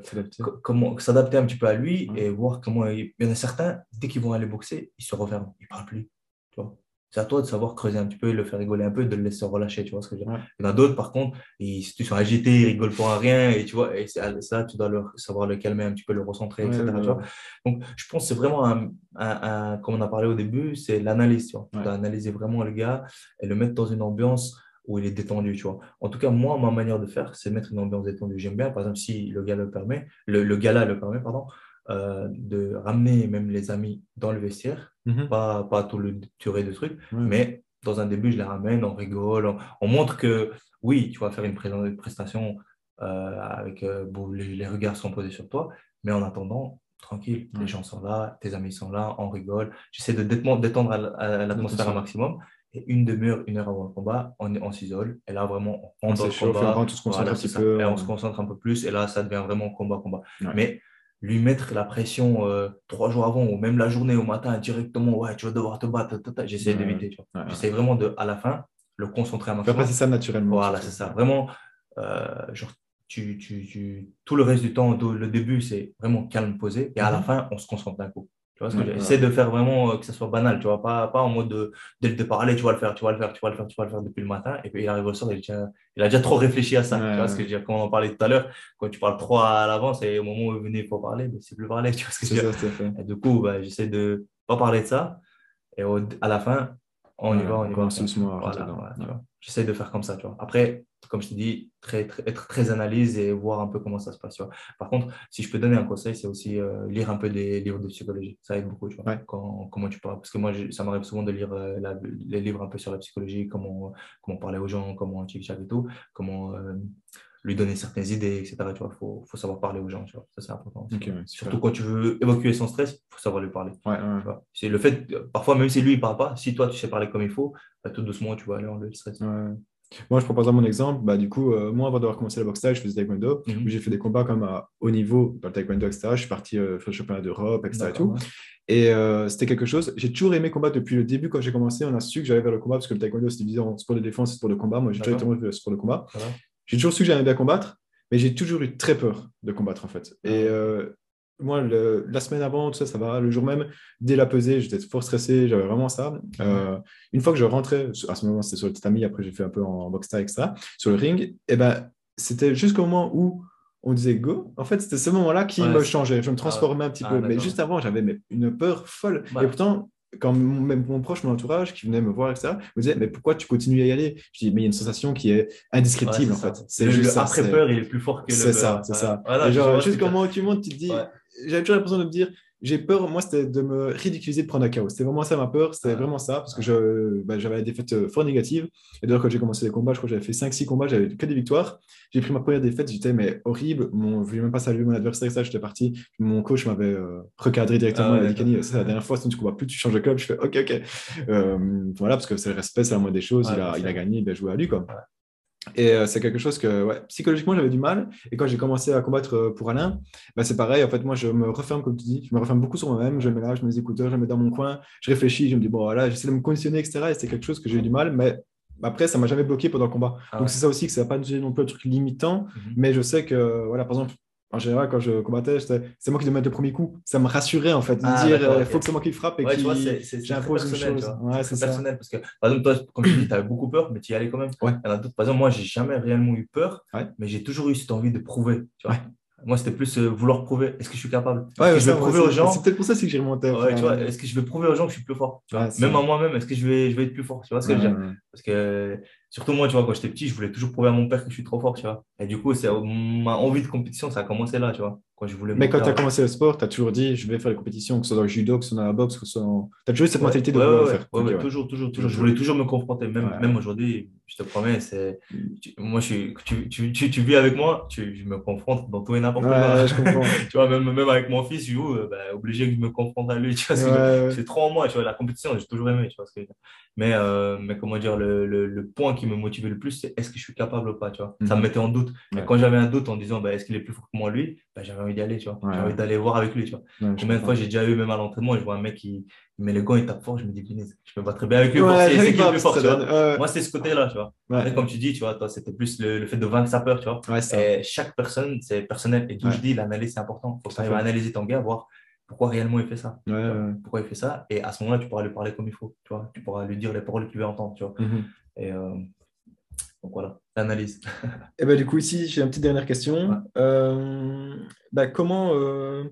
comment s'adapter un petit peu à lui et voir comment. Il, y en a certains, dès qu'ils vont aller boxer, ils se referment, ils ne parlent plus. Tu vois c'est à toi de savoir creuser un petit peu, le faire rigoler un peu, de le laisser relâcher, tu vois ce que je veux dire. Ouais. Il y en a d'autres, par contre, ils, ils sont agités, ils rigolent pour rien, et tu vois, et c'est ça, tu dois leur, savoir le calmer un petit peu, le recentrer, Ouais, etc. ouais, tu vois. ouais. Donc, je pense que c'est vraiment un, un- un- comme on a parlé au début, c'est l'analyse, tu vois. Tu dois analyser vraiment le gars et le mettre dans une ambiance où il est détendu, tu vois. En tout cas, moi, ma manière de faire, c'est mettre une ambiance détendue. J'aime bien, par exemple, si le gars le permet, le, le gars-là le permet, pardon, euh, de ramener même les amis dans le vestiaire, Mhm. pas, pas tout le durée de truc, Ouais. mais dans un début, je les ramène, on rigole, on, on montre que oui, tu vas faire une, prestation euh, avec euh, bon, les, les regards sont posés sur toi, mais en attendant, tranquille, Ouais. les gens sont là, tes amis sont là, on rigole. J'essaie de détendre, détendre l'atmosphère un maximum. Et une demi-heure, une heure avant le combat, on, on s'isole. Et là, vraiment, on rentre combat. on se concentre Voilà, un petit peu. Et on se concentre un peu plus. Et là, ça devient vraiment combat, combat. Ouais. Mais lui mettre la pression euh, trois jours avant ou même la journée au matin directement, ouais, tu vas devoir te battre, j'essaie d'éviter. Ouais. J'essaie vraiment de, à la fin, le concentrer un Faire maximum. passer ça naturellement. Voilà, c'est ça. Vraiment, euh, genre, tu, tu, tu- tout le reste du temps, le début, c'est vraiment calme, posé. Et à la Mhm. fin, on se concentre d'un coup. Tu vois ce que Ouais, je- ouais. J'essaie de faire vraiment euh, que ça soit banal, tu vois, pas, pas en mode de, dès le départ, allez, tu vas le faire, tu vas le faire, tu vas le faire, tu vas le faire depuis le matin. Et puis il arrive au soir, il, déjà- il a déjà trop réfléchi à ça. Ouais, tu vois ce que je veux dire, comme on en parlait tout à l'heure, quand tu parles trop à l'avance et au moment où il venait pour parler, mais c'est plus parler, tu vois ce que je veux dire? ça. Et du coup, bah, j'essaie de pas parler de ça. Et au- à la fin, on y va, on y va. Voilà, voilà. J'essaie de faire comme ça, tu vois. Après, comme je te dis, très, très- être très analyse et voir un peu comment ça se passe, tu vois. Par contre, si je peux donner un conseil, c'est aussi euh, lire un peu des livres de psychologie. Ça aide beaucoup, tu vois. Ouais. Quand, comment tu parles. Parce que moi, ça m'arrive souvent de lire euh, la- les livres un peu sur la psychologie, comment, comment parler aux gens, comment tic-tac et tout, comment euh, lui donner certaines idées, etc. Tu vois, faut, faut savoir parler aux gens, tu vois. Ça, c'est important. ouais. Surtout quand tu veux évacuer son stress, il faut savoir lui parler. Ouais, ouais. Tu vois. C'est le fait, parfois, même si lui, il parle pas, si toi, tu sais parler comme il faut, bah, tout doucement, tu vas aller enlever le stress. Moi, je par exemple mon exemple. Bah, du coup, euh, moi, avant d'avoir commencé la boxe thaï, je faisais taekwondo. Mhm. où J'ai fait des combats comme à haut niveau dans le taekwondo, etc. Je suis parti euh, faire le championnat d'Europe, etc. Et, tout. ouais. et euh, c'était quelque chose. J'ai toujours aimé combattre depuis le début. Quand j'ai commencé, on a su que j'allais vers le combat parce que le taekwondo, c'est divisé en sport de défense et sport de combat. Moi, j'ai directement fait le sport de combat. J'ai toujours su que j'aimais bien combattre, mais j'ai toujours eu très peur de combattre, en fait. Et euh, moi, le- la semaine avant, tout ça, ça va. Le jour même, dès la pesée, j'étais fort stressé, j'avais vraiment ça. Euh, une fois que je rentrais, à ce moment, c'était sur le tatami, après, j'ai fait un peu en boxe thaï, etc., sur le ring, et ben, c'était jusqu'au moment où on disait go. En fait, c'était ce moment-là qui Ouais, me changeait. Je me transformais un petit Ah, peu. Mais d'accord. juste avant, j'avais mais, une peur folle. Ouais. Et pourtant, quand mon, même mon proche, mon entourage, qui venait me voir, etc., me disait, mais pourquoi tu continues à y aller? Je dis, mais il y a une sensation qui est indescriptible, Ouais, en fait. ça. C'est juste le ça. après peur, il est plus fort que le c'est ça, c'est ça. Voilà, Et genre, juste au tu- moment où tu montes, tu te dis, Ouais. J'avais toujours l'impression de me dire, j'ai peur, moi, c'était de me ridiculiser, de prendre un chaos. C'était vraiment ça ma peur, c'était vraiment ça, parce que bah, j'avais des défaites euh, fort négatives. Et d'ailleurs, quand j'ai commencé les combats, je crois que j'avais fait 5-6 combats, j'avais que des victoires. J'ai pris ma première défaite, j'étais mais horrible. Mon, je voulais même pas saluer mon adversaire, ça, j'étais parti. Mon coach m'avait euh, recadré directement. Ah ouais, il m'a dit, c'est la dernière fois, sinon tu combats plus, tu changes de club. Je fais, ok, ok. Euh, voilà, parce que c'est le respect, c'est la moindre des choses. Ouais, il, a, il a gagné, il a joué à lui, quoi. Et euh, c'est quelque chose que, ouais, psychologiquement, j'avais du mal. Et quand j'ai commencé à combattre euh, pour Alain, bah, c'est pareil. En fait, moi, je me referme, comme tu dis, je me referme beaucoup sur moi-même. Je me mets là, je mets mes écouteurs, je me mets dans mon coin, je réfléchis, je me dis, bon, voilà, j'essaie de me conditionner, etc. Et c'est quelque chose que j'ai eu du mal. Mais après, ça m'a jamais bloqué pendant le combat. Ah Donc, ouais. c'est ça aussi que ça n'a pas non plus un truc limitant. Mhm. Mais je sais que, voilà, par exemple, en général, quand je combattais, c'est moi qui devais mettre le premier coup. Ça me rassurait, en fait, de Ah, dire, il ok. faut que c'est moi qui le frappe et Ouais, qui j'impose une chose. Ouais, C'est personnel parce que, par exemple, toi, comme tu dis, tu avais beaucoup peur, mais tu y allais quand même. Ouais. Il y en a d'autres. Par exemple, moi, j'ai jamais réellement eu peur, Ouais. mais j'ai toujours eu cette envie de prouver. Tu vois. Moi, c'était plus euh, vouloir prouver. Est-ce que je suis capable? Est-ce que je vais prouver aux gens? C'est peut-être pour ça que j'ai remonté. Vois, est-ce que je vais prouver aux gens que je suis plus fort? Tu vois Même à moi-même, est-ce que je vais, je vais être plus fort? Tu vois ce que je veux dire? Parce que, surtout moi, tu vois, quand j'étais petit, je voulais toujours prouver à mon père que je suis trop fort, tu vois. Et du coup, c'est ma envie de compétition, ça a commencé là, tu vois. Quand je voulais Mais quand tu as commencé le sport, tu as toujours dit je vais faire les compétitions, que ce soit dans le judo, que ce soit dans la boxe, que ce soit dans. Tu as toujours eu cette Ouais, mentalité de ouais, vouloir ouais, faire. ouais, Ok, ouais, ouais. toujours, toujours, toujours. Je voulais toujours me confronter. Même, aujourd'hui, je te promets, c'est. moi, je suis, tu, tu, tu, tu vis avec moi, tu, je me confronte dans tout et n'importe quoi. je comprends. tu vois, même, même avec mon fils, je euh, bah, obligé que je me confronte à lui. Tu vois, c'est trop en moi, tu vois, la compétition, j'ai toujours aimé, tu vois ce que. Mais, euh, mais comment dire, le, le, le point qui me motivait le plus, c'est est-ce que je suis capable ou pas, tu vois. Ça me Mhm. mettait en doute. Ouais. Et quand j'avais un doute en disant, bah, est-ce qu'il est plus fort que moi, lui, bah, j'avais envie d'y aller, tu vois. Ouais, J'avais envie d'aller voir avec lui, tu vois. Ouais, Combien de fois j'ai déjà eu, même à l'entraînement, je vois un mec qui, il met les gants, il tape fort, je me dis, je me battrais bien avec lui. pour c'est- qui le plus fort, tu vois. Moi, c'est ce côté-là, tu vois. Après, comme tu dis, tu vois, toi, c'était plus le, le fait de vaincre sa peur, tu vois. Et chaque personne, c'est personnel. Et d'où je dis, l'analyse, c'est important. Il faut Tout à arriver à analyser ton gars, voir pourquoi réellement il fait ça. Ouais, tu vois. ouais. Pourquoi il fait ça. Et à ce moment-là, tu pourras lui parler comme il faut. Tu, vois. tu pourras lui dire les paroles qu'il veut entendre. Tu vois. Mhm. Et euh, donc voilà, l'analyse. Et ben, du coup, ici, j'ai une petite dernière question. Ouais. Euh, bah, comment euh,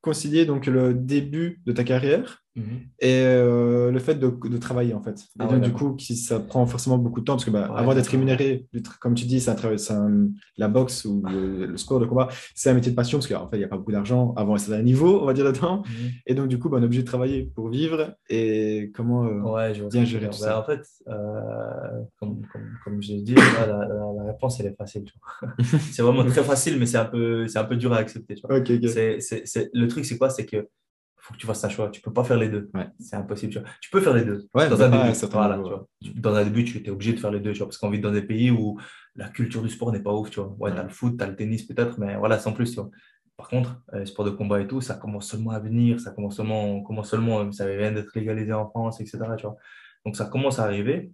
concilier donc, le début de ta carrière et euh, le fait de, de travailler en fait. Et Ah donc, ouais, du coup, qui, ça prend forcément beaucoup de temps parce que bah, Ouais, avant d'être rémunéré, comme tu dis, c'est la boxe ou le, le sport de combat, c'est un métier de passion parce qu'en fait, il n'y a pas beaucoup d'argent avant un certain niveau, on va dire dedans. Et donc, du coup, bah, on est obligé de travailler pour vivre. Et comment. euh, Ouais, je bien gérer tout Bah, ça. en fait, euh, comme, comme, comme je l'ai dit, la, la- la réponse, elle est facile. c'est vraiment très facile, mais c'est un peu, un peu dur à accepter. tu vois. Le truc, c'est quoi? C'est que faut que tu fasses un choix. Tu peux pas faire les deux. Ouais. C'est impossible. Tu, vois. Tu peux faire les deux. Ouais, dans un pas début. certain Voilà, niveau, tu vois. Tu- Dans un début, tu es obligé de faire les deux. Tu vois, parce qu'on vit dans des pays où la culture du sport n'est pas ouf. Tu vois. Ouais, as le foot, tu as le tennis peut-être, mais voilà, sans plus. Tu vois. Par contre, euh, les sports de combat et tout, ça commence seulement à venir. Ça commence seulement, on commence seulement, euh, ça vient d'être légalisé en France, etc. Tu vois. Donc, ça commence à arriver.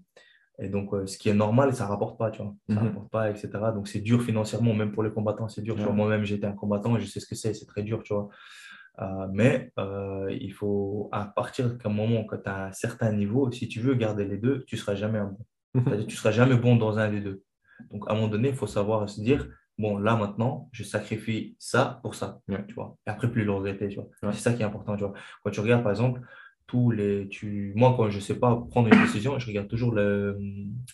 Et donc, euh, ce qui est normal, ça ne rapporte pas, tu vois. Ça Mhm. rapporte pas, etc. Donc, c'est dur financièrement, même pour les combattants, c'est dur. Ouais. Moi-même, j'étais un combattant et je sais ce que c'est, c'est très dur, tu vois. Euh, mais euh, il faut, à partir d'un moment quand tu as un certain niveau, si tu veux garder les deux, tu ne seras jamais bon. C'est-à-dire que tu ne seras jamais bon dans un des deux. Donc, à un moment donné, il faut savoir se dire, bon, là maintenant, je sacrifie ça pour ça, Ouais. tu vois. Et après, plus le regretter, tu vois. Ouais. C'est ça qui est important, tu vois. Quand tu regardes, par exemple, tous les... Tu... Moi, quand je ne sais pas prendre une décision, je regarde toujours le,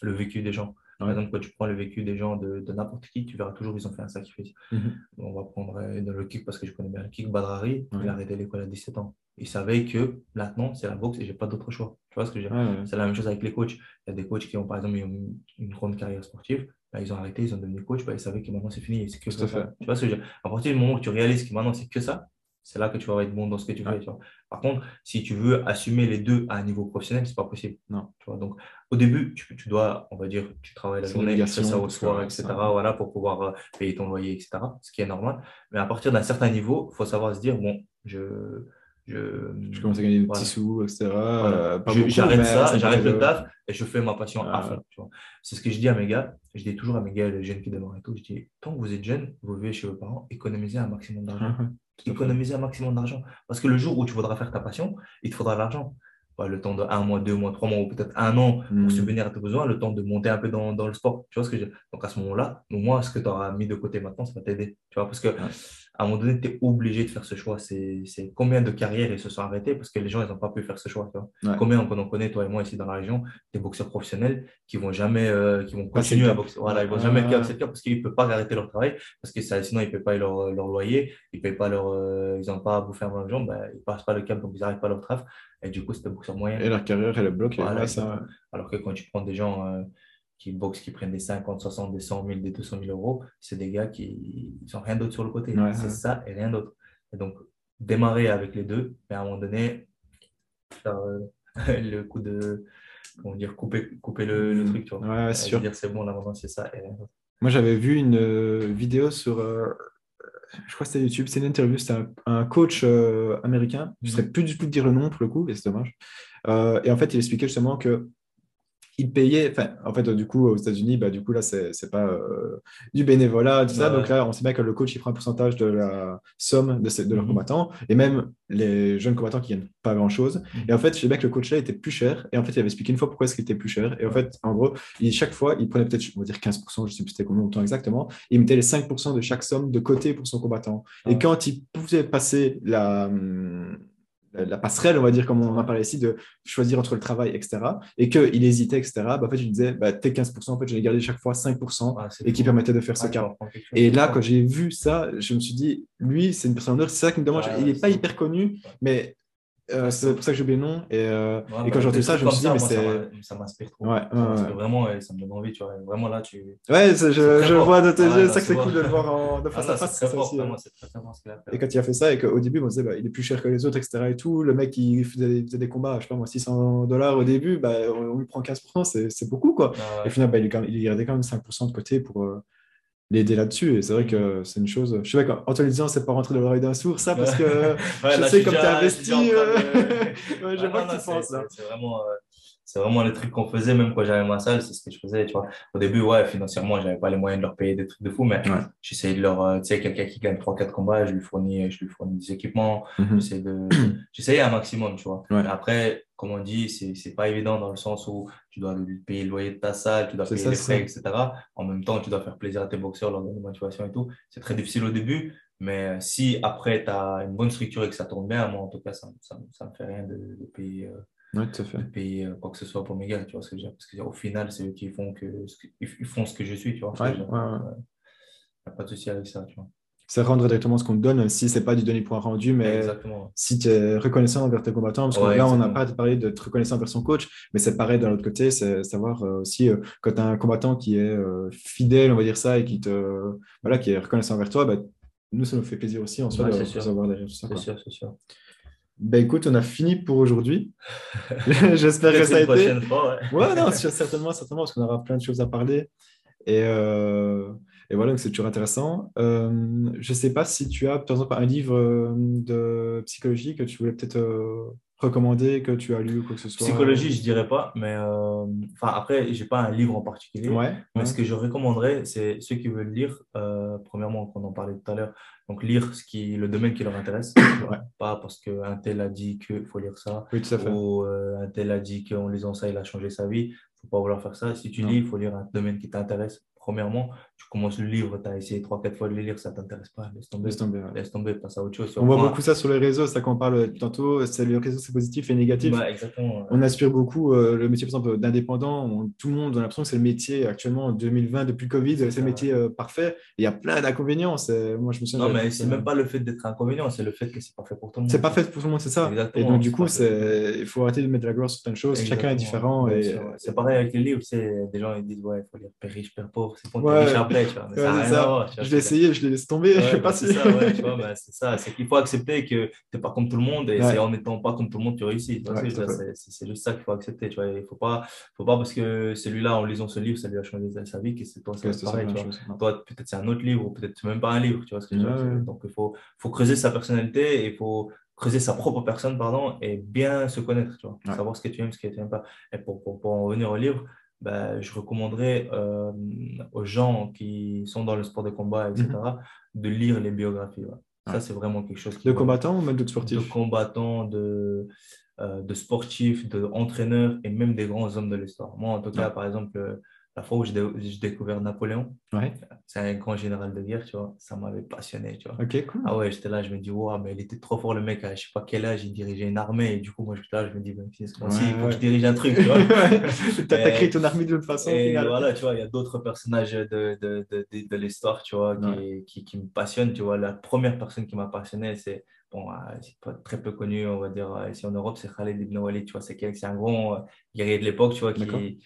le vécu des gens. Par exemple, quand tu prends le vécu des gens de, de n'importe qui, tu verras toujours qu'ils ont fait un sacrifice. Mhm. On va prendre euh, dans le kick parce que je connais bien le kick. Badrari, il a arrêté l'école à 17 ans. Il savait que maintenant, c'est la boxe et j'ai pas d'autre choix. Tu vois ce que je veux dire? C'est la même chose avec les coachs. Il y a des coachs qui ont, par exemple, une, une grande carrière sportive. Bah, ils ont arrêté, ils ont devenu coach. Bah, ils savaient que maintenant, c'est fini. C'est que ça. Tu vois ce que je veux dire? À partir du moment où tu réalises que maintenant, c'est que ça, c'est là que tu vas être bon dans ce que tu fais. Ouais. tu vois. Par contre, si tu veux assumer les deux à un niveau professionnel, c'est pas possible. Non. Tu vois, donc, au début, tu, tu dois, on va dire, tu travailles la journée, tu fais ça au soir, etc. ça- Voilà, pour pouvoir euh, payer ton loyer, etc. Ce qui est normal. Mais à partir d'un certain niveau, il faut savoir se dire, bon, je. Je, Je commence à gagner des petits sous, etc. voilà. Euh, J'arrête ça, j'arrête le taf et je fais ma passion à Ah. fond. tu. C'est ce que je dis à mes gars. Je dis toujours à mes gars, les jeunes qui démarrent et tout, je dis, tant que vous êtes jeunes, vous vivez chez vos parents, économisez un maximum d'argent. Fait. Économisez un maximum d'argent. Parce que le jour où tu voudras faire ta passion, il te faudra de l'argent. Ouais, le temps de un mois, deux mois, trois mois, ou peut-être un an pour Mhm. subvenir à tes besoins, le temps de monter un peu dans, dans le sport. Tu vois ce que je Donc à ce moment-là, au moins, ce que tu auras mis de côté maintenant, ça va t'aider. Tu vois, parce que à un moment donné, tu es obligé de faire ce choix. C'est combien de carrières ils se sont arrêtés parce que les gens, ils n'ont pas pu faire ce choix. tu vois. Ouais. Combien on en connaît, toi et moi, ici dans la région, des boxeurs professionnels qui vont jamais, euh, qui vont continuer à boxer. Voilà, ils vont Ouais. jamais le cap parce qu'ils ne peuvent pas arrêter leur travail parce que ça, sinon ils ne paient pas leur, leur loyer, ils payent pas leur, euh, ils n'ont pas à bouffer un argent, ben, ils ne passent pas le cap, donc ils n'arrêtent pas leur travail. Et du coup, c'est des boxeurs moyens. Et leur carrière, elle est bloquée. Voilà, Ouais, ça, Alors que quand tu prends des gens euh, qui boxent, qui prennent des 50, 60, des 100 000, des 200 000 euros, c'est des gars qui n'ont rien d'autre sur le côté. Ouais, c'est ouais. ça et rien d'autre. Et donc, démarrer avec les deux, mais à un moment donné, faire euh, le coup de, comment dire, couper, couper le, le truc, tu vois. Ouais, c'est sûr. dire c'est bon, là maintenant c'est ça et rien d'autre. Moi, j'avais vu une euh, vidéo sur, euh, je crois que c'était YouTube, c'est une interview, c'était un, un coach euh, américain, je ne Mhm. saurais plus du tout dire le nom pour le coup, et c'est dommage. Et en fait, il expliquait justement que il payait, enfin, en fait, du coup, aux États-Unis, bah, du coup, là, c'est c'est pas euh, du bénévolat, tout ça. Donc là, on sait bien que le coach, il prend un pourcentage de la somme de, ces- de leurs Mhm. combattants, et même les jeunes combattants qui gagnent pas grand-chose. Mhm. Et en fait, je sais bien que le coach là était plus cher, et en fait, il avait expliqué une fois pourquoi est-ce qu'il était plus cher. Et en fait, en gros, il, chaque fois, il prenait peut-être, on va dire 15%, je sais plus c'était combien de temps exactement, il mettait les 5% de chaque somme de côté pour son combattant. Et quand il pouvait passer la, hum, la passerelle, on va dire, comme on en parlait ici, de choisir entre le travail, etc., et qu'il hésitait, etc., bah, en fait, je lui disais, bah, tes 15%, en fait, je l'ai gardé chaque fois 5%, Ah, et qui permettait de faire ce Ah, quelque chose. Et là, quand j'ai vu ça, je me suis dit, lui, c'est une personne or, c'est ça qui me demande. Ouais, il n'est pas hyper connu, mais euh, c'est pour ça que j'ai oublié le nom. Et, euh, Ouais, et bah, quand j'ai entendu ça, je me suis dit, comme mais ça, c'est. ça ça m'inspire trop. Ouais, parce que vraiment, ça me donne envie, tu vois. Vraiment, là, tu. Ouais, c'est- C'est je, très je fort. vois de tes Ouais, yeux, ça que c'est cool de le voir en, de Ah, face là, à c'est face. très ça fort, aussi, vraiment, ouais. c'est très très fort ce qu'il a fait. Et quand il a fait ça, et qu'au début, on disait, bah, il est plus cher que les autres, etc. Et tout, le mec, il faisait, des combats, je sais pas moi, 600 dollars au début, bah, on, lui prend 15%, c'est c'est beaucoup, quoi. Ah, Et au final, bah, il, est quand même- il gardait quand même 5% de côté pour euh, l'aider là-dessus. Et c'est vrai que c'est une chose. Je sais pas, en te le disant, c'est pas rentrer dans l'oreille d'un sourd, ça, parce que Ouais, je là, sais suis comme tu suis investi. de- ouais, je Ouais, vois non, que non, tu penses. C'est vraiment. euh, c'est vraiment les trucs qu'on faisait, même quand j'avais ma salle, c'est ce que je faisais, tu vois. Au début, ouais, financièrement, j'avais pas les moyens de leur payer des trucs de fou, mais j'essayais de leur, euh, tu sais, quelqu'un qui gagne 3-4 combats, je lui fournis, je lui fournis des équipements, mhm. j'essayais de, j'essayais un maximum, tu vois. Après, comme on dit, c'est, pas évident dans le sens où tu dois lui payer le loyer de ta salle, tu dois payer les frais, etc. En même temps, tu dois faire plaisir à tes boxeurs, leur donner motivation et tout. C'est très difficile au début, mais si après tu as une bonne structure et que ça tourne bien, moi en tout cas, ça ne me fait rien de, de payer. Euh, Ouais, tout à fait. de payer euh, quoi que ce soit pour mes gars, tu vois ce que je veux dire? Parce qu'au final, c'est eux qui font, que, ils font ce que je suis, tu vois. Ouais, ouais, ouais. pas de souci avec ça, tu vois. C'est rendre directement ce qu'on te donne, même si c'est pas du donner point rendu, mais exactement. si tu es reconnaissant envers tes combattants, parce que là, on n'a pas parlé d'être reconnaissant envers son coach, mais c'est pareil de l'autre côté, c'est savoir euh, aussi euh, quand tu as un combattant qui est fidèle, on va dire ça, et qui, te, voilà, qui est reconnaissant envers toi, bah, nous, ça nous fait plaisir aussi en soi de savoir derrière tout ça. C'est sûr, c'est sûr. Ben écoute, on a fini pour aujourd'hui. J'espère que ça a été. Fois, ouais. ouais, non, certainement, certainement, parce qu'on aura plein de choses à parler. Et, euh... et voilà, donc c'est toujours intéressant. Euh... Je ne sais pas si tu as, par exemple, un livre euh, de psychologie que tu voulais peut-être recommander, que tu as lu ou quoi que ce soit. Psychologie, je dirais pas, mais euh... enfin après, j'ai pas un livre en particulier. Ouais, mais ouais. ce que je recommanderais, c'est ceux qui veulent lire, euh, premièrement, qu'on en parlait tout à l'heure, donc, lire ce qui, le domaine qui leur intéresse. Ouais. Pas parce qu'un tel a dit qu'il faut lire ça. Oui, tout à fait. Ou euh, un tel a dit qu'en lisant ça, il a changé sa vie. Faut pas vouloir faire ça. Si tu Non. lis, il faut lire un domaine qui t'intéresse. Premièrement, tu commences le livre, tu as essayé 3-4 fois de le lire, ça ne t'intéresse pas. Laisse tomber. Laisse tomber, ouais. Laisse tomber, passe à autre chose. On voit beaucoup ça sur les réseaux, c'est ça qu'on parle tantôt. C'est le réseau, c'est positif et négatif. exactement. On aspire beaucoup euh, le métier, par exemple, d'indépendant. On- Tout le monde a l'impression que c'est le métier actuellement en 2020, depuis le Covid, c'est le métier euh, parfait. Il y a plein d'inconvénients. C'est- Moi, je me souviens. Non, mais c'est ça. même pas le fait d'être inconvénient, c'est le fait que c'est pas fait pour tout le monde. C'est pas fait pour tout le monde, c'est ça. Exactement, et donc, du c'est coup, c'est... il faut arrêter de mettre la gloire sur plein de choses. Chacun est différent. Et... C'est pareil avec les livres, sais, des gens ils disent ouais, il faut lire Père riche, Père pauvre, c'est pour Ouais. Riche après, tu vois. Mais Ouais, ça a c'est rien ça. à voir, tu vois Je l'ai je essayé, je l'ai laissé tomber. je Ouais, sais bah, pas c'est si. ça, ouais, tu vois, bah, c'est ça. C'est qu'il faut accepter que tu n'es pas comme tout le monde et Ouais. c'est en n'étant pas comme tout le monde que tu réussis. Ouais, je C'est juste ça qu'il faut accepter. Tu vois. Il ne faut pas, faut pas parce que celui-là, en lisant ce livre, ça lui a changé sa vie, que c'est toi, Ouais, c'est pareil. Tu vois. Toi, peut-être c'est un autre livre ou peut-être même pas un livre. Tu vois ce que je veux dire. Ouais, ouais. Donc, il faut, faut creuser sa personnalité et il faut creuser sa propre personne pardon, et bien se connaître. Tu vois. Ouais. Savoir ce que tu aimes, ce que tu n'aimes pas. Et pour, pour, pour en revenir au livre, bah, je recommanderais euh, aux gens qui sont dans le sport de combat, etc., de lire les biographies. ouais. Ça, Mhm. C'est vraiment quelque chose qui De combattants ou même d'autres de sportifs? combattants, de, euh, de sportifs, d'entraîneurs et même des grands hommes de l'histoire. Moi, en tout cas, par exemple, euh, la fois où j'ai dé- j'ai découvert Napoléon, Ouais. c'est un grand général de guerre, tu vois, ça m'avait passionné, tu vois. Ok, cool. Ah ouais, j'étais là, je me dis, waouh, mais il était trop fort le mec, à je sais pas quel âge, il dirigeait une armée, et du coup, moi, j'étais là, je me dis, ben, fils, moi aussi, il faut Ouais, que je ouais. dirige un truc, tu vois. T'as créé ton armée d'une façon. au Et voilà, tu vois, il y a d'autres personnages de, de, de, de, de l'histoire, tu vois, qui, qui, qui me passionnent. Tu vois, la première personne qui m'a passionné, c'est, bon, euh, c'est pas très peu connu, on va dire, euh, ici en Europe, c'est Khaled Ibn Walid, tu vois, c'est c'est un grand euh, guerrier de l'époque, tu vois, qui,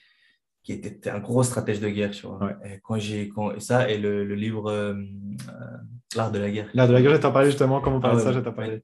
qui était un gros stratège de guerre, tu vois. Ouais. Et quand j'ai, quand, ça, et le, le livre euh, euh, L'art de la guerre. Là, de la gueule, je t'en parlais justement. Comment on Ah parlait de ouais, ça, je t'en parlais.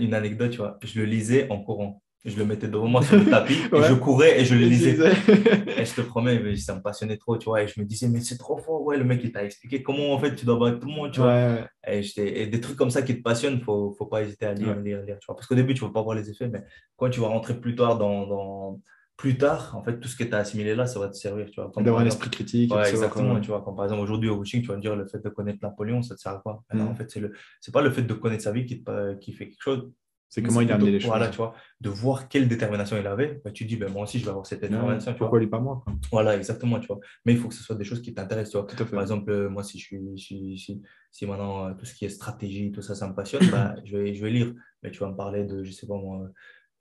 Une anecdote, tu vois, je le lisais en courant. Je le mettais devant moi sur le tapis, et je courais et je le lisais. Et je te promets, mais ça me passionnait trop, tu vois. Et je me disais, mais c'est trop fort, ouais, le mec, il t'a expliqué comment, en fait, tu dois battre tout le monde, tu vois. Ouais, ouais. Et, j'étais- et des trucs comme ça qui te passionnent, il faut, faut pas hésiter à lire, lire, lire, tu vois. Parce qu'au début, tu ne vas pas voir les effets, mais quand tu vas rentrer plus tard dans, dans... plus tard, en fait, tout ce que tu as assimilé là, ça va te servir, tu vois. D'avoir par un exemple- esprit critique. Ouais, exactement, tu vois. Comme par exemple, aujourd'hui au coaching, tu vas me dire le fait de connaître Napoléon, ça te sert à quoi? Ben non, Mm. En fait, c'est le... c'est pas le fait de connaître sa vie qui, te... qui fait quelque chose. C'est comment il a amené les choses. Voilà, tu vois, de voir quelle détermination il avait. Ben, tu dis, ben, moi aussi, je vais avoir cette détermination, tu vois. Pourquoi lui pas moi quoi? Voilà, exactement, tu vois. Mais il faut que ce soit des choses qui t'intéressent, tu vois. Tout à fait. Par exemple, euh, moi, si je suis, si, si, si maintenant euh, tout ce qui est stratégie, tout ça, ça me passionne, bah, je vais, je vais lire. Mais tu vas me parler de, je sais pas moi,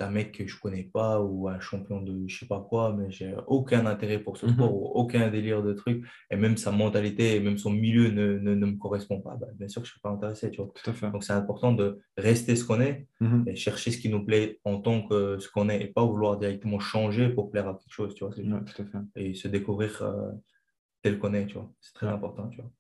d'un mec que je connais pas ou un champion de je sais pas quoi, mais j'ai aucun intérêt pour ce Mhm. sport ou aucun délire de truc. Et même sa mentalité et même son milieu ne, ne, ne me correspond pas. Bah, bien sûr que je ne serai pas intéressé, tu vois. Tout à fait. Donc, c'est important de rester ce qu'on est Mhm. et chercher ce qui nous plaît en tant que ce qu'on est et pas vouloir directement changer pour plaire à quelque chose, tu vois. Ouais, tout à fait. et se découvrir euh, tel qu'on est, tu vois. C'est très Ouais. important, tu vois.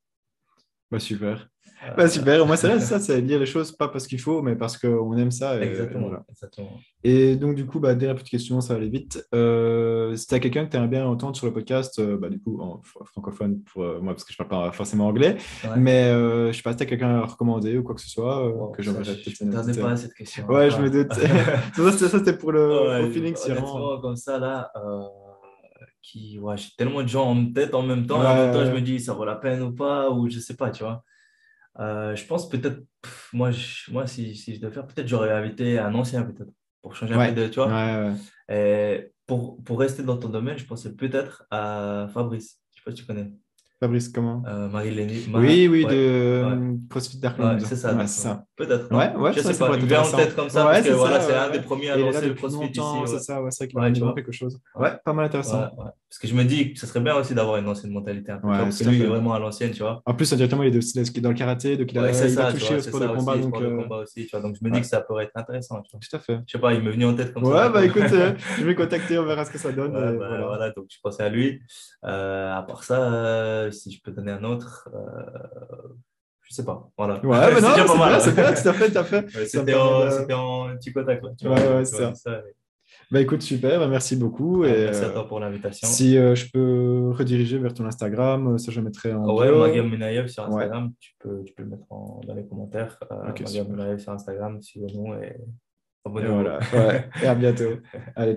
Bah, super. Euh, Bah, super. Moi, c'est là, ça, c'est lire les choses pas parce qu'il faut, mais parce qu'on aime ça. et- Exactement, voilà. exactement. Et donc, du coup, bah, dernière petite question, ça va aller vite. Euh, euh, si tu as quelqu'un que tu aimerais bien entendre sur le podcast, euh, bah, du coup, en francophone pour moi, parce que je ne parle pas forcément anglais, mais je ne sais pas si tu as quelqu'un à recommander ou quoi que ce soit, que j'aimerais peut-être. Je ne pas à cette question. Ouais, je me doute. ça, c'était pour le feeling. Honnêtement, comme ça, là qui, ouais, j'ai tellement de gens en tête en même temps, et en même temps, je me dis, ça vaut la peine ou pas, ou je sais pas, tu vois. Euh, je pense peut-être, moi, moi si, si, je devais faire, peut-être j'aurais invité un ancien, peut-être, pour changer un peu de, tu vois. Et pour, pour rester dans ton domaine, je pensais peut-être à Fabrice. Je sais pas si tu connais. Fabrice, comment? Euh, Marie Lévy. Oui, oui, de euh, CrossFit Darkland. c'est ça. ça. Peut-être. Ouais, ouais, je sais pas. Il vient en tête comme ça parce que voilà, c'est un des premiers à lancer le CrossFit ici. C'est ça, ouais, c'est ça qui ouais, quelque chose. Ouais, pas mal intéressant. Parce que je me dis que ce serait bien aussi d'avoir une ancienne mentalité. Ouais, parce que lui, il est vraiment à l'ancienne, tu vois. En plus, indirectement, il est dans le karaté, donc il a touché au sport de combat. Donc je me dis que ça pourrait être intéressant. Tout à fait. Je sais pas, il m'est venu en tête comme ça. Ouais, bah écoute, je vais contacter, on verra ce que ça donne. Voilà, donc je pensais à lui. À part ça, si je peux donner un autre. Euh, je sais pas. Voilà. Ouais, mais non, c'est bien, c'est bien, tout à fait, tout à fait. C'était en, en petit contact. Tu vois, ouais, ouais, c'est ça. ça Bah écoute, super, bah, merci beaucoup. et, merci à toi pour l'invitation. Si euh, je peux rediriger vers ton Instagram, ça je mettrai en. Oh, ouais, Menayev sur Instagram, tu, peux, tu peux le mettre en, dans les commentaires. Euh, okay, Menayev sur Instagram, suivez-nous et abonnez-vous. Et voilà, ouais. et à bientôt. Allez,